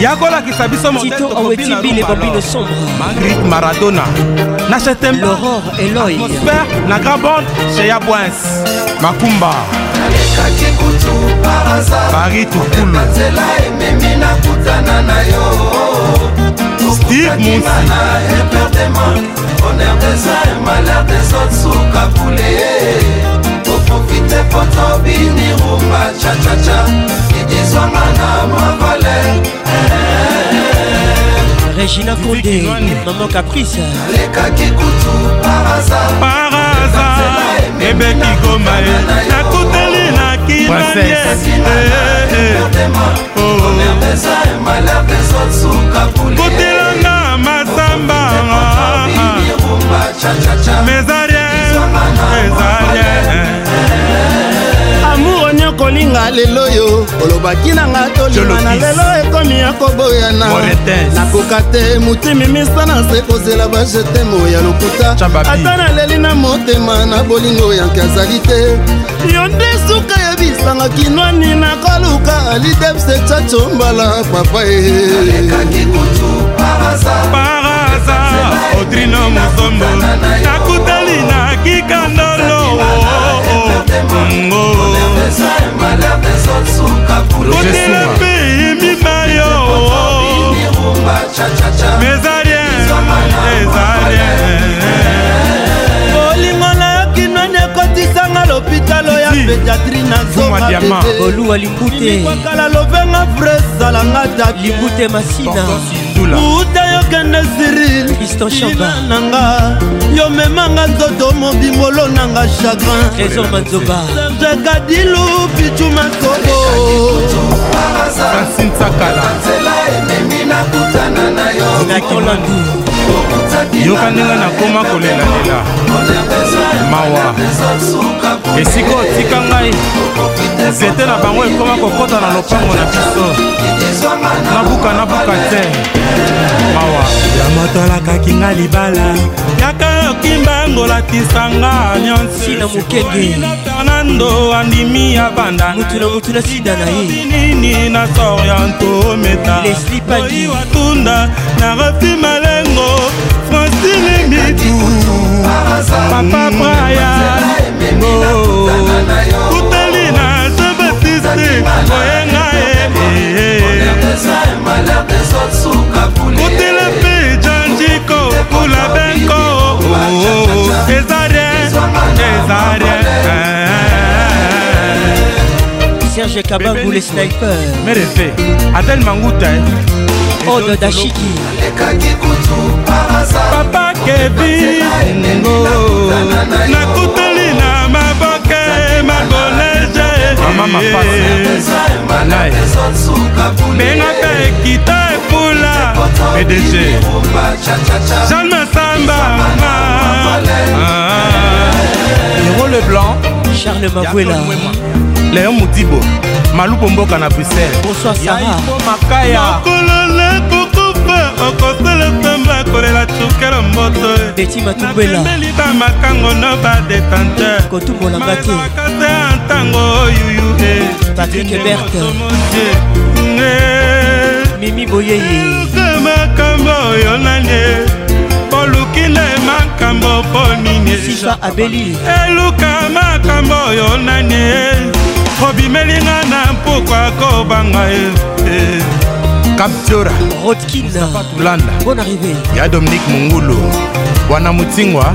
ya kolakisa biso tito awetibile bobino sombre magrit maradona na chetem l'aurore eloy atmosphère na grand bande chez ya bwins makumba nalekaki kutu parazapari tukulu nzela ememi nakutana na yo steve musi honneur des uns et malheur des autres suka Regina Condé Maman Caprice alekaki kutu paraza paraza ebeki goma ye nakuteli na kinanyekotelanga eh, eh, eh. oh, oh. masamba ah, ah. mezarien mezarien omoni nga lelo oyo olobaki nanga tolima na lelo ekomi ya koboyana nakoka te motimi misa na se kozela bajetemo ya lokuta ata naleli na motema na bolingo yanke azali te yo nde suka yebisanga kinwani nakoluka alidepse chacho mbala papa e paraza odrino mosombo nakutali na kikandolo ngo kotela mpe yimima yo mezalien ezalien bolingo na yo kinwani ekotisanga lopitalo ya pédiatri na zomaoluwa likutekwakala lovenga fresalanga talikute masina uta yokende sirilinanga yomemanga nzoto mobimbolo nanga chagrin george kadilu pichu makobo francine sakala ememi nakutana na yoyoka ndenge nakoma kolelalela mawa esika otika ngai nzete na bango ekoma kokɔta na lopango na biso nabuka nabuka te mawa yamotalakaki nga libala yaka yokimbangolatisa nga nyonsi bando andimi abanda mutula sida na ye nini na sor ya nkometai watunda na refi malengo francine mitu papa braya kuteli na sebaptiste koyenga ye kutela mpe janjiko kula benko oh, oh, oh. eza rien eza rien eh. Serge Kabangu le sniper merefe adel manguta ode dashiki papa kevingo nakuteli na maboke maboleje benga mpe ekita epula pdg jean masamba héros leblanc charles mabuela leon modibo malupo mboka na bruxellesmakayamokolola kokufa okoselesamba kolela cukelo mboto nakendeli bamakango no badetanteurmakase antango oyuyu mimi boyeyeamakambo oyo nanie oluki na makambo mpo nini eluka makambo oyo nanie obimelinga na mpokwa kobanga e eh. kaptura rodkinatulanda ya dominike mongulu wana motingwa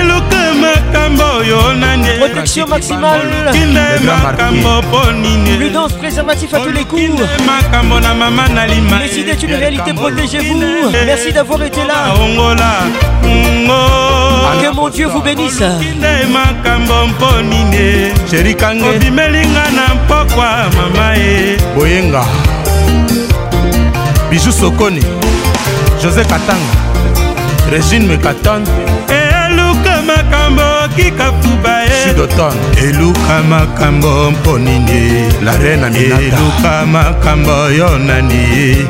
eluka eh, makambo oyo naniprotection maximalekinda makambo mpo niniprudence préservatif à tous les coups makambo na mama na lima les idées une réalité protégez vous merci d'avoir été là ongola ngo que mon dieu vous bénisse olukinde makambo mpo nini sherikange eh. obimelinga na mpokwa mama ye boyenga biju sokoni josé katanga régine mekaton eluka makambo okika fuba sudoton e. eluka makambo mpo nini la reine aminata eluka makambo yo nani e.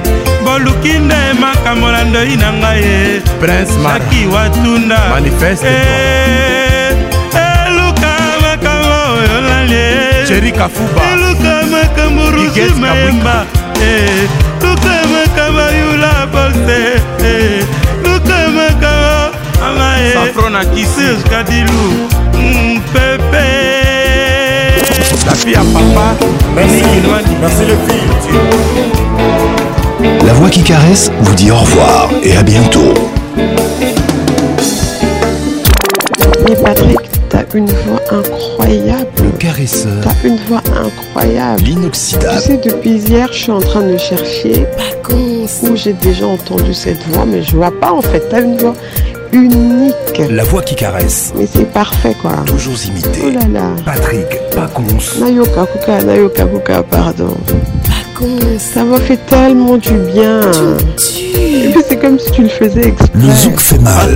oluki nde makambo na ndoi na ngai ye prince maki watunda manifeste eluka eh, eh, makambo oyo lali cheri e. kafuba eluka makambo rusi mayemba eh, luka makambo yula bolse luka makambo angayejuskadilu mm, pepe la fille à papa merci, merci les filles La voix qui caresse vous dit au revoir et à bientôt. Mais Patrick, t'as une voix incroyable. Le caresseur. T'as une voix incroyable. L'inoxidable. Tu sais, depuis hier, je suis en train de chercher où j'ai déjà entendu cette voix, mais je vois pas en fait. T'as une voix unique. La voix qui caresse. Mais c'est parfait quoi. Toujours imité. Oh là là. Patrick Paconce. Nayoka Kuka, Nayoka Kuka, pardon. Ça m'a fait tellement du bien. Et puis c'est comme si tu le faisais exprès. Le zouk fait mal.